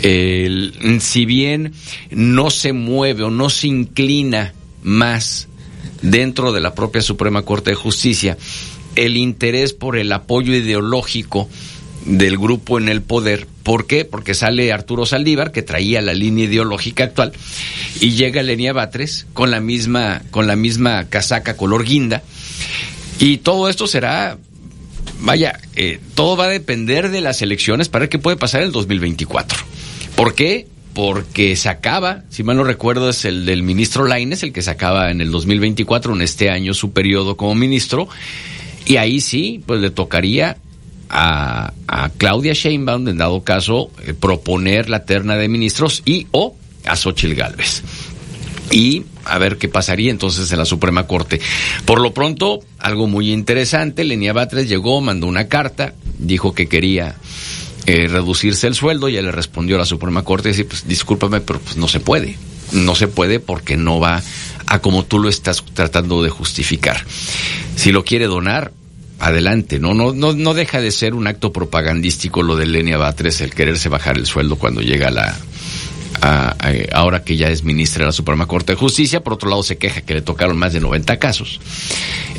si bien no se mueve o no se inclina más dentro de la propia Suprema Corte de Justicia, el interés por el apoyo ideológico del grupo en el poder. ¿Por qué? Porque sale Arturo Saldívar, que traía la línea ideológica actual, y llega Lenia Batres con la misma, con la misma casaca color guinda. Y todo esto será, vaya, eh, todo va a depender de las elecciones para ver qué puede pasar en el 2024. ¿Por qué? Porque se acaba, si mal no recuerdo, es el del ministro Laines, el que se acaba en el 2024, en este año su periodo como ministro, y ahí sí, pues le tocaría a, Claudia Sheinbaum, en dado caso, eh, proponer la terna de ministros y o a Xochitl Galvez. Y a ver qué pasaría entonces en la Suprema Corte. Por lo pronto, algo muy interesante, Lenia Batres llegó, mandó una carta, dijo que quería eh, reducirse el sueldo, y le respondió a la Suprema Corte y dice, pues discúlpame, pero pues no se puede. No se puede porque no va a como tú lo estás tratando de justificar. Si lo quiere donar, adelante, ¿no? No, no, no deja de ser un acto propagandístico lo de Lenia Batres, el quererse bajar el sueldo cuando llega la, ahora que ya es ministra de la Suprema Corte de Justicia. Por otro lado, se queja que le tocaron más de 90 casos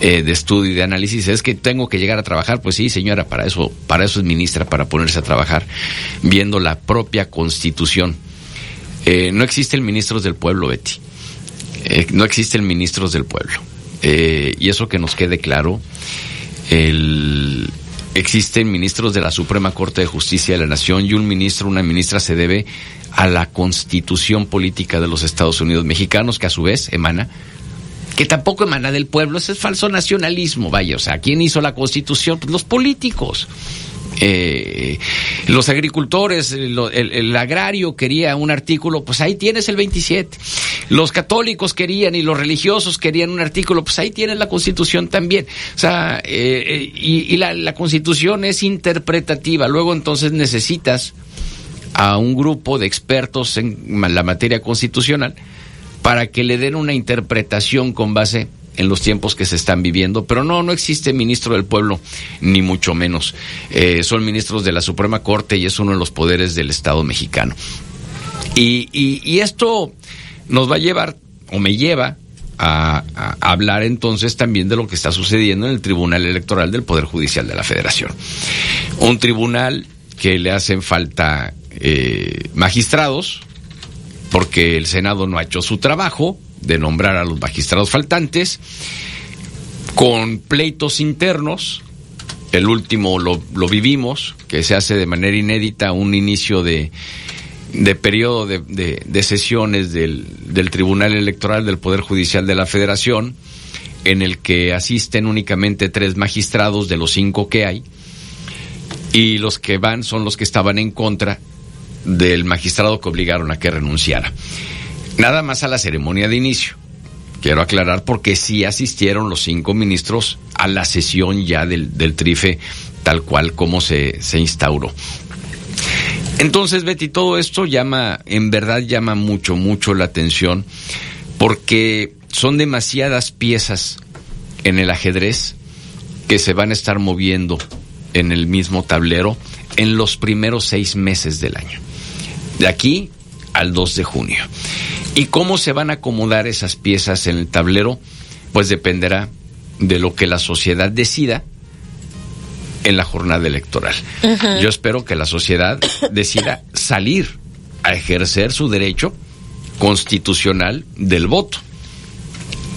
eh, de estudio y de análisis. Es que tengo que llegar a trabajar. Pues sí, señora, para eso, para eso es ministra, para ponerse a trabajar, viendo la propia Constitución. Eh, no existen ministros del pueblo, Betty. Eh, no existen ministros del pueblo. y eso que nos quede claro el, existen ministros de la Suprema Corte de Justicia de la Nación y un ministro, una ministra se debe a la constitución política de los Estados Unidos mexicanos, que a su vez emana, que tampoco emana del pueblo, ese es falso nacionalismo, vaya, o sea, ¿quién hizo la constitución? Pues los políticos. Eh, los agricultores, el, agrario quería un artículo, pues ahí tienes el 27. Los católicos querían y los religiosos querían un artículo, pues ahí tienes la constitución también. O sea, eh, eh, y, la, constitución es interpretativa. Luego entonces necesitas a un grupo de expertos en la materia constitucional para que le den una interpretación con base en los tiempos que se están viviendo, pero no, no existe ministro del pueblo, ni mucho menos. Eh, son ministros de la Suprema Corte y es uno de los poderes del Estado mexicano. Y, y, esto nos va a llevar, o me lleva, a, hablar entonces también de lo que está sucediendo en el Tribunal Electoral del Poder Judicial de la Federación. Un tribunal que le hacen falta eh, magistrados, porque el Senado no ha hecho su trabajo, de nombrar a los magistrados faltantes, con pleitos internos, el último lo, lo vivimos, que se hace de manera inédita un inicio de, de periodo de, de, sesiones del, del, Tribunal Electoral del Poder Judicial de la Federación, en el que asisten únicamente tres magistrados de los cinco que hay, y los que van son los que estaban en contra del magistrado que obligaron a que renunciara. Nada más a la ceremonia de inicio. Quiero aclarar porque sí asistieron los cinco ministros a la sesión ya del, del TRIFE tal cual como se, se instauró. Entonces, Betty, todo esto llama, en verdad llama mucho, mucho la atención porque son demasiadas piezas en el ajedrez que se van a estar moviendo en el mismo tablero en los primeros seis meses del año. De aquí al 2 de junio. ¿Y cómo se van a acomodar esas piezas en el tablero? Pues dependerá de lo que la sociedad decida en la jornada electoral. Yo espero que la sociedad decida salir a ejercer su derecho constitucional del voto.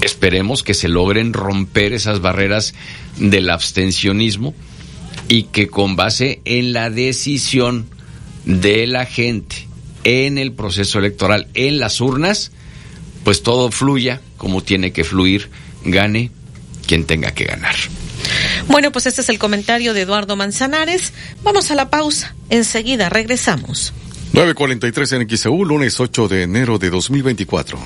Esperemos que se logren romper esas barreras del abstencionismo y que con base en la decisión de la gente en el proceso electoral, en las urnas, pues todo fluya como tiene que fluir, gane quien tenga que ganar. Bueno, pues este es el comentario de Eduardo Manzanares. Vamos a la pausa. Enseguida regresamos. 943 en XEU, lunes 8 de enero de 2024.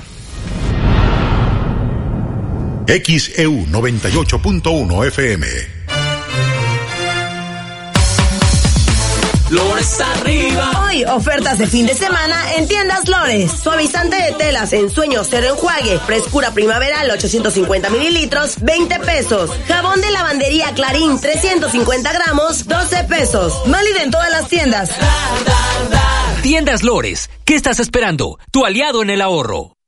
XEU 98.1 FM. Lores arriba. Hoy, ofertas de fin de semana en tiendas Lores. Suavizante de telas en sueño cero enjuague. Frescura primaveral 850 mililitros, 20 pesos. Jabón de lavandería Clarín 350 gramos, 12 pesos. Málida en todas las tiendas. Tiendas Lores. ¿Qué estás esperando? Tu aliado en el ahorro.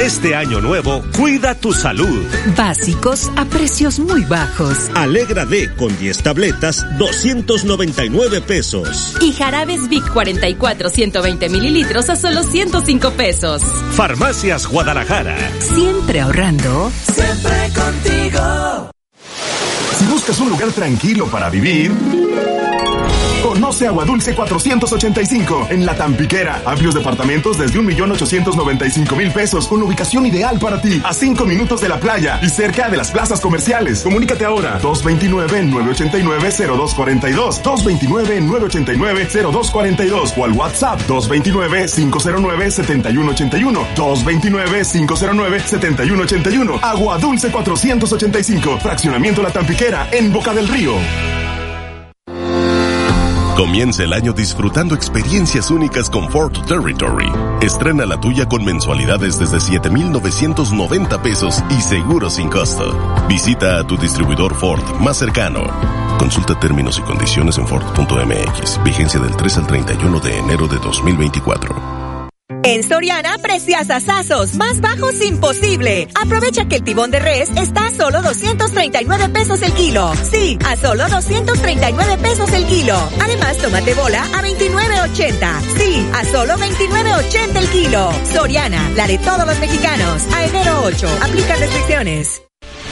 Este año nuevo, cuida tu salud. Básicos a precios muy bajos. Alegra D con 10 tabletas, 299 pesos. Y jarabes Vic 44 120 mililitros a solo 105 pesos. Farmacias Guadalajara. Siempre ahorrando. Siempre contigo. Si buscas un lugar tranquilo para vivir. Conoce Agua Dulce 485 en La Tampiquera. Amplios departamentos desde 1.895.000 pesos con ubicación ideal para ti. A 5 minutos de la playa y cerca de las plazas comerciales. Comunícate ahora. 229-989-0242. 229-989-0242. O al WhatsApp 229-509-7181. 229-509-7181. Agua Dulce 485. Fraccionamiento La Tampiquera en Boca del Río. Comienza el año disfrutando experiencias únicas con Ford Territory. Estrena la tuya con mensualidades desde 7,990 pesos y seguro sin costo. Visita a tu distribuidor Ford más cercano. Consulta términos y condiciones en Ford.mx. Vigencia del 3 al 31 de enero de 2024. En Soriana, preciosasazos, más bajos imposible. Aprovecha que el tibón de res está a solo 239 pesos el kilo. Sí, a solo 239 pesos el kilo. Además, tomate bola a 29.80. Sí, a solo 29.80 el kilo. Soriana, la de todos los mexicanos. A enero 8. Aplica restricciones.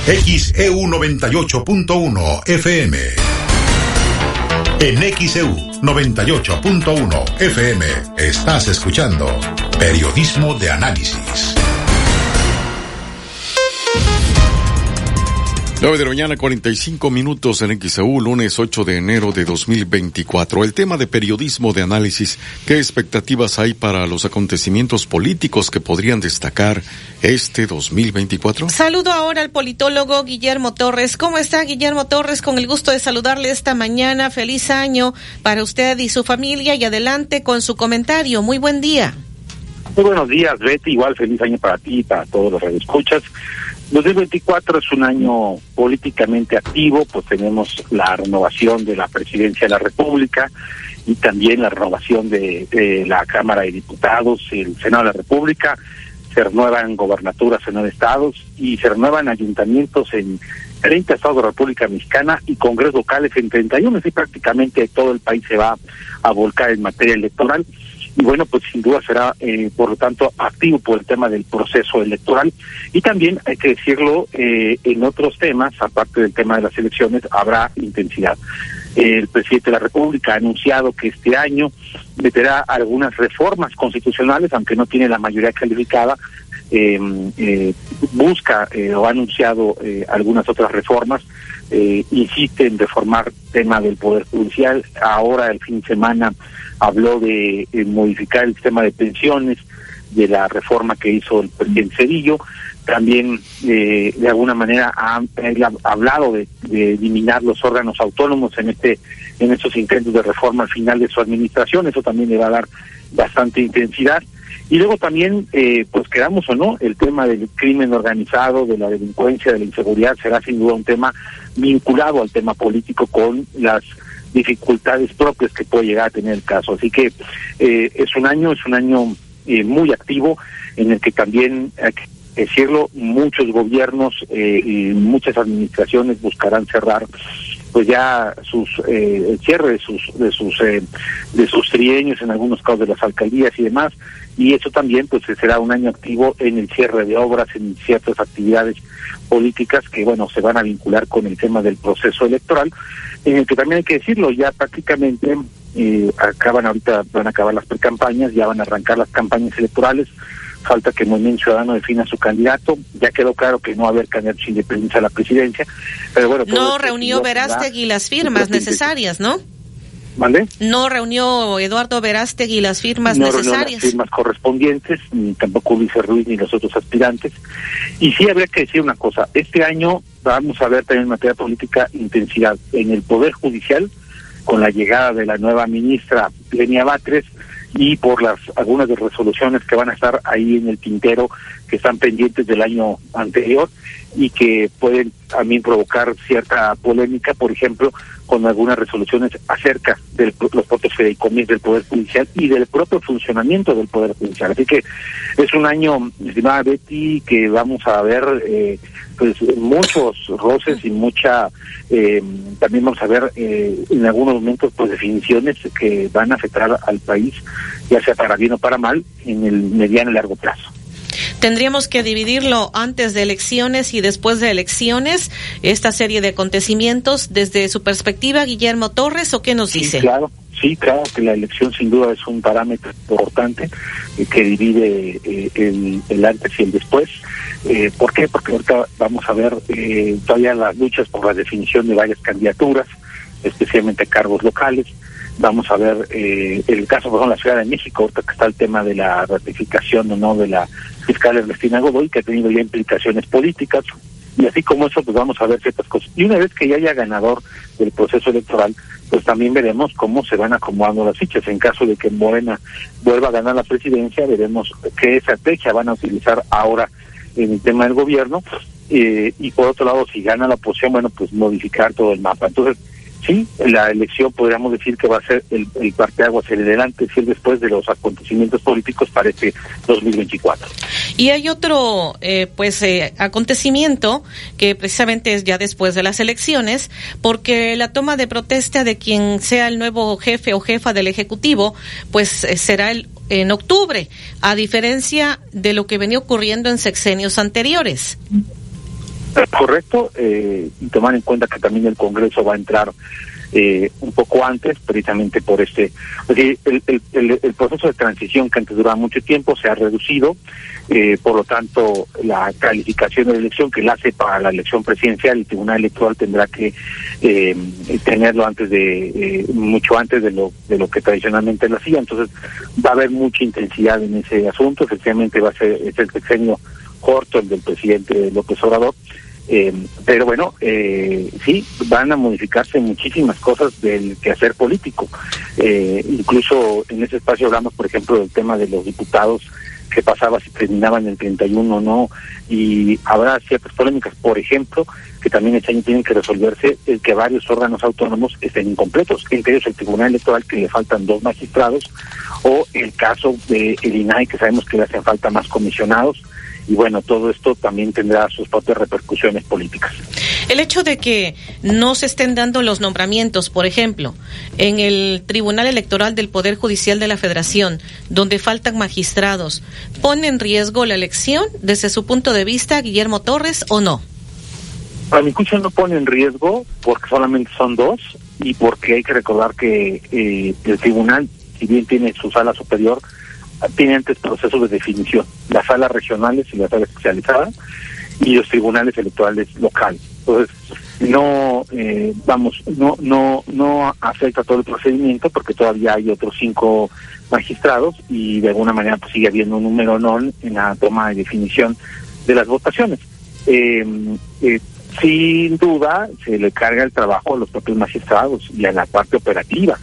XEU 98.1 FM. En XEU 98.1 FM estás escuchando Periodismo de Análisis. 9 de la mañana, 45 minutos en XEU, lunes 8 de enero de 2024. El tema de periodismo de análisis, ¿qué expectativas hay para los acontecimientos políticos que podrían destacar este 2024? Saludo ahora al politólogo Guillermo Torres. ¿Cómo está Guillermo Torres? Con el gusto de saludarle esta mañana. Feliz año para usted y su familia y adelante con su comentario. Muy buen día. Muy buenos días, Betty. Igual feliz año para ti y para todos los radioescuchas. 2024 es un año políticamente activo, pues tenemos la renovación de la presidencia de la República y también la renovación de, la Cámara de Diputados, el Senado de la República, se renuevan gobernaturas en nueve estados y se renuevan ayuntamientos en 30 estados de la República Mexicana y congresos locales. En 31, así prácticamente todo el país se va a volcar en materia electoral y bueno, pues sin duda será, eh, por lo tanto, activo por el tema del proceso electoral. Y también, hay que decirlo, eh, en otros temas, aparte del tema de las elecciones, habrá intensidad. El presidente de la República ha anunciado que este año meterá algunas reformas constitucionales, aunque no tiene la mayoría calificada, eh, eh, busca eh, o ha anunciado algunas otras reformas, eh, insiste en reformar tema del Poder Judicial. Ahora, el fin de semana, habló de eh, modificar el sistema de pensiones, de la reforma que hizo el presidente Cedillo. También, eh, de alguna manera, ha hablado de, de eliminar los órganos autónomos en este en estos intentos de reforma al final de su administración. Eso también le va a dar bastante intensidad. Y luego también, eh, pues quedamos o no, el tema del crimen organizado, de la delincuencia, de la inseguridad, será sin duda un tema vinculado al tema político con las dificultades propias que puede llegar a tener el caso. Así que eh, es un año, es un año eh, muy activo en el que también, hay que decirlo, muchos gobiernos eh, y muchas administraciones buscarán cerrar pues ya sus eh, el cierre de sus de sus eh, de sus trienios en algunos casos de las alcaldías y demás y eso también pues será un año activo en el cierre de obras en ciertas actividades políticas que bueno se van a vincular con el tema del proceso electoral en el que también hay que decirlo ya prácticamente eh, acaban ahorita van a acabar las precampañas ya van a arrancar las campañas electorales falta que el Movimiento Ciudadano defina su candidato. Ya quedó claro que no va a haber candidatos independientes a la presidencia, pero bueno. No reunió Verástegui las firmas necesarias, ¿no? ¿Vale? No reunió Eduardo Verástegui las firmas no necesarias. las firmas correspondientes, ni tampoco Luis Ruiz ni los otros aspirantes. Y sí habría que decir una cosa, este año vamos a ver también en materia política intensidad en el Poder Judicial, con la llegada de la nueva ministra Lenia Batres, y por las algunas de resoluciones que van a estar ahí en el tintero que están pendientes del año anterior y que pueden también provocar cierta polémica, por ejemplo, con algunas resoluciones acerca de los propios fideicomis del Poder Judicial y del propio funcionamiento del Poder Judicial. Así que es un año, estimada Betty, que vamos a ver eh, pues muchos roces y mucha, eh, también vamos a ver eh, en algunos momentos pues definiciones que van a afectar al país, ya sea para bien o para mal, en el mediano y largo plazo. Tendríamos que dividirlo antes de elecciones y después de elecciones, esta serie de acontecimientos, desde su perspectiva, Guillermo Torres, ¿o qué nos dice? Claro, sí, claro que la elección sin duda es un parámetro importante eh, que divide eh, el, el, antes y el después. Eh, ¿Por qué? Porque ahorita vamos a ver eh, todavía las luchas por la definición de varias candidaturas, especialmente cargos locales vamos a ver eh, el caso por ejemplo la Ciudad de México ahorita que está el tema de la ratificación o no de la fiscal Ernestina Godoy que ha tenido ya implicaciones políticas y así como eso pues vamos a ver ciertas cosas. Y una vez que ya haya ganador del proceso electoral pues también veremos cómo se van acomodando las fichas. En caso de que Morena vuelva a ganar la presidencia veremos qué estrategia van a utilizar ahora en el tema del gobierno. Eh, y por otro lado si gana la oposición bueno pues modificar todo el mapa. Entonces sí, la elección podríamos decir que va a ser el, el parteaguas el delante y el después de los acontecimientos políticos para este 2024. Y hay otro, eh, pues, eh, acontecimiento que precisamente es ya después de las elecciones, porque la toma de protesta de quien sea el nuevo jefe o jefa del Ejecutivo, pues eh, será el en octubre, a diferencia de lo que venía ocurriendo en sexenios anteriores. Correcto, eh, y tomar en cuenta que también el Congreso va a entrar eh, un poco antes, precisamente por este, el, el, el, el, proceso de transición que antes duraba mucho tiempo se ha reducido, eh, por lo tanto la calificación de la elección que la hace para la elección presidencial, el Tribunal Electoral tendrá que eh, tenerlo antes de, eh, mucho antes de lo, de lo que tradicionalmente lo hacía, entonces va a haber mucha intensidad en ese asunto, efectivamente va a ser es el sexenio corto el del presidente López Obrador, eh, pero bueno, eh, sí, van a modificarse muchísimas cosas del quehacer político. Eh, incluso en ese espacio hablamos, por ejemplo, del tema de los diputados, qué pasaba si terminaban el 31 o no, y habrá ciertas polémicas, por ejemplo, que también este año tienen que resolverse el que varios órganos autónomos estén incompletos, entre ellos el Tribunal Electoral, que le faltan dos magistrados, o el caso de el INAI, que sabemos que le hacen falta más comisionados, y bueno, todo esto también tendrá sus propias repercusiones políticas. El hecho de que no se estén dando los nombramientos, por ejemplo, en el Tribunal Electoral del Poder Judicial de la Federación, donde faltan magistrados, ¿pone en riesgo la elección desde su punto de vista, Guillermo Torres, o no? A mi juicio no pone en riesgo porque solamente son dos y porque hay que recordar que eh, el tribunal, si bien tiene su sala superior, tiene antes procesos de definición, las salas regionales y las salas especializadas y los tribunales electorales locales. Entonces, no, eh, vamos, no, no, no afecta todo el procedimiento porque todavía hay otros cinco magistrados y de alguna manera pues, sigue habiendo un número non en la toma de definición de las votaciones. Eh, eh, sin duda se le carga el trabajo a los propios magistrados y a la parte operativa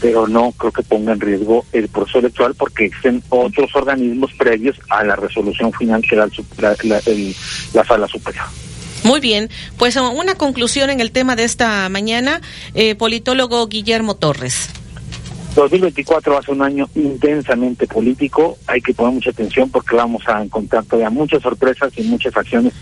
pero no creo que ponga en riesgo el proceso electoral porque existen otros organismos previos a la resolución final que da la, la, el, la sala superior. Muy bien, pues una conclusión en el tema de esta mañana, eh, politólogo Guillermo Torres. 2024 va a ser un año intensamente político, hay que poner mucha atención porque vamos a encontrar todavía muchas sorpresas y muchas acciones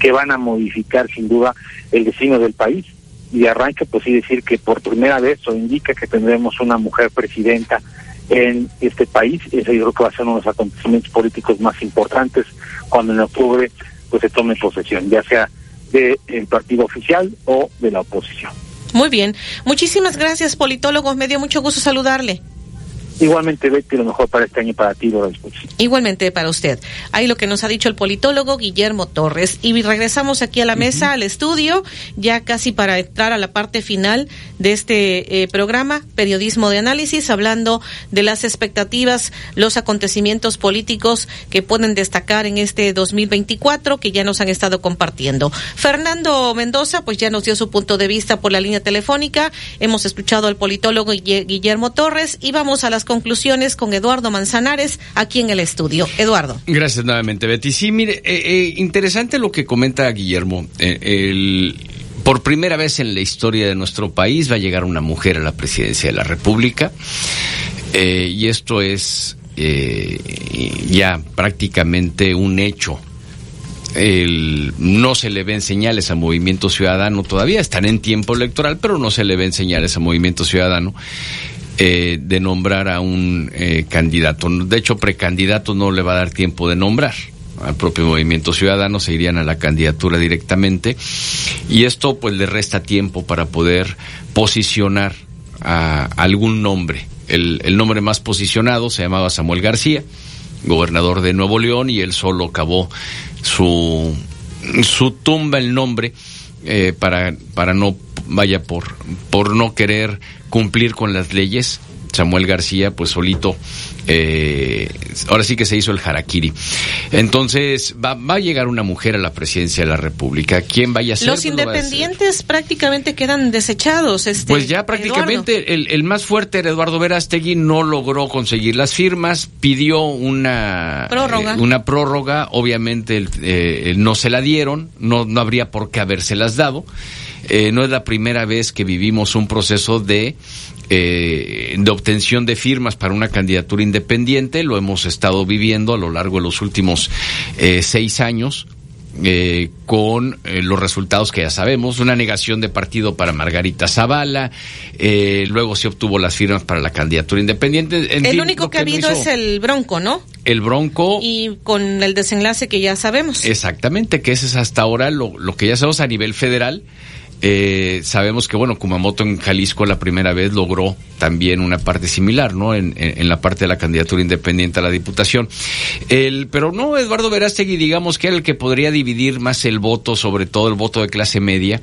que van a modificar sin duda el destino del país y de arranque pues sí decir que por primera vez o indica que tendremos una mujer presidenta en este país, ese yo creo que va a ser uno de los acontecimientos políticos más importantes cuando en octubre pues se tome posesión, ya sea del de partido oficial o de la oposición. Muy bien, muchísimas gracias politólogo, me dio mucho gusto saludarle. Igualmente, Betty, lo mejor para este año y para ti, lo después. Igualmente para usted. Ahí lo que nos ha dicho el politólogo Guillermo Torres. Y regresamos aquí a la mesa, al estudio, ya casi para entrar a la parte final de este eh, programa, Periodismo de Análisis, hablando de las expectativas, los acontecimientos políticos que pueden destacar en este 2024, que ya nos han estado compartiendo. Fernando Mendoza, pues ya nos dio su punto de vista por la línea telefónica. Hemos escuchado al politólogo Guillermo Torres y vamos a las conclusiones con Eduardo Manzanares aquí en el estudio. Eduardo. Gracias nuevamente, Betty. Sí, mire, eh, eh, interesante lo que comenta Guillermo. Eh, por primera vez en la historia de nuestro país va a llegar una mujer a la presidencia de la República. y esto es ya prácticamente un hecho. El, no se le ven señales a Movimiento Ciudadano todavía, están en tiempo electoral, pero no se le ven señales a Movimiento Ciudadano eh, de nombrar a un eh, candidato. De hecho, precandidato no le va a dar tiempo de nombrar. Al propio Movimiento Ciudadano se irían a la candidatura directamente y esto pues le resta tiempo para poder posicionar a algún nombre. El, el nombre más posicionado se llamaba Samuel García, gobernador de Nuevo León, y él solo acabó su, su tumba el nombre eh, para, para no vaya por, por no querer cumplir con las leyes. Samuel García, pues solito, eh, ahora sí que se hizo el harakiri. Entonces, va, va, a llegar una mujer a la presidencia de la República. ¿Quién vaya a ser? Los pues independientes prácticamente quedan desechados. Este, pues ya prácticamente el, el, más fuerte era Eduardo Verástegui, no logró conseguir las firmas, pidió una prórroga, eh, una prórroga obviamente eh, no se la dieron, no, no habría por qué habérselas dado. Eh, no es la primera vez que vivimos un proceso de, eh, de obtención de firmas para una candidatura independiente. Lo hemos estado viviendo a lo largo de los últimos eh, seis años. Eh, con eh, los resultados que ya sabemos, una negación de partido para Margarita Zavala, eh, luego se obtuvo las firmas para la candidatura independiente. En el fin, único que, que ha habido hizo... es el Bronco, ¿no? El Bronco. Y con el desenlace que ya sabemos. Exactamente, que ese es hasta ahora lo, lo que ya sabemos a nivel federal. Eh, sabemos que, bueno, Kumamoto en Jalisco la primera vez logró también una parte similar, ¿no? En, en, en, la parte de la candidatura independiente a la Diputación. El, pero no, Eduardo Verástegui, digamos que era el que podría dividir más el voto, sobre todo el voto de clase media,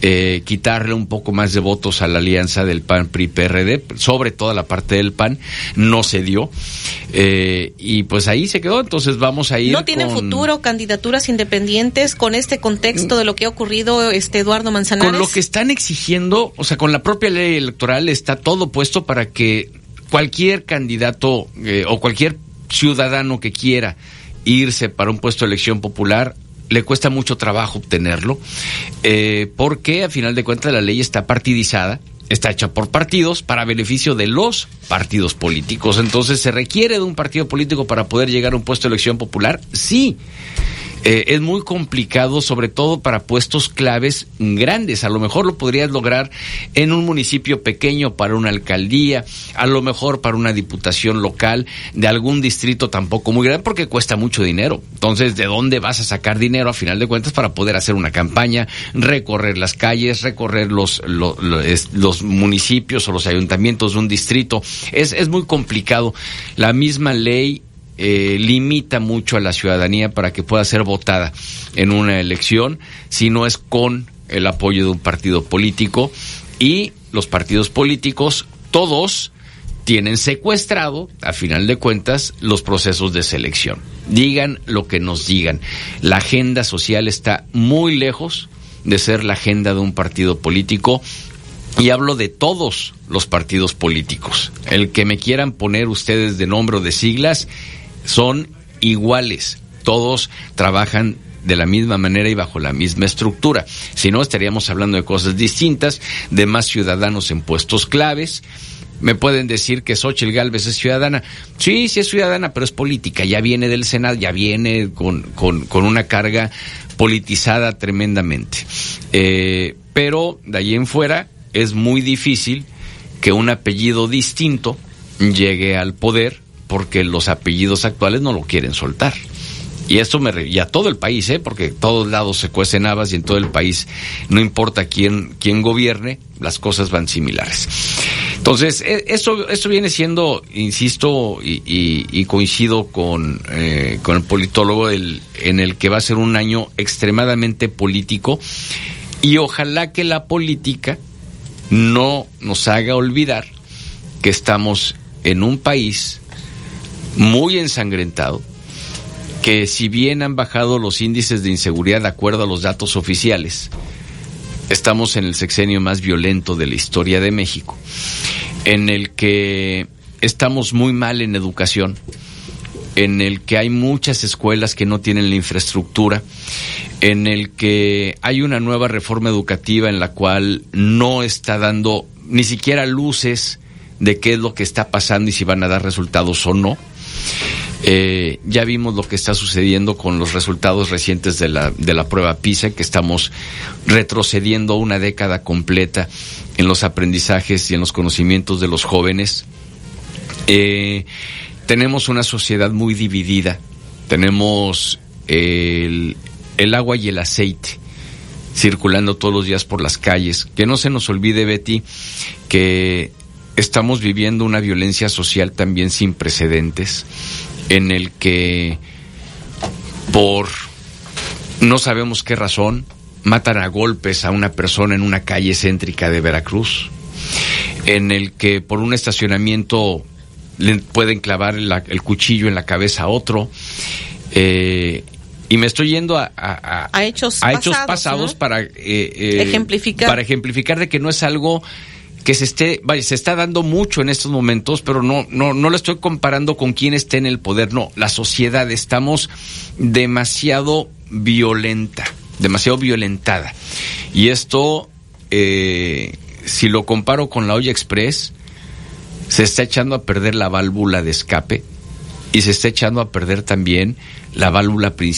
eh, quitarle un poco más de votos a la alianza del PAN PRI PRD, sobre toda la parte del PAN, no se dio. Eh, y pues ahí se quedó, entonces vamos a ir. ¿No tiene con... futuro candidaturas independientes con este contexto de lo que ha ocurrido, este Eduardo Manzanares? Con lo que están exigiendo, o sea, con la propia ley electoral está todo puesto para que cualquier candidato eh, o cualquier ciudadano que quiera irse para un puesto de elección popular le cuesta mucho trabajo obtenerlo, eh, porque a final de cuentas la ley está partidizada, está hecha por partidos para beneficio de los partidos políticos. Entonces, ¿se requiere de un partido político para poder llegar a un puesto de elección popular? Sí. Eh, es muy complicado, sobre todo para puestos claves grandes. A lo mejor lo podrías lograr en un municipio pequeño para una alcaldía, a lo mejor para una diputación local de algún distrito tampoco muy grande, porque cuesta mucho dinero. Entonces, ¿de dónde vas a sacar dinero a final de cuentas para poder hacer una campaña, recorrer las calles, recorrer los, los, los, municipios o los ayuntamientos de un distrito? Es, es muy complicado. La misma ley eh, limita mucho a la ciudadanía para que pueda ser votada en una elección si no es con el apoyo de un partido político y los partidos políticos todos tienen secuestrado, a final de cuentas, los procesos de selección. Digan lo que nos digan. La agenda social está muy lejos de ser la agenda de un partido político y hablo de todos los partidos políticos. El que me quieran poner ustedes de nombre o de siglas, son iguales. Todos trabajan de la misma manera y bajo la misma estructura. Si no, estaríamos hablando de cosas distintas, de más ciudadanos en puestos claves. Me pueden decir que Xochitl Galvez es ciudadana. Sí, sí es ciudadana, pero es política. Ya viene del Senado, ya viene con, con, con una carga politizada tremendamente. Eh, pero de allí en fuera es muy difícil que un apellido distinto llegue al poder porque los apellidos actuales no lo quieren soltar. Y esto me y a todo el país, ¿eh? porque todos lados se cuecen habas y en todo el país, no importa quién, quién gobierne, las cosas van similares. Entonces, e, esto, esto viene siendo, insisto, y, coincido con, eh, con el politólogo, en el que va a ser un año extremadamente político y ojalá que la política no nos haga olvidar que estamos en un país muy ensangrentado, que si bien han bajado los índices de inseguridad de acuerdo a los datos oficiales, estamos en el sexenio más violento de la historia de México, en el que estamos muy mal en educación, en el que hay muchas escuelas que no tienen la infraestructura, en el que hay una nueva reforma educativa en la cual no está dando ni siquiera luces de qué es lo que está pasando y si van a dar resultados o no. Eh, ya vimos lo que está sucediendo con los resultados recientes de la, de la prueba PISA, que estamos retrocediendo una década completa en los aprendizajes y en los conocimientos de los jóvenes. Eh, tenemos una sociedad muy dividida. Tenemos el, el agua y el aceite circulando todos los días por las calles. Que no se nos olvide, Betty, que estamos viviendo una violencia social también sin precedentes, en el que por no sabemos qué razón matan a golpes a una persona en una calle céntrica de Veracruz, en el que por un estacionamiento le pueden clavar el cuchillo en la cabeza a otro. Eh, y me estoy yendo a, a, hechos pasados, para eh, eh, ejemplificar para ejemplificar de que no es algo que se esté vaya, se está dando mucho en estos momentos pero no no no lo estoy comparando con quién esté en el poder. No la sociedad estamos demasiado violenta demasiado violentada. Y esto si lo comparo con la olla express se está echando a perder la válvula de escape y se está echando a perder también la válvula principal